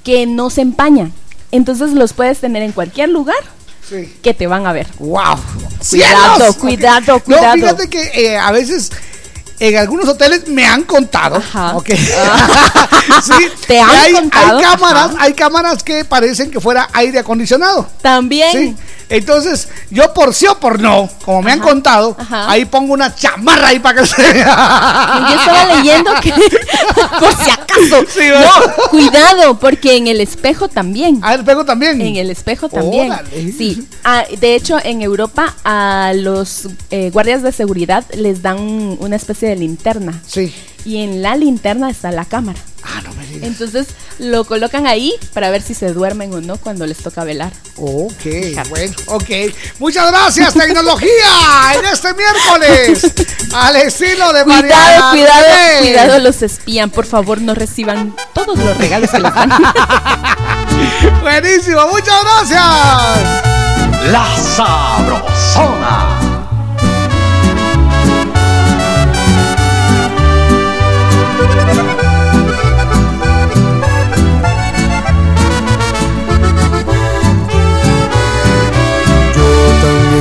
que no se empañan. Entonces los puedes tener en cualquier lugar Sí. que te van a ver. ¡Wow! Cuidado, cuidado, Ok. cuidado. No, fíjate que eh, a veces en algunos hoteles me han contado. ok. sí, ¿Te han hay, contado? hay cámaras, Ajá. hay cámaras que parecen que fuera aire acondicionado. También. Sí. Entonces, yo por sí o por no, como me han contado, Ajá. ahí pongo una chamarra ahí para que se vea. Yo estaba leyendo que por si acaso. Sí, no, cuidado, porque en el espejo también. Ah, el espejo también. En el espejo también. Órale. Sí. Ah, de hecho, en Europa a los eh, guardias de seguridad les dan una especie de linterna. Sí. Y en la linterna está la cámara. Ah, no me digas. Entonces lo colocan ahí para ver si se duermen o no cuando les toca velar. Ok, bueno, ok. Muchas gracias, tecnología, en este miércoles. Al estilo de Cuidado, Mariana cuidado, René. cuidado, los espían. Por favor, no reciban todos los regalos que les dan. Buenísimo, muchas gracias. La Sabrosona.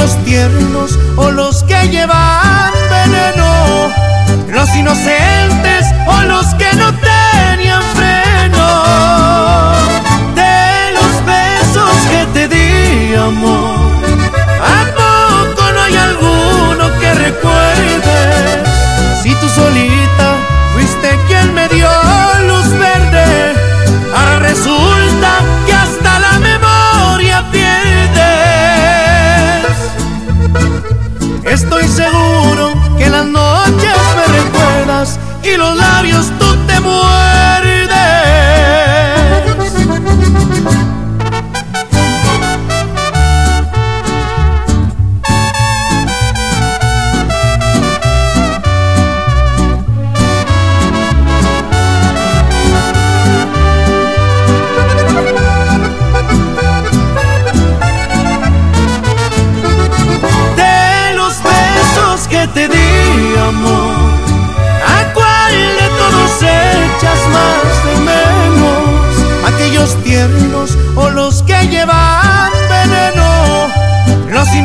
aquellos tiernos o los que llevan veneno, los inocentes o los que no tenían freno, de los besos que te di amor, ¿a poco no hay alguno que recuerde? Si tú solita Estoy seguro que las noches me recuerdas y los labios tú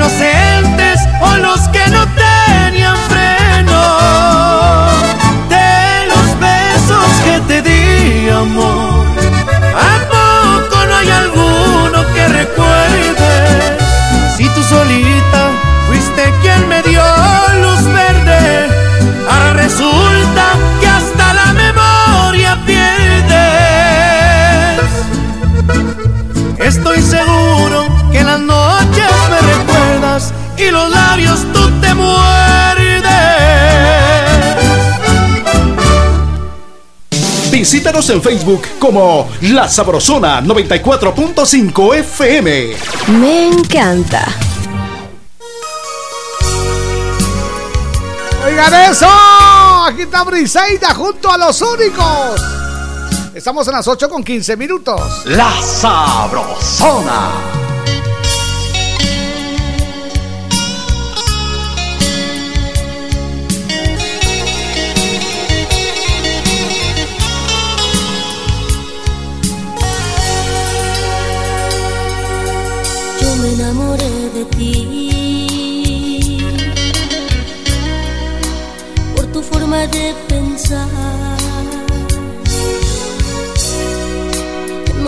¿Los inocentes Visítanos en Facebook como La Sabrosona 94.5 FM. Me encanta. Oigan eso. Aquí está Briseida junto a los únicos. Estamos en las 8 con 15 minutos. La Sabrosona.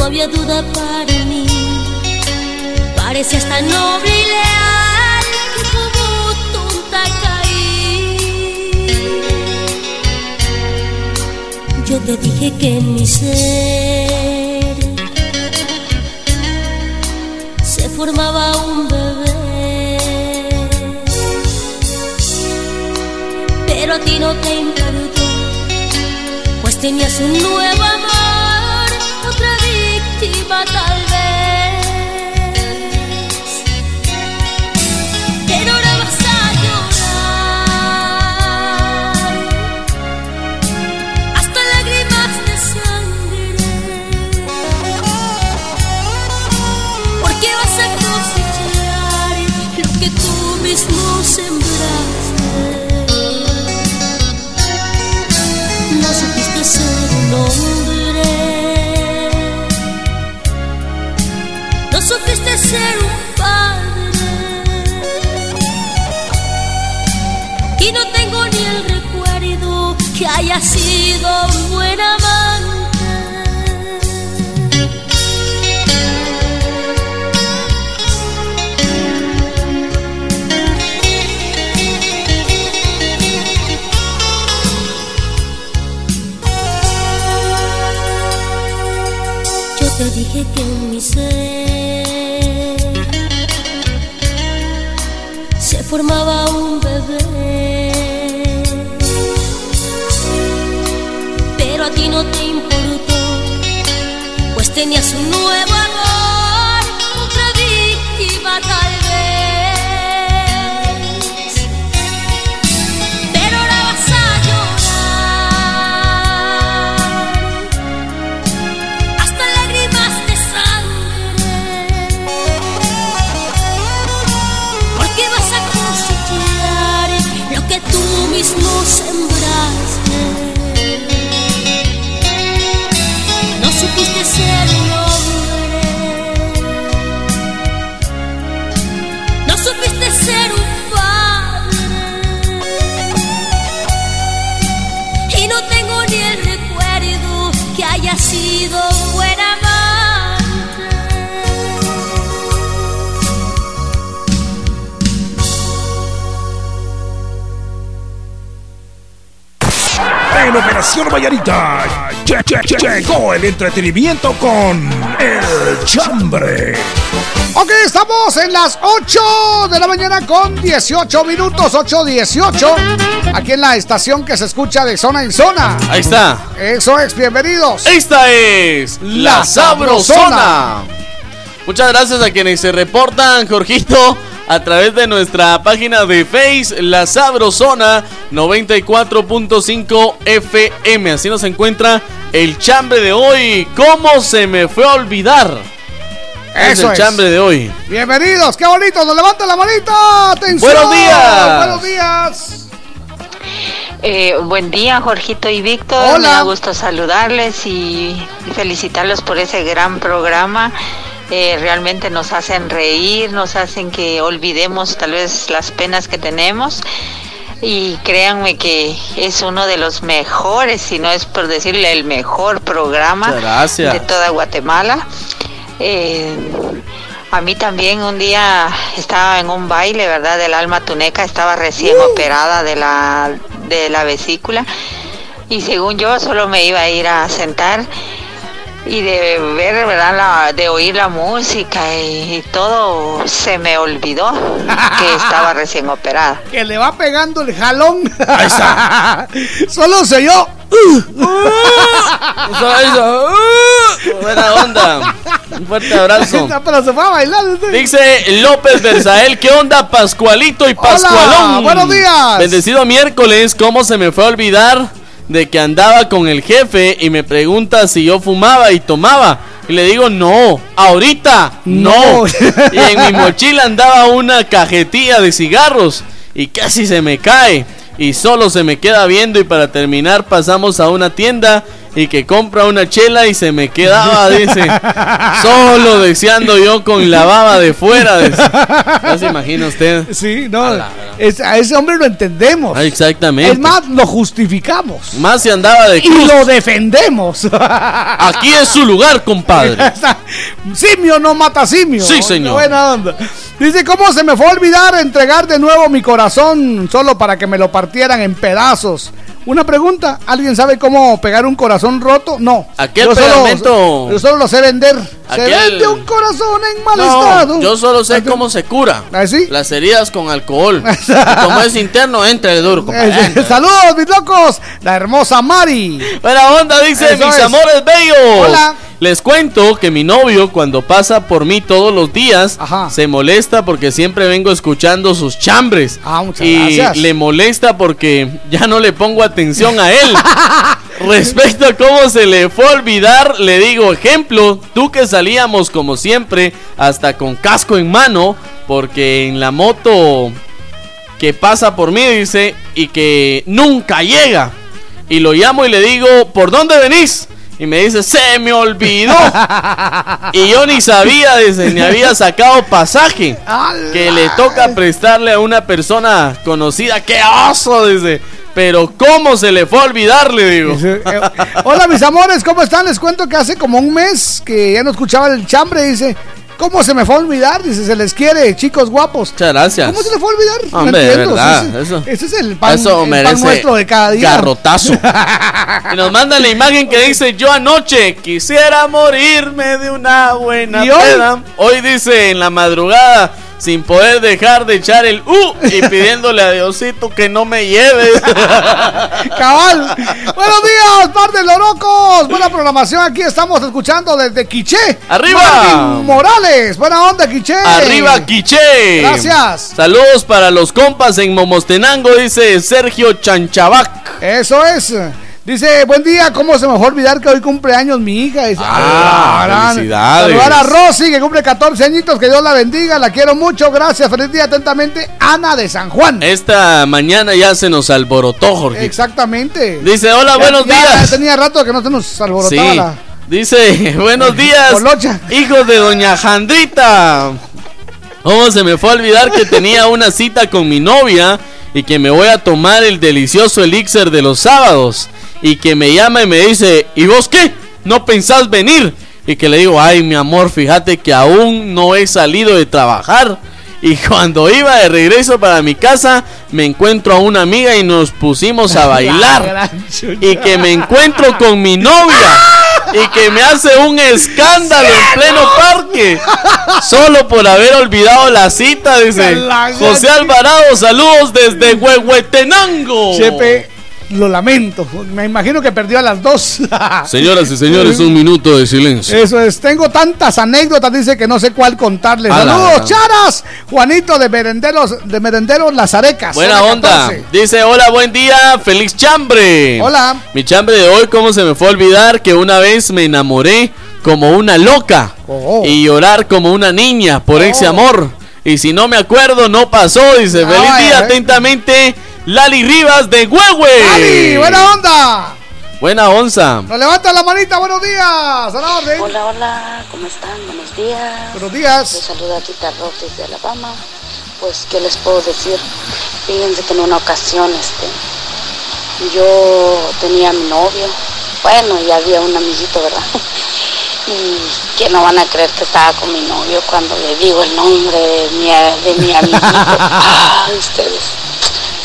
Había duda para mí, parecías tan noble y leal que como tonta caí. Yo te dije que en mi ser se formaba un bebé. Pero a ti no te importó, pues tenías un nuevo ser un padre. Y no tengo ni el recuerdo que haya sido un buen amante. Yo te dije que en mi ser formaba un bebé, pero a ti no te importó, pues tenías un nuevo amor, En Operación Vallarita che- che- che- llegó el entretenimiento con El Chambre. Ok, estamos en las 8 de la mañana con 18 minutos, 8.18, aquí en la estación que se escucha de zona en zona. Ahí está. Eso es, bienvenidos. Esta es La Sabrosona. Muchas gracias a quienes se reportan, Jorgito, a través de nuestra página de Face, La Sabrosona 94.5 FM. Así nos encuentra el chambre de hoy. ¿Cómo se me fue a olvidar? es Eso el es. chambre de hoy. Bienvenidos, qué bonito, nos levanta la manita, atención. Buenos días. Buenos días. Eh, buen día, Jorgito y Víctor. Hola. Me da gusto saludarles y felicitarlos por ese gran programa. Eh, realmente nos hacen reír, nos hacen que olvidemos tal vez las penas que tenemos. Y créanme que es uno de los mejores, si no es por decirle el mejor programa de toda Guatemala. Eh, a mí también un día estaba en un baile, ¿verdad? Del alma tuneca, estaba recién operada de la, de la vesícula y según yo solo me iba a ir a sentar y de ver, ¿verdad? La, de oír la música y, todo se me olvidó que estaba recién operada. Que le va pegando el jalón. Ahí está. Solo se yo. Buena onda. Un fuerte abrazo. Pero se fue a bailar. Dice López Berzael, ¿qué onda Pascualito y Pascualón? buenos días. Bendecido miércoles, ¿cómo se me fue a olvidar de que andaba con el jefe y me pregunta si yo fumaba y tomaba? Y le digo, no, ahorita no. No. y en mi mochila andaba una cajetilla de cigarros y casi se me cae. Y solo se me queda viendo y para terminar pasamos a una tienda y que compra una chela y se me quedaba, dice, solo deseando yo con la baba de fuera. dice. ¿No se imagina usted? Sí, no. es- a ese hombre lo entendemos. Ah, exactamente. Es más, lo justificamos. Más se andaba de Y cruz. lo defendemos. Aquí es su lugar, compadre. simio no mata simio. Sí, señor. Buena onda. Dice, ¿cómo se me fue a olvidar entregar de nuevo mi corazón solo para que me lo partieran en pedazos? Una pregunta, ¿alguien sabe cómo pegar un corazón roto? No. Aquel Yo solo- pegamento- yo solo lo sé vender. Se Aquel- vende un corazón en mal No, estado. yo solo sé cómo se cura. ¿Ah, sí? Las heridas con alcohol. Y como es interno, entra el duro. Eh, Saludos, mis locos. La hermosa Mari. Buena onda, dice Eso mis es. amores bellos. Hola. Les cuento que mi novio cuando pasa por mí todos los días se molesta porque siempre vengo escuchando sus chambres. Ah, muchas y gracias. le molesta porque ya no le pongo atención a él. Respecto a cómo se le fue a olvidar, le digo, ejemplo, tú que salíamos como siempre, hasta con casco en mano, porque en la moto que pasa por mí, dice, y que nunca llega. Y lo llamo y le digo, ¿por dónde venís? Y me dice, se me olvidó. y yo ni sabía, dice, ni había sacado pasaje. Que le toca prestarle a una persona conocida. ¡Qué oso! Dice. Pero ¿cómo se le fue a olvidar? Le digo. Hola, mis amores, ¿cómo están? Les cuento que hace como un mes que ya no escuchaba el chambre. Dice, ¿cómo se me fue a olvidar? Dice, se les quiere, chicos guapos. Muchas gracias. ¿Cómo se le fue a olvidar? Hombre, entiendo, verdad. Ese, eso, ese es el pan, eso el pan merece nuestro de cada día. Garrotazo. y nos manda la imagen que dice: Yo anoche quisiera morirme de una buena ¿Y hoy? peda. Hoy dice en la madrugada. Sin poder dejar de echar el U y pidiéndole a Diosito que no me lleve. Cabal. Buenos días, par de lorocos. Buena programación. Aquí estamos escuchando desde Quiché. ¡Arriba! Morales. Buena onda, Quiché. Arriba, Quiché. Gracias. Saludos para los compas en Momostenango, dice Sergio Chanchabac. Eso es. Dice, buen día, ¿cómo se me fue a olvidar que hoy cumpleaños mi hija? Dice, Ah, felicidades. Saludar a Rosy, que cumple 14 añitos, que Dios la bendiga, la quiero mucho, gracias, feliz día, atentamente, Ana de San Juan. Esta mañana ya se nos alborotó, Jorge. Exactamente. Dice, hola, Ya- buenos ya días. tenía rato que no se nos alborotaba Sí. la... Dice, buenos días, hijos de doña Jandrita. ¿Cómo se me fue a olvidar que tenía una cita con mi novia y que me voy a tomar el delicioso elixir de los sábados? Y que me llama y me dice, ¿y vos qué? ¿No pensás venir? Y que le digo, ay, mi amor, fíjate que aún no he salido de trabajar. Y cuando iba de regreso para mi casa, me encuentro a una amiga y nos pusimos a bailar. Y que me encuentro con mi novia. Y que me hace un escándalo en pleno parque. Solo por haber olvidado la cita, dice José Alvarado. Saludos desde Huehuetenango. Chepe, lo lamento. Me imagino que perdió a las dos. Señoras y señores, un minuto de silencio. Eso es, tengo tantas anécdotas, dice que no sé cuál contarles. Saludos. Charas. Juanito de Merenderos, de Merenderos Las Arecas. Buena onda. 14. Dice, hola, buen día, feliz chambre. Hola. Mi chambre de hoy, ¿cómo se me fue a olvidar que una vez me enamoré como una loca Oh. y llorar como una niña por ese amor? Y si no me acuerdo, no pasó. Dice, feliz Ay, día, atentamente, Lali Rivas de Huehue. Lali, buena onda. Buena onza. Nos levanta la manita, buenos días. A la orden. Hola, hola, ¿cómo están? Buenos días. Buenos días. Les saluda Tita Rock desde Alabama. Pues, ¿qué les puedo decir? Fíjense que en una ocasión, este, yo tenía a mi novio. Bueno, y había un amiguito, ¿verdad? Y que no van a creer que estaba con mi novio cuando le digo el nombre de mi, de mi amiguito. Ay, ustedes,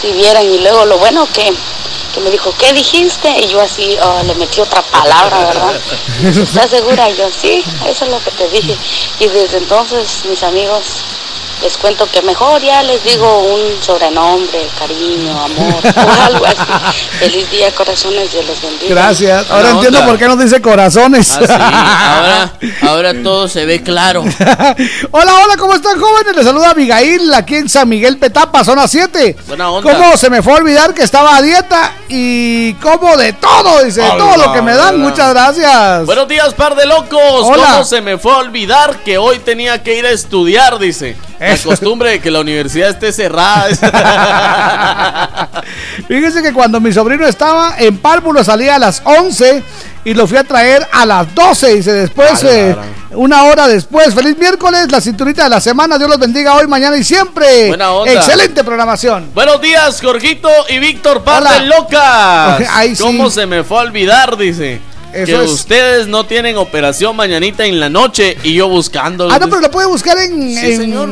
si vieran. Y luego lo bueno que, que me dijo, ¿qué dijiste? Y yo así, oh, le metí otra palabra, ¿verdad? ¿Estás segura? Y yo, sí, eso es lo que te dije. Y desde entonces, mis amigos, les cuento que mejor ya les digo un sobrenombre, cariño, amor, o algo así. Feliz día, corazones, Dios los bendiga. Gracias. Ahora entiendo onda. por qué nos dice corazones. Ah, sí, ahora, ahora todo se ve claro. hola, hola, ¿cómo están jóvenes? Les saluda Abigail aquí en San Miguel Petapa, zona 7. Buena onda. ¿Cómo se me fue a olvidar que estaba a dieta y como de todo? Dice, todo lo que me dan. Hola. Muchas gracias. Buenos días, par de locos. Hola. ¿Cómo se me fue a olvidar que hoy tenía que ir a estudiar? Dice. La costumbre de que la universidad esté cerrada. Fíjense que cuando mi sobrino estaba en párvulo salía a las 11 y lo fui a traer a las 12. Dice después, eh, una hora después. Feliz miércoles, la cinturita de la semana. Dios los bendiga hoy, mañana y siempre. Buena onda. Excelente programación. Buenos días, Jorgito y Víctor, de locas. Ay, sí. ¿Cómo se me fue a olvidar? Dice. Eso que es. ustedes no tienen operación mañanita en la noche y yo buscando. Ah, no, pero lo puede buscar en, Sí, en señor.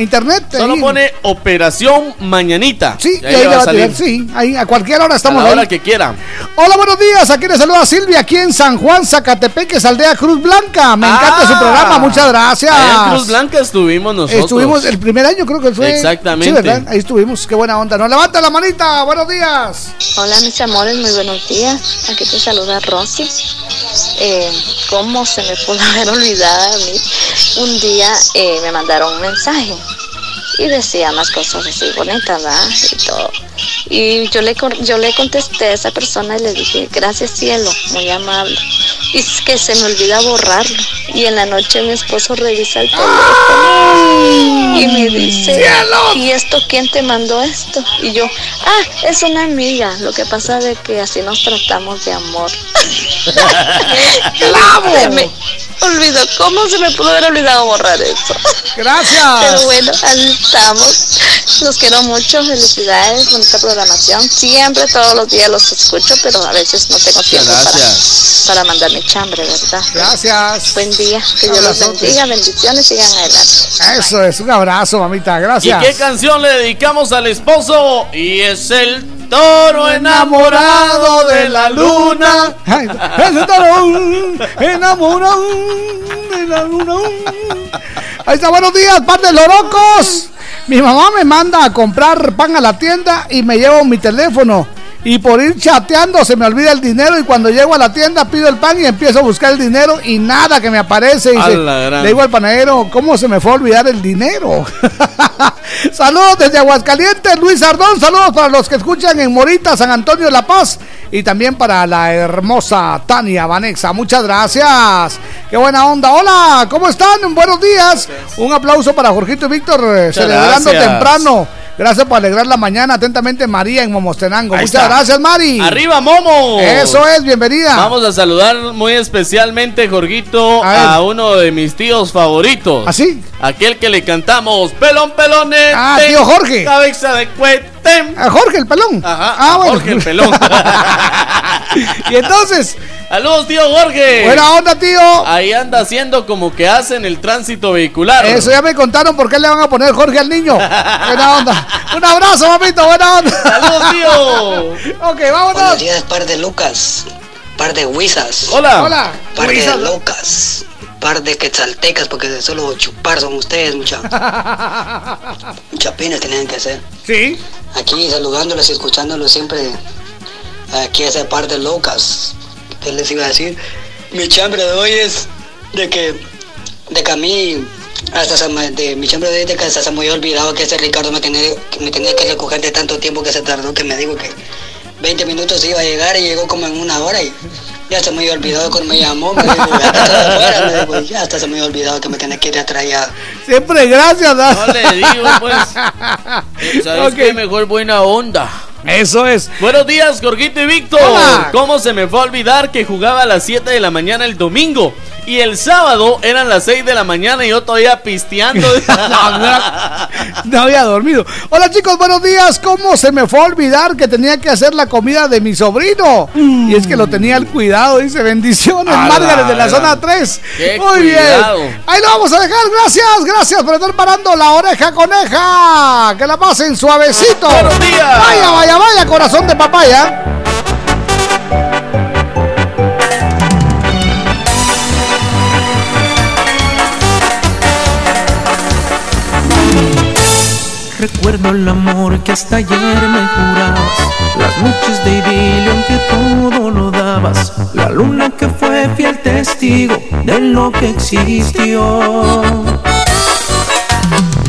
internet. Solo ahí. pone operación mañanita. Sí, Y y ahí le va a tirar. Sí, ahí a cualquier hora a estamos la ahí. hora que quieran. Hola, buenos días. Aquí les saluda Silvia, aquí en San Juan, Zacatepeques, aldea Cruz Blanca. Me encanta Ah. su programa, muchas gracias. Allá en Cruz Blanca estuvimos nosotros. Estuvimos el primer año, creo que fue. Exactamente. Sí, ¿verdad? Ahí estuvimos. Qué buena onda. Nos levanta la manita. Buenos días. Hola mis amores, muy buenos días. Aquí te saluda Rosy. Eh, ¿Cómo se me pudo haber olvidado a mí? Un día eh, me mandaron un mensaje y decía unas cosas así bonitas, ¿verdad? Y todo. Y yo le, yo le contesté a esa persona y le dije, gracias cielo, muy amable. Y es que se me olvida borrarlo. Y en la noche mi esposo revisa el teléfono y me dice, ¿y esto quién te mandó esto? Y yo, ah, es una amiga. Lo que pasa es que así nos tratamos de amor. Se me olvidó. ¿Cómo se me pudo haber olvidado borrar eso? Gracias. Pero bueno, así estamos. Los quiero mucho. Felicidades. Bonita programación. Siempre, todos los días los escucho, pero a veces no tengo tiempo para, para mandar mi chambre, ¿verdad? Gracias. Buen día. Que Dios los bendiga. Bendiciones. Sigan adelante. Eso es. Un abrazo, mamita. ¿Y Gracias. qué canción le dedicamos al esposo? Y es el toro enamorado de la luna. Ese toro, enamorado de la luna. Ahí está, buenos días, par de lorocos. Mi mamá me manda a comprar pan a la tienda y me llevo mi teléfono. Y por ir chateando se me olvida el dinero y cuando llego a la tienda pido el pan y empiezo a buscar el dinero y nada que me aparece. Y le digo al panadero, ¿cómo se me fue a olvidar el dinero? saludos desde Aguascalientes, Luis Ardón. Saludos para los que escuchan en Morita, San Antonio de La Paz. Y también para la hermosa Tania Vanexa. Muchas gracias. Qué buena onda. Hola, ¿cómo están? Buenos días. Un aplauso para Jorgito y Víctor eh, celebrando gracias. temprano. Gracias por alegrar la mañana. Atentamente, María en Momostenango. Ahí Muchas está. gracias, Mari. ¡Arriba, Momo! Eso es, bienvenida. Vamos a saludar muy especialmente, Jorgito, A uno de mis tíos favoritos. ¿Así? Aquel que le cantamos, pelón, pelones. Ah, tío Jorge. Cabeza de cuete. A Jorge el pelón. Ajá. Ah, a bueno. Jorge el pelón. y entonces, Saludos, tío Jorge. buena onda, tío. Ahí anda haciendo como que hacen el tránsito vehicular. Eso ya me contaron por qué le van a poner Jorge al niño. Buena onda. Un abrazo, papito, buena onda. Saludos, tío. ok, vámonos. Buenos días, par de lucas, par de huizas. Hola. Hola. Par Huizas. de locas, par de quetzaltecas, porque de solo chupar son ustedes, mucha. Muchas penas tenían que hacer. Sí. Aquí saludándoles y escuchándolos siempre. Aquí ese par de locas. ¿Qué les iba a decir? Mi chambre de hoy es de que, de que a mí, hasta de mi chambre de hoy de que hasta se me había olvidado que ese Ricardo me tenía, que me tenía que recoger de tanto tiempo que se tardó, que me dijo que 20 minutos iba a llegar y llegó como en una hora y ya se me había olvidado cuando me llamó, me dijo, ya está afuera, me dijo, ya hasta se me había olvidado que me tenía que ir atrás ya. Siempre gracias, ¿no? No le digo, pues. ¿Sabes Ok. qué? Mejor buena onda. Eso es. Buenos días, Jorgito y Víctor. ¿Cómo se me fue a olvidar que jugaba a las 7 de la mañana el domingo? Y el sábado eran las 6 de la mañana y yo todavía pisteando. No había dormido. Hola chicos, buenos días. ¿Cómo se me fue a olvidar que tenía que hacer la comida de mi sobrino? Y es que lo tenía al cuidado, dice bendiciones, A la Margaret de la zona 3. Qué Muy cuidado. bien. Ahí lo vamos a dejar. Gracias, gracias por estar parando la oreja coneja. Que la pasen suavecito. Buenos días. Vaya, vaya, vaya, corazón de papaya. Recuerdo el amor que hasta ayer me jurabas, las noches de idilio en que todo lo dabas, la luna que fue fiel testigo de lo que existió.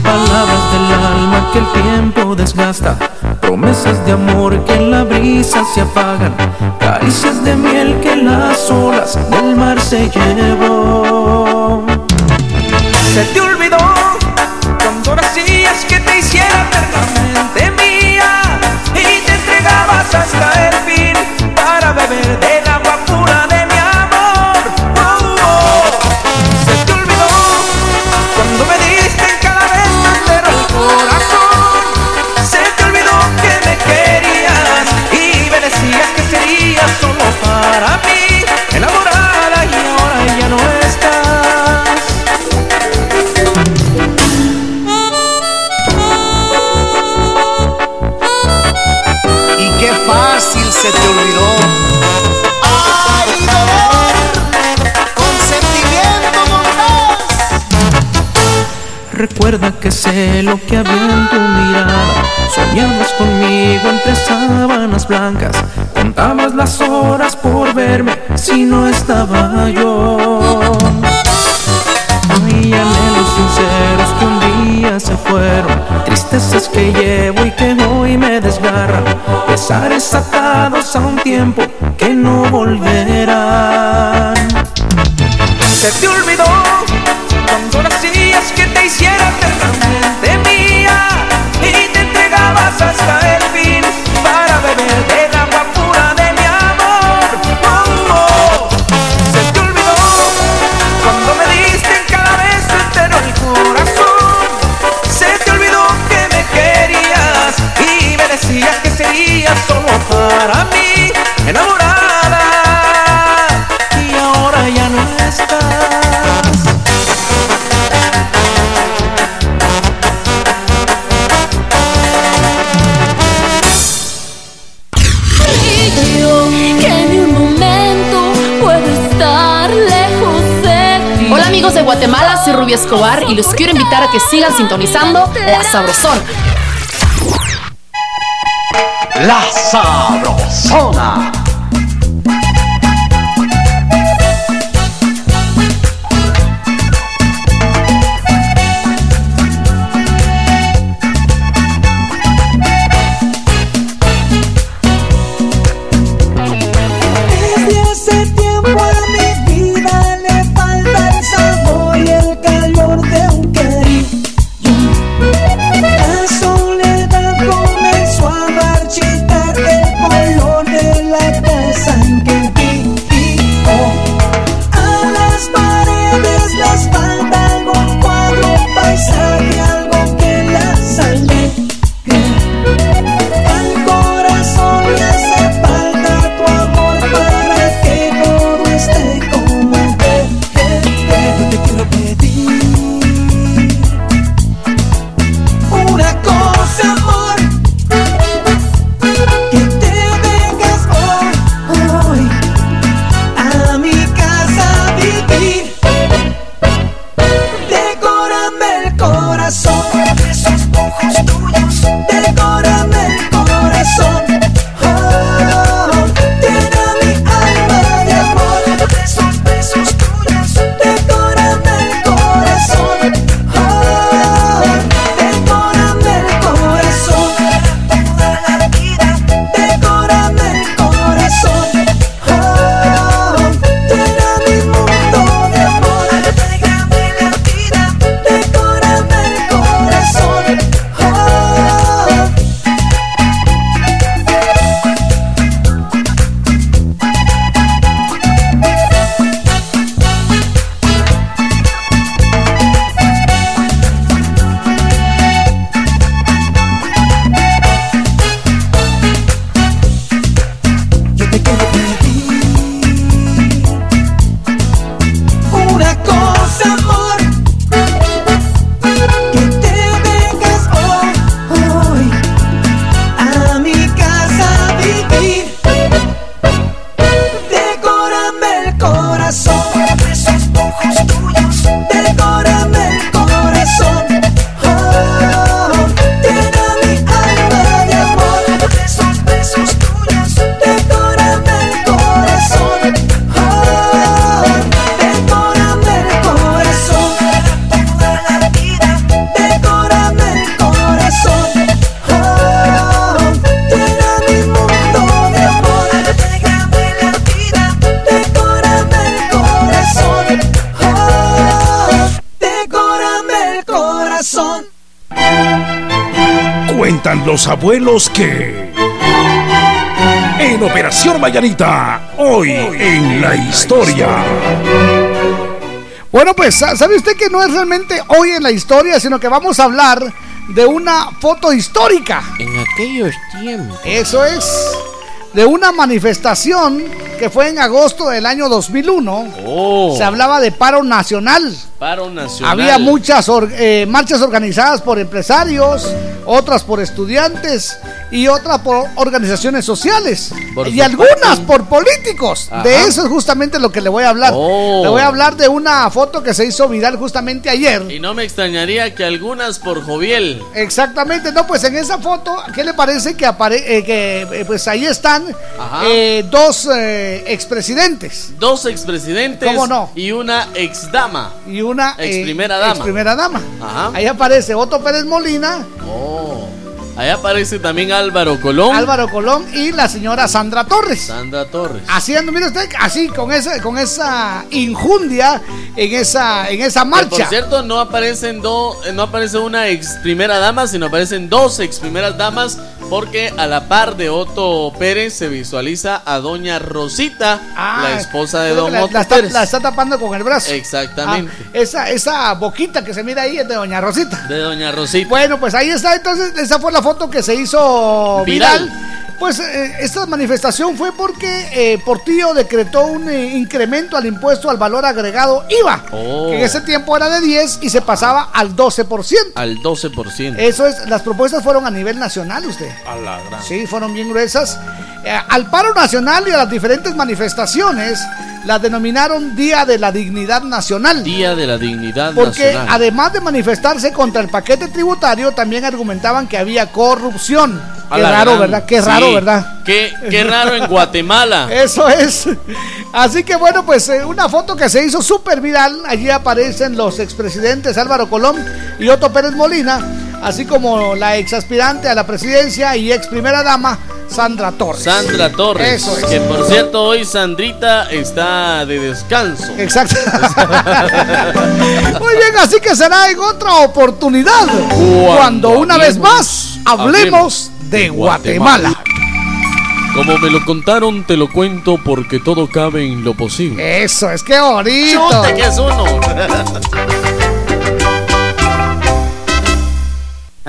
Palabras del alma que el tiempo desgasta, promesas de amor que en la brisa se apagan, caricias de miel que las olas del mar se llevó. Se te olvidó Recuerda que sé lo que había en tu mirada. Soñabas conmigo entre sábanas blancas. Contabas las horas por verme si no estaba yo. Hay anhelos sinceros que un día se fueron. Tristezas que llevo y que hoy me desgarran. Pesares atados a un tiempo que no volverán. Se te olvidó Escobar y los quiero invitar a que sigan sintonizando La Sabrosona. La Sabrosona. Los abuelos que... En Operación Mayanita, hoy en la historia. Bueno, pues, ¿sabe usted que no es realmente hoy en la historia, sino que vamos a hablar de una foto histórica? En aquellos tiempos. Eso es de una manifestación que fue en agosto del año 2001. Se hablaba de paro nacional. Paro nacional. Había muchas eh, marchas organizadas por empresarios, otras por estudiantes y otras por organizaciones sociales. y algunas por políticos. De eso es justamente lo que le voy a hablar. Oh. Le voy a hablar de una foto que se hizo viral justamente ayer. Y no me extrañaría que algunas por Joviel. Exactamente, no, pues en esa foto, ¿qué le parece que apare eh, que eh, pues ahí están dos expresidentes? Dos expresidentes. ¿Cómo no? Y una exdama. Y una ex primera dama. Ex primera dama. Ajá. Ahí aparece Otto Pérez Molina. Ahí aparece también Álvaro Colón. Álvaro Colón y la señora Sandra Torres. Sandra Torres. Haciendo, mire usted, así, con esa, con esa injundia en esa, en esa marcha. por cierto, no aparecen dos, no aparece una ex primera dama, sino aparecen dos ex primeras damas, porque a la par de Otto Pérez se visualiza a doña Rosita, Ah, la esposa de don la, Otto la está, Pérez. la está tapando con el brazo. Exactamente. Ah, esa, esa boquita que se mira ahí es de doña Rosita. De doña Rosita. Bueno, pues ahí está. Entonces, esa fue la foto que se hizo viral. Viral. Pues eh, esta manifestación fue porque eh, Portillo decretó un eh, incremento al impuesto al valor agregado IVA, Oh. que en ese tiempo era de 10 y se pasaba al 12%. Al 12%. Eso es, las propuestas fueron a nivel nacional, usted. A la gran. Sí, fueron bien gruesas. Eh, al paro nacional y a las diferentes manifestaciones las denominaron Día de la Dignidad Nacional. Día de la Dignidad Porque Nacional. además de manifestarse contra el paquete tributario, también argumentaban que había corrupción. A Qué la raro, gran. ¿verdad? Qué Sí. raro, ¿verdad? Qué, qué raro en Guatemala. Eso es. Así que bueno, pues eh, una foto que se hizo súper viral. Allí aparecen los expresidentes Álvaro Colón y Otto Pérez Molina, así como la ex aspirante a la presidencia y ex primera dama, Sandra Torres. Sandra Torres. Eso es. Que por cierto, hoy Sandrita está de descanso. Exacto. Muy bien, así que será en otra oportunidad. Cuando, una vez más hablemos de Guatemala. Como me lo contaron, te lo cuento porque todo cabe en lo posible. Eso, es que bonito. Chute, que es uno.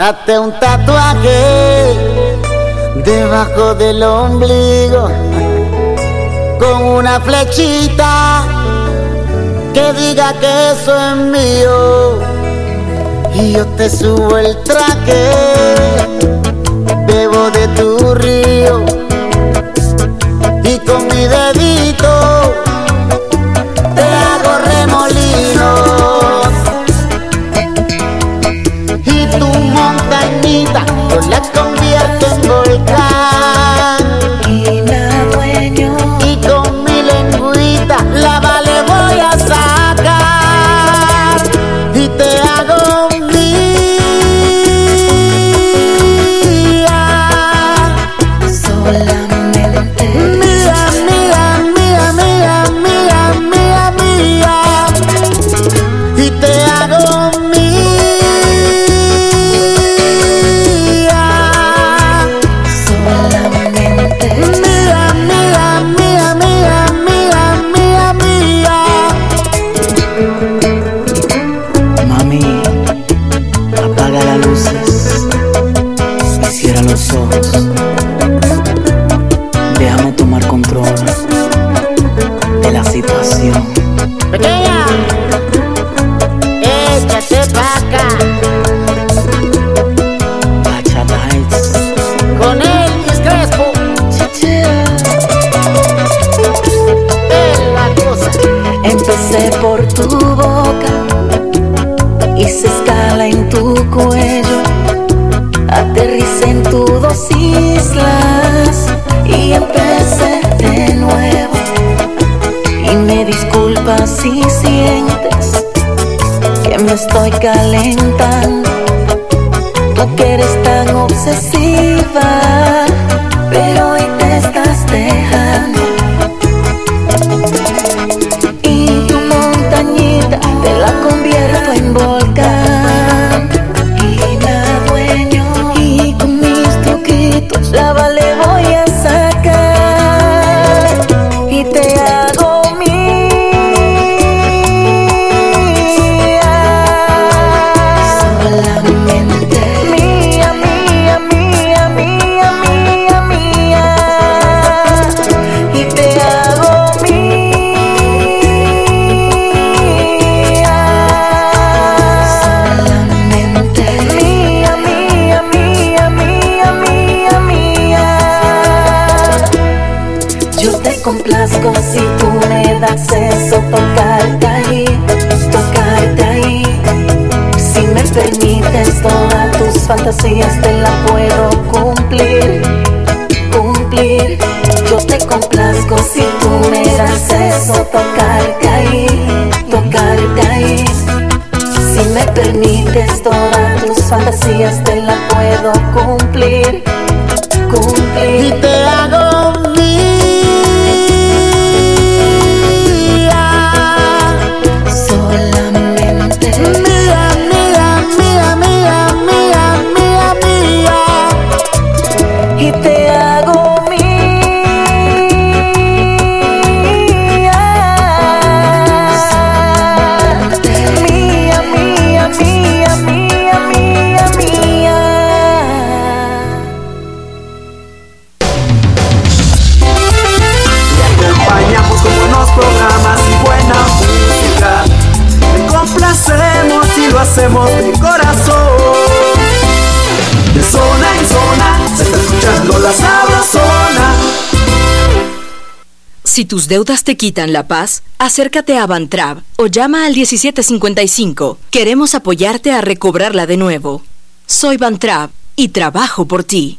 Hazte un tatuaje debajo del ombligo con una flechita que diga que eso es mío y yo te subo el traje, bebo de tu río y con mi dedito Si tus deudas te quitan la paz, acércate a Bantrab o llama al 1755. Queremos apoyarte a recobrarla de nuevo. Soy Bantrab y trabajo por ti.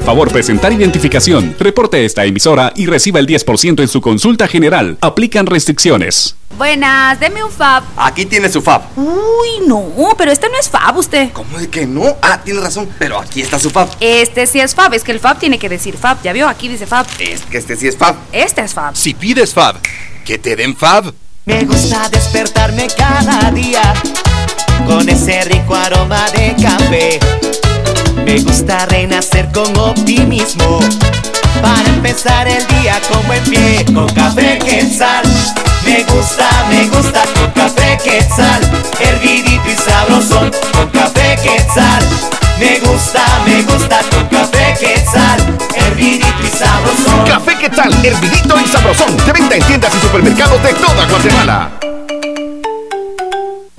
favor presentar identificación. Reporte esta emisora y reciba el 10% en su consulta general. Aplican restricciones. Buenas, deme un fab. Aquí tiene su fab. Uy, no, pero este no es fab usted. ¿Cómo de que no? Ah, tiene razón, pero aquí está su fab. Este sí es fab, es que el fab tiene que decir fab. Ya vio, aquí dice fab. Es que este sí es fab. Este es fab. Si pides Fab, que te den Fab. Me gusta despertarme cada día con ese rico aroma de café. Me gusta renacer con optimismo para empezar el día con buen pie. Con café quetzal, me gusta, me gusta con café quetzal, hervidito y sabrosón. Con café quetzal, me gusta, me gusta con café quetzal, hervidito y sabrosón. Café ¿qué tal? Hervidito y sabrosón. De venta en tiendas y supermercados de toda Guatemala.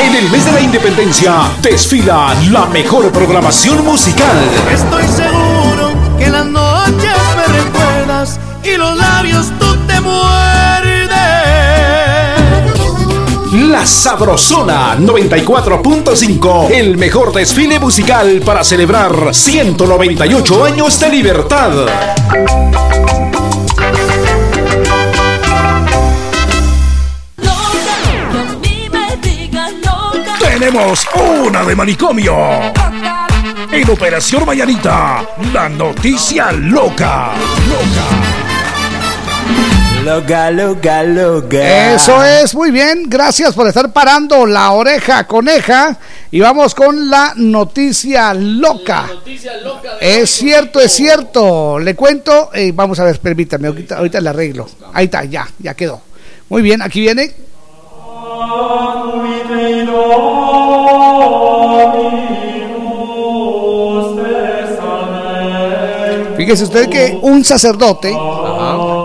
En el mes de la independencia desfila la mejor programación musical. Estoy seguro que las noches me recuerdas y los labios tú te muerdes. La Sabrosona 94.5, el mejor desfile musical para celebrar 198 años de libertad. Tenemos una de manicomio. En Operación Mañanita, la noticia loca. Loca, loca, loca. Eso es, muy bien. Gracias por estar parando la oreja coneja. Y vamos con la noticia loca. Es cierto, es cierto. Le cuento. eh, vamos a ver, permítame. Ahorita, ahorita le arreglo. Ahí está, ya, ya quedó. Muy bien, aquí viene. Fíjese usted que un sacerdote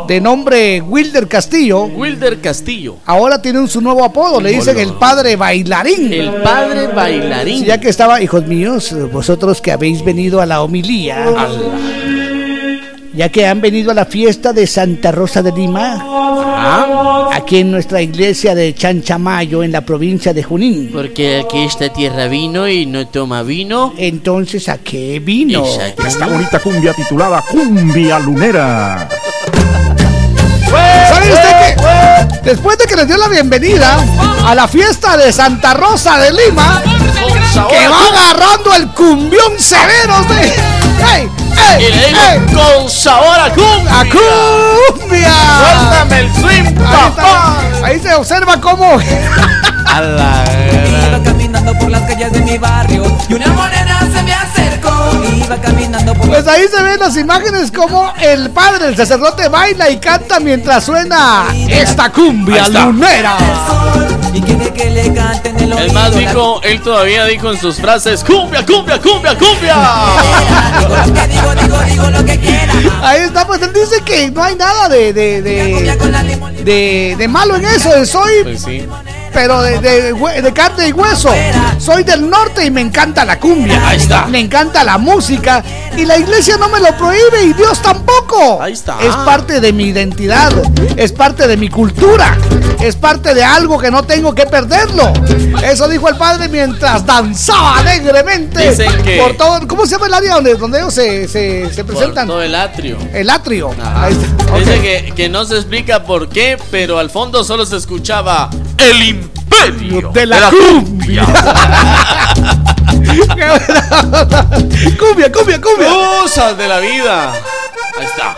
de nombre Wilder Castillo. Wilder Castillo. Ahora tiene su nuevo apodo, le dicen el padre bailarín. El padre bailarín. Sí, ya que estaba, hijos míos, vosotros que habéis venido a la homilía, ya que han venido a la fiesta de Santa Rosa de Lima, aquí en nuestra iglesia de Chanchamayo, en la provincia de Junín. Porque aquí esta tierra vino y no toma vino. Entonces, ¿a qué vino? Esta bonita cumbia titulada Cumbia Lunera. ¿Sabe usted que Después de que les dio la bienvenida a la fiesta de Santa Rosa de Lima, que va agarrando el cumbión severo. De... ¡Ey! ¡Ey! Y le digo, ey! con sabor a cumbia. ¡A cumbia! Suéltame el swing, Ahí, papá. está. Ahí se observa cómo. A la Iba caminando por las calles de mi barrio y una morena Pues ahí se ven las imágenes como el padre, el sacerdote, baila y canta mientras suena esta cumbia lunera. y quiere que le canten el más, dijo, él todavía dijo en sus frases, cumbia, cumbia, cumbia, cumbia. Ahí está, pues él dice que no hay nada de de, de, de, de malo en eso. de Soy, Pues sí. Pero de, de, de carne y hueso. Soy del norte y me encanta la cumbia. Ahí está. Me encanta la música. Y la iglesia no me lo prohíbe y Dios tampoco. Ahí está. Es parte de mi identidad. Es parte de mi cultura. Es parte de algo que no tengo que perderlo. Eso dijo el padre mientras danzaba alegremente. Dicen que- Por todo, ¿Cómo se llama el área donde, donde ellos se, se, se Por presentan? todo el atrio. El atrio. Ahí está. Dice que, que no se explica por qué, pero al fondo solo se escuchaba el imperio De la cumbia. Cumbia, cumbia, cumbia. Cosas de la vida. Ahí está.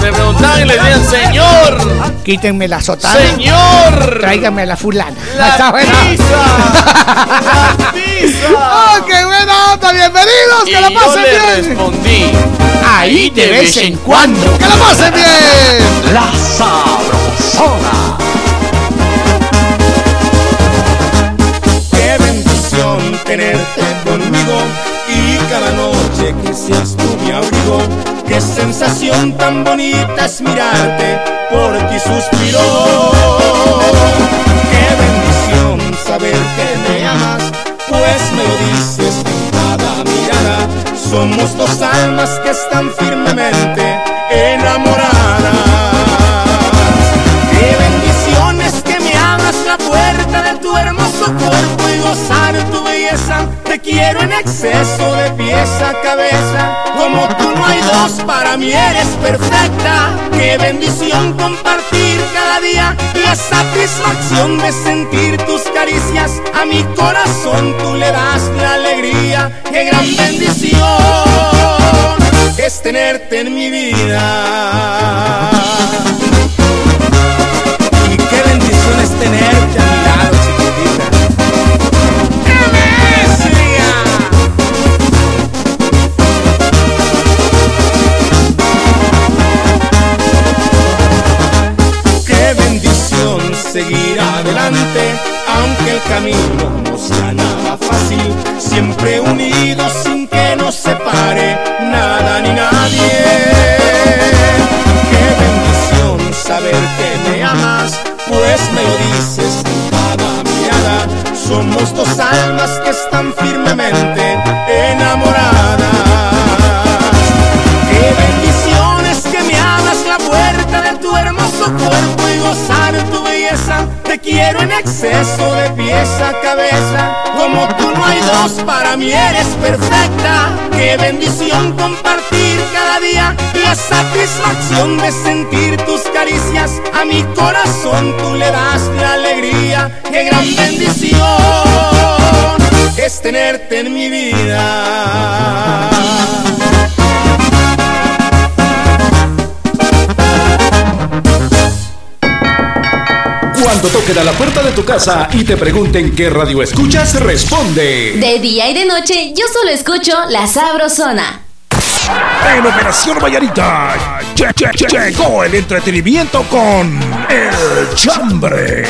Se preguntaban y le decían, señor, Quítenme la sotana. señor, Tráigame a la fulana. la Está buena. la pizza. ¡Oh, qué buena onda! ¡Bienvenidos! Y ¡Que la yo pasen le bien! respondí, Ahí de vez en cuando. ¡Que la pasen bien! La Sabrosona. Tenerte conmigo y cada noche que seas tú mi abrigo. Qué sensación tan bonita es mirarte, por ti suspiro. Qué bendición saber que me amas, pues me lo dices en cada mirada. Somos dos almas que están firmemente enamoradas. Qué bendiciones que me abras la puerta de tu hermoso cuerpo y gozar tu Te quiero en exceso de pies a cabeza. Como tú no hay dos, para mí eres perfecta. Qué bendición compartir cada día la satisfacción de sentir tus caricias. A mi corazón tú le das la alegría. Qué gran bendición es tenerte en mi vida. Y qué bendición es tenerte seguir adelante, aunque el camino no sea nada fácil. Siempre unidos sin que nos separe nada ni nadie. Qué bendición saber que me amas, pues me lo dices en cada mirada. Somos dos almas que están firmemente Te quiero en exceso de pies a cabeza. Como tú no hay dos, para mí eres perfecta. Qué bendición compartir cada día la satisfacción de sentir tus caricias. A mi corazón tú le das la alegría. Qué gran bendición es tenerte en mi vida. Cuando toquen a la puerta de tu casa y te pregunten qué radio escuchas, responde. De día y de noche, yo solo escucho La Sabrosona. En Operación Vallarita, che- che- che- llegó el entretenimiento con El Chambre.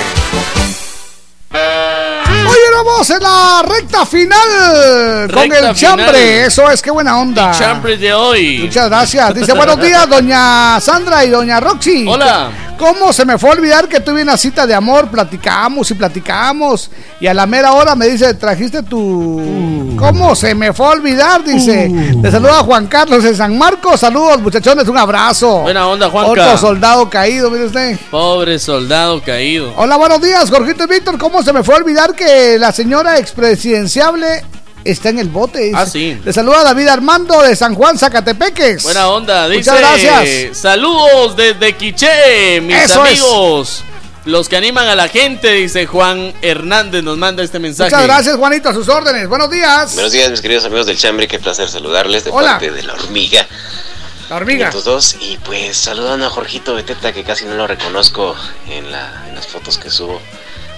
Oye, vamos en la recta final con el chambre. final. Eso es, qué buena onda. chambre de hoy. Muchas gracias. Dice buenos días, doña Sandra y doña Roxy. Hola. ¿Cómo se me fue a olvidar que tuve una cita de amor? Platicamos y platicamos. Y a la mera hora me dice, trajiste tu. Uh. ¿Cómo se me fue a olvidar? Dice. Te saluda Juan Carlos de San Marcos. Saludos, muchachones. Un abrazo. Buena onda, Juanca. Otro soldado caído, mire usted. Pobre soldado caído. Hola, buenos días, Jorgito y Víctor. ¿Cómo se me fue a olvidar que la señora expresidenciable está en el bote. dice. Ah, sí. Le saluda David Armando de San Juan, Zacatepeques. Buena onda, dice. Muchas gracias. Saludos desde Quiché, mis Eso es. amigos. Los que animan a la gente, dice Juan Hernández, nos manda este mensaje. Muchas gracias, Juanito, a sus órdenes. Buenos días. Buenos días, mis queridos amigos del Chambre. Qué placer saludarles de Hola. parte de la hormiga. La hormiga. Dos. Y pues saludando a Jorgito Beteta, que casi no lo reconozco en, la, en las fotos que subo.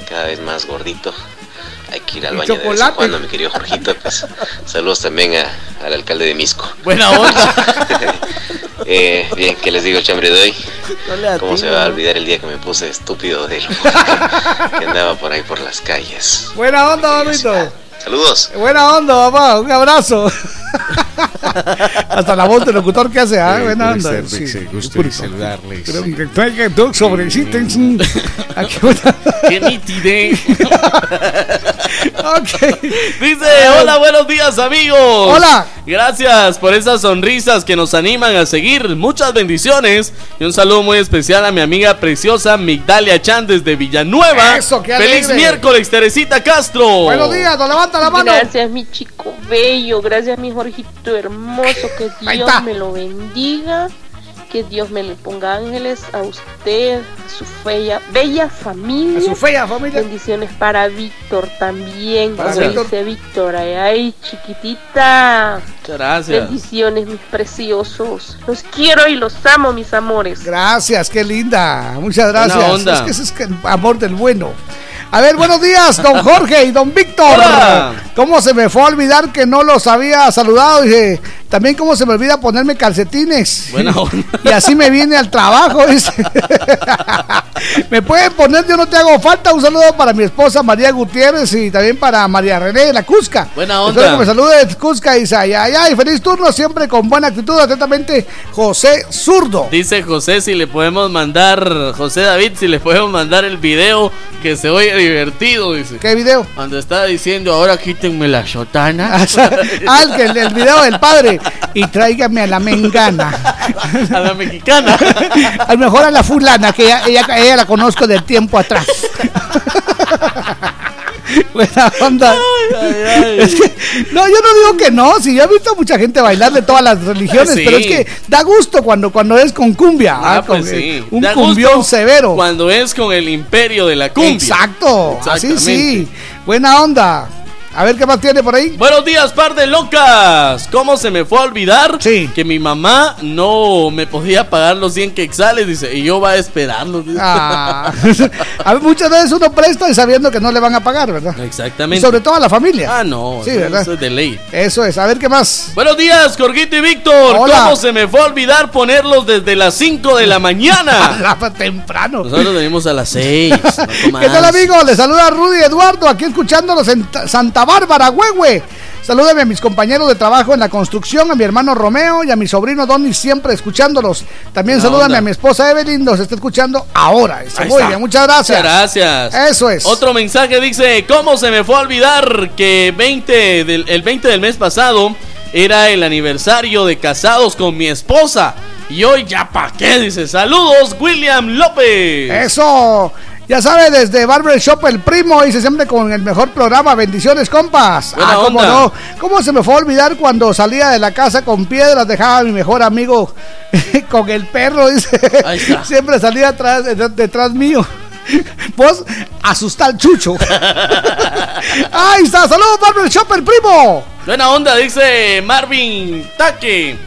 Cada vez más gordito. Hay que ir al baño de vez en chocolate. cuando, mi querido Jorgito. Pues saludos también a- al alcalde de Misco. Buena onda. Eh, bien, ¿qué les digo, chambre de hoy? No le ¿Cómo se va a olvidar el día que me puse estúpido de lo que andaba por ahí por las calles? Buena onda, Bonito. Saludos. Buena onda, papá. Un abrazo. Hasta la voz del locutor que hace, ¿ah? Buena onda. Gusto saludarles. Pero que traiga dos sobrecitos. mm. Una- Qué nitide. Ok. Dice, hola, buenos días amigos. Hola. Gracias por esas sonrisas que nos animan a seguir. Muchas bendiciones. Y un saludo muy especial a mi amiga preciosa Migdalia Chan desde Villanueva. Eso, qué Feliz miércoles, Teresita Castro. Buenos días, nos levanta la mano. Gracias, mi chico bello. Gracias, mi Jorgito hermoso. Que Dios me lo bendiga. Que Dios me le ponga ángeles a usted, a su bella, bella familia. A su fea familia. Bendiciones para Víctor también. Para Como Víctor. dice Víctor, ay, ay, chiquitita. Muchas gracias. Bendiciones, mis preciosos. Los quiero y los amo, mis amores. Gracias, qué linda. Muchas Buena gracias. onda. Es que ese es el amor del bueno. A ver, buenos días, don Jorge y don Víctor. Hola. ¿Cómo se me fue a olvidar que no los había saludado? Dice, también cómo se me olvida ponerme calcetines. Buena onda. Y así me viene al trabajo, dice. me pueden poner, yo no te hago falta. Un saludo para mi esposa María Gutiérrez y también para María René de la Cusca. Buena onda. Espero que me salude de Cusca y dice, ay, ay, ay, feliz turno, siempre con buena actitud. Atentamente, José Zurdo. Dice José si le podemos mandar, José David, si le podemos mandar el video que se oye divertido, dice. ¿Qué video? Cuando está diciendo, ahora quítenme la sotana. Ah, el, video del padre. Y tráigame a la mengana. A la mexicana. A lo mejor a la fulana, que ella, ella, ella la conozco del tiempo atrás. Buena onda. Es que, no, yo no digo que no. Si yo he visto a mucha gente bailar de todas las religiones, Sí. pero es que da gusto cuando, cuando es con cumbia. Ah, ah, con, pues sí. Un Da cumbión severo. Cuando es con el imperio de la cumbia. Exacto. Así sí. Buena onda. A ver qué más tiene por ahí. Buenos días, par de locas. ¿Cómo se me fue a olvidar que mi mamá no me podía pagar los 100 quexales? Dice, y yo va a esperarlos. Ah. a ver, muchas veces uno presta y sabiendo que no le van a pagar, ¿verdad? Y Exactamente. sobre todo a la familia. Ah, no. Sí, eso- ¿verdad? Eso es de ley. Eso es. A ver qué más. Buenos días, Jorgito y Víctor. Hola. ¿Cómo se me fue a olvidar ponerlos desde las 5 de la mañana? Temprano. Nosotros venimos a las 6. ¿Qué tal, amigo? Les saluda Rudy Eduardo, aquí escuchándolos en Ta- Santa Bárbara, Huehue. Salúdame a mis compañeros de trabajo en la construcción, a mi hermano Romeo y a mi sobrino Donny, siempre escuchándolos. También salúdame onda. a mi esposa Evelyn, nos está escuchando ahora. Muy bien, muchas gracias. Muchas gracias. Eso es. Otro mensaje dice, ¿cómo se me fue a olvidar que 20 del, el 20 del mes pasado era el aniversario de casados con mi esposa? Y hoy ya pa' qué, dice, saludos, William López. Eso. Ya sabe, desde Barber Shop El Primo, dice siempre con el mejor programa. Bendiciones, compas. Buena ah, cómo onda. no. ¿Cómo se me fue a olvidar cuando salía de la casa con piedras? Dejaba a mi mejor amigo con el perro, dice. Ahí está. Siempre salía atrás, de- detrás mío. Vos asusta al chucho. Ahí está, saludos, Barber Shop El Primo. Buena onda, dice Marvin Taque.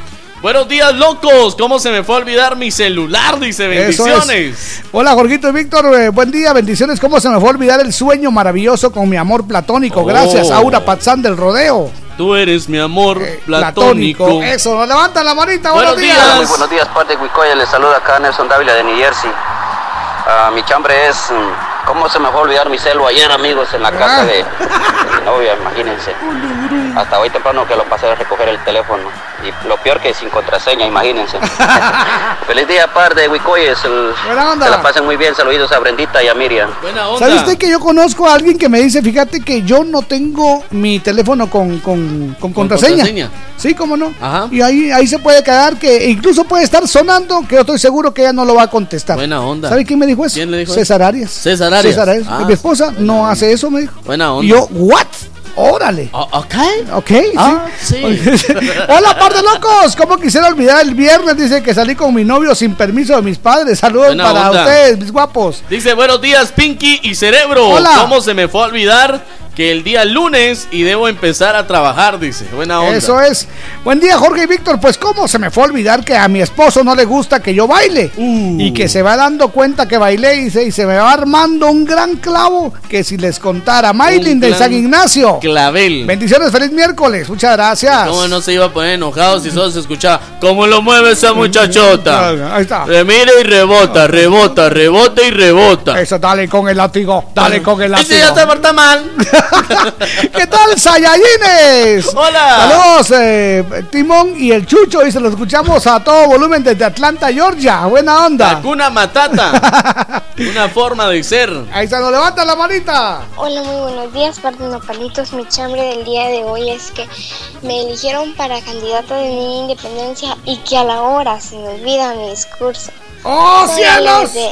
Buenos días, locos. ¿Cómo se me fue a olvidar mi celular? Dice, es. bendiciones. Hola Jorgito y Víctor, eh, buen día, bendiciones. ¿Cómo se me fue a olvidar el sueño maravilloso con mi amor platónico? Gracias, Oh. Aura Patzán del Rodeo. Tú eres mi amor platónico. Eso, nos levantan la manita, Buenos buenos, días. días. Muy buenos días, parte de Huicoya. Les saluda acá Nelson Dávila de New Jersey. Ah, mi chambre es. mm, ¿Cómo se me fue a olvidar mi celo ayer, amigos, en la casa de, de mi novia? Imagínense. Hasta hoy temprano que lo pasé a recoger el teléfono. Y lo peor que sin contraseña, imagínense. Feliz día, par de Huicoyes. El- Buena onda. Se la pasen muy bien. Saluditos a Brendita y a Miriam. Buena ¿Sabe usted que yo conozco a alguien que me dice, fíjate que yo no tengo mi teléfono con, con, con contraseña? contraseña? Sí, cómo no. Ajá. Y ahí, ahí se puede quedar que incluso puede estar sonando, que yo estoy seguro que ella no lo va a contestar. Buena onda. ¿Sabe quién me dijo eso? ¿Quién le dijo César Arias. César Arias. César Arias. Ah, mi esposa no hace eso, me dijo. Buena onda. Y yo, ¿what? Órale. ok. Ok, Ah, sí. Hola, par de locos. ¿Cómo quisiera olvidar el viernes? Dice que salí con mi novio sin permiso de mis padres. Saludos Buena para onda. ustedes, mis guapos. Dice, buenos días, Pinky y Cerebro. Hola. ¿Cómo se me fue a olvidar que el día lunes y debo empezar a trabajar? Dice, buena onda. Eso es. Buen día, Jorge y Víctor. Pues, ¿cómo se me fue a olvidar que a mi esposo no le gusta que yo baile? Y que se va dando cuenta que bailé y se, y se me va armando un gran clavo que si les contara. Maylin Un de gran San Ignacio. Clavel. Bendiciones, feliz miércoles. Muchas gracias. ¿Cómo no se iba a poner enojado si solo se escuchaba cómo lo mueve esa muchachota? Ahí está. Le mira y rebota, rebota, rebota y rebota. Eso, dale con el látigo. Dale con el látigo. Ese ya porta mal. ¿Qué tal, Sayayines? Hola. Saludos, eh, Timón y el Chucho. Y se lo escuchamos a todo volumen desde Atlanta, Georgia. Buena onda. Hakuna Matata. Una forma de ser. Ahí se nos levanta la manita. Hola, muy buenos días, Nopalitos. Mi chambre del día de hoy es que me eligieron para candidata de mi independencia y que a la hora se me olvida mi discurso. ¡Oh, Soy cielos! De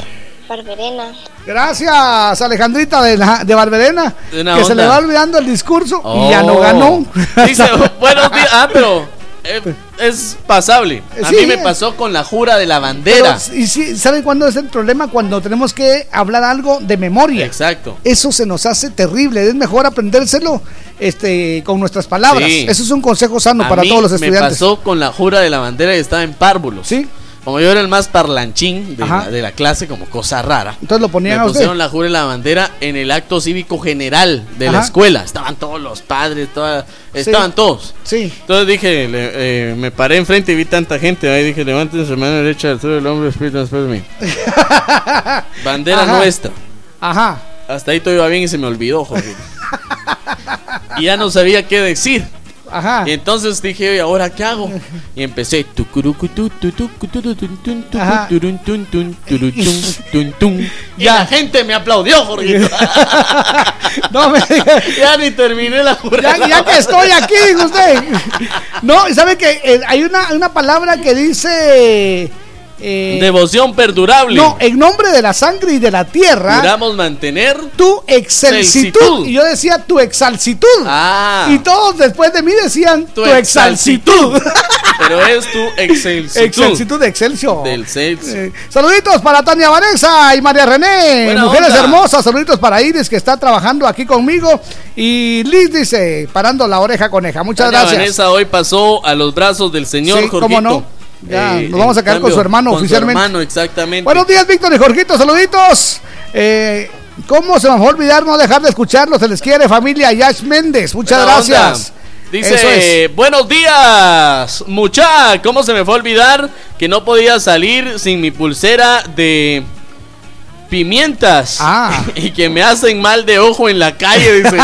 Barberena. Gracias, Alejandrita de, la- de Barberena. Que se le va olvidando el discurso y ya no Oh. ganó. Dice, buenos días. Ah, pero eh, es pasable. A Sí. mí me pasó con la jura de la bandera. Pero, y sí, ¿saben cuándo es el problema? Cuando tenemos que hablar algo de memoria. Exacto. Eso se nos hace terrible. Es mejor aprendérselo este, con nuestras palabras. Sí. Eso es un consejo sano A para mí todos los Me estudiantes. pasó con la jura de la bandera y estaba en párvulos. Sí. Como yo era el más parlanchín de, la, de la clase, como cosa rara. Entonces lo ponían me a usted. pusieron la jura de la bandera en el acto cívico general de la escuela. Estaban todos los padres, estaban todos. Sí. Entonces dije, le- eh, me paré enfrente y vi tanta gente. Ahí dije, levanten su mano derecha del hombre, espíritu después de mí. Bandera Ajá. nuestra. Ajá. Hasta ahí todo iba bien y se me olvidó, Jorge. y ya no sabía qué decir. Ajá. Y entonces dije, ¿y ahora qué hago? Y empecé. Ajá. Y la gente me aplaudió, Jorge. No me ya ni terminé la jura. Ya, ya que estoy aquí, dijo usted. No, y ¿sabe que eh, hay una, una palabra que dice. Eh, Devoción perdurable. no, en nombre de la sangre y de la tierra. Juramos mantener tu excelsitud. Y yo decía tu exalcitud. Ah. Y todos después de mí decían tu, Tu exalsitud. Pero es tu excelsitud. excelsitud de Excelsior. Del Celsius. Eh, saluditos para Tania Vanessa y María René, Buena mujeres onda. hermosas. Saluditos para Iris que está trabajando aquí conmigo. Y Liz dice, parando la oreja coneja. Muchas Tania gracias. Vanessa hoy pasó a los brazos del señor Sí, Jorgito. cómo no. Ya, nos vamos a quedar con su hermano con oficialmente. Su hermano, exactamente. Buenos días, Víctor y Jorgito, saluditos. Eh, ¿Cómo se me va a olvidar no dejar de escucharlos? Se les quiere, familia Yash Méndez. Muchas Buena gracias. onda. Dice, es. buenos días, mucha. ¿Cómo se me fue a olvidar que no podía salir sin mi pulsera de pimientas? Ah. Y que me hacen mal de ojo en la calle. Dice,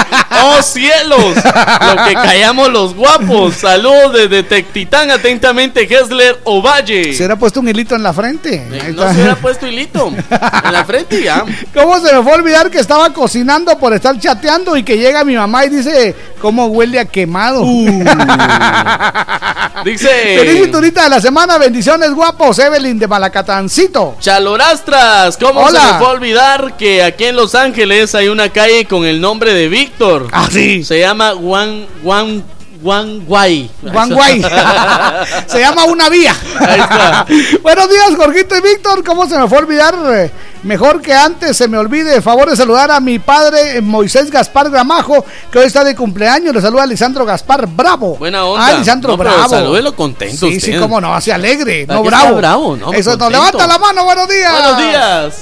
oh cielos, lo que callamos los guapos. Saludos desde Tectitán, atentamente, Hesler Ovalle. Se hubiera puesto un hilito en la frente. Ahí No se hubiera puesto hilito en la frente ya. ¿Cómo se me fue a olvidar que estaba cocinando por estar chateando y que llega mi mamá y dice, ¿cómo huele a quemado? Uh. Dice. Feliz cinturita de la semana, bendiciones guapos, Evelyn de Malacatancito. Chalorastras, ¿cómo Hola. se me fue a olvidar que aquí en Los Ángeles hay una calle con el nombre de Víctor? Ah, sí. Se llama Juan Juan Juan Guay. Guanguay. se llama una vía. Ahí está. Buenos días, Jorgito y Víctor. ¿Cómo se me fue a olvidar? Eh, Mejor que antes se me olvide. Favor de saludar a mi padre eh, Moisés Gaspar Gramajo, que hoy está de cumpleaños. Le saluda a Lisandro Gaspar Bravo. Buena onda. Ah, Lisandro No, Bravo. salúdelo contento Sí, sí, usted. cómo no, así alegre, no bravo. bravo, ¿no? Eso, Contento. levanta la mano, buenos días. Buenos días.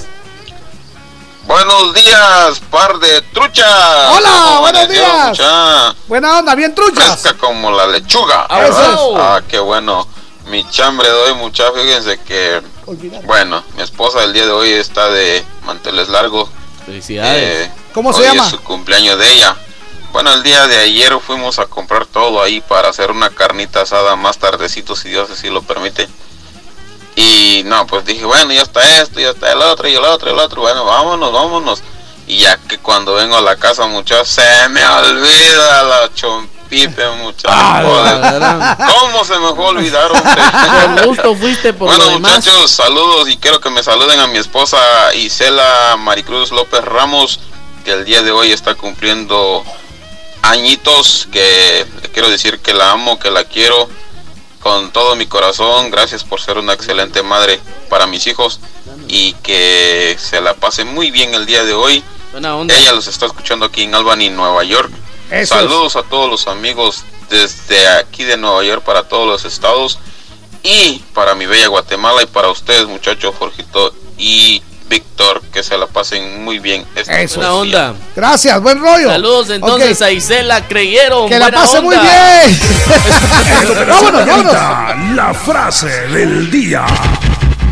Buenos días, par de truchas. Hola, ¿Cómo buenos días. mucha? Buena onda, bien truchas. Fresca como la lechuga. Ah, eso ¿verdad? es. Ah, qué bueno. Mi chambre de hoy, mucha, fíjense que, bueno, mi esposa el día de hoy está de manteles largos. Felicidades. Eh, ¿Cómo se hoy llama? Es su cumpleaños de ella. Bueno, el día de ayer fuimos a comprar todo ahí para hacer una carnita asada más tardecito, si Dios así lo permite. Y no, pues dije, bueno, ya está esto, ya está el otro, y el otro, y el otro. Bueno, vámonos, vámonos. Y ya que cuando vengo a la casa, muchachos, se me olvida la chompipe, muchachos. Ah, ¿Cómo se me fue a olvidar, hombre? Con gusto fuiste por Bueno lo demás. muchachos, saludos y quiero que me saluden a mi esposa Isela Maricruz López Ramos, que el día de hoy está cumpliendo añitos que le quiero decir que la amo, que la quiero con todo mi corazón. Gracias por ser una excelente madre para mis hijos y que se la pase muy bien el día de hoy. Ella los está escuchando aquí en Albany, Nueva York. Eso Saludos a todos los amigos desde aquí de Nueva York para todos los estados y para mi bella Guatemala y para ustedes muchachos Jorgito y Víctor que se la pasen muy bien esta Eso. Buena onda. Gracias, buen rollo. Saludos entonces Ok. a Isela Creyeron. Que la pase muy onda. bien. vámonos, vámonos. La frase del día.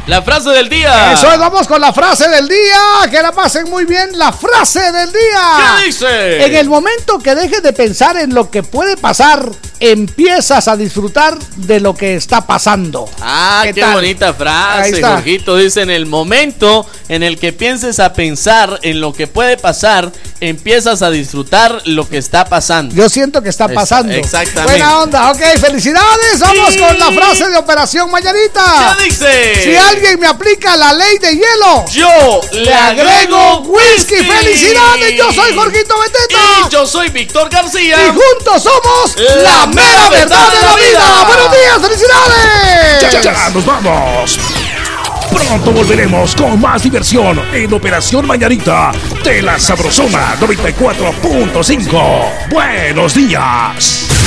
La frase del día. Eso es, vamos con la frase del día. Que la pasen muy bien. La frase del día. ¿Qué dice? En el momento que dejes de pensar en lo que puede pasar, empiezas a disfrutar de lo que está pasando. Ah, qué, bonita frase. Jorgito. Dice, en el momento en el que pienses a pensar en lo que puede pasar, empiezas a disfrutar lo que está pasando. Yo siento que está pasando. exactamente. Buena onda, ok, felicidades. Vamos Sí. con la frase de Operación Mañanita. ¿Qué dice? Si alguien me aplica la ley de hielo, Yo le agrego whisky. ¡Felicidades! Yo soy Jorgito Beteta. Y yo soy Víctor García. Y juntos somos La la mera verdad de la vida. ¡Buenos días! ¡Felicidades! Ya, ya, ya, nos vamos. Pronto volveremos con más diversión en Operación Mañanita de la Sabrosona 94.5. Buenos días.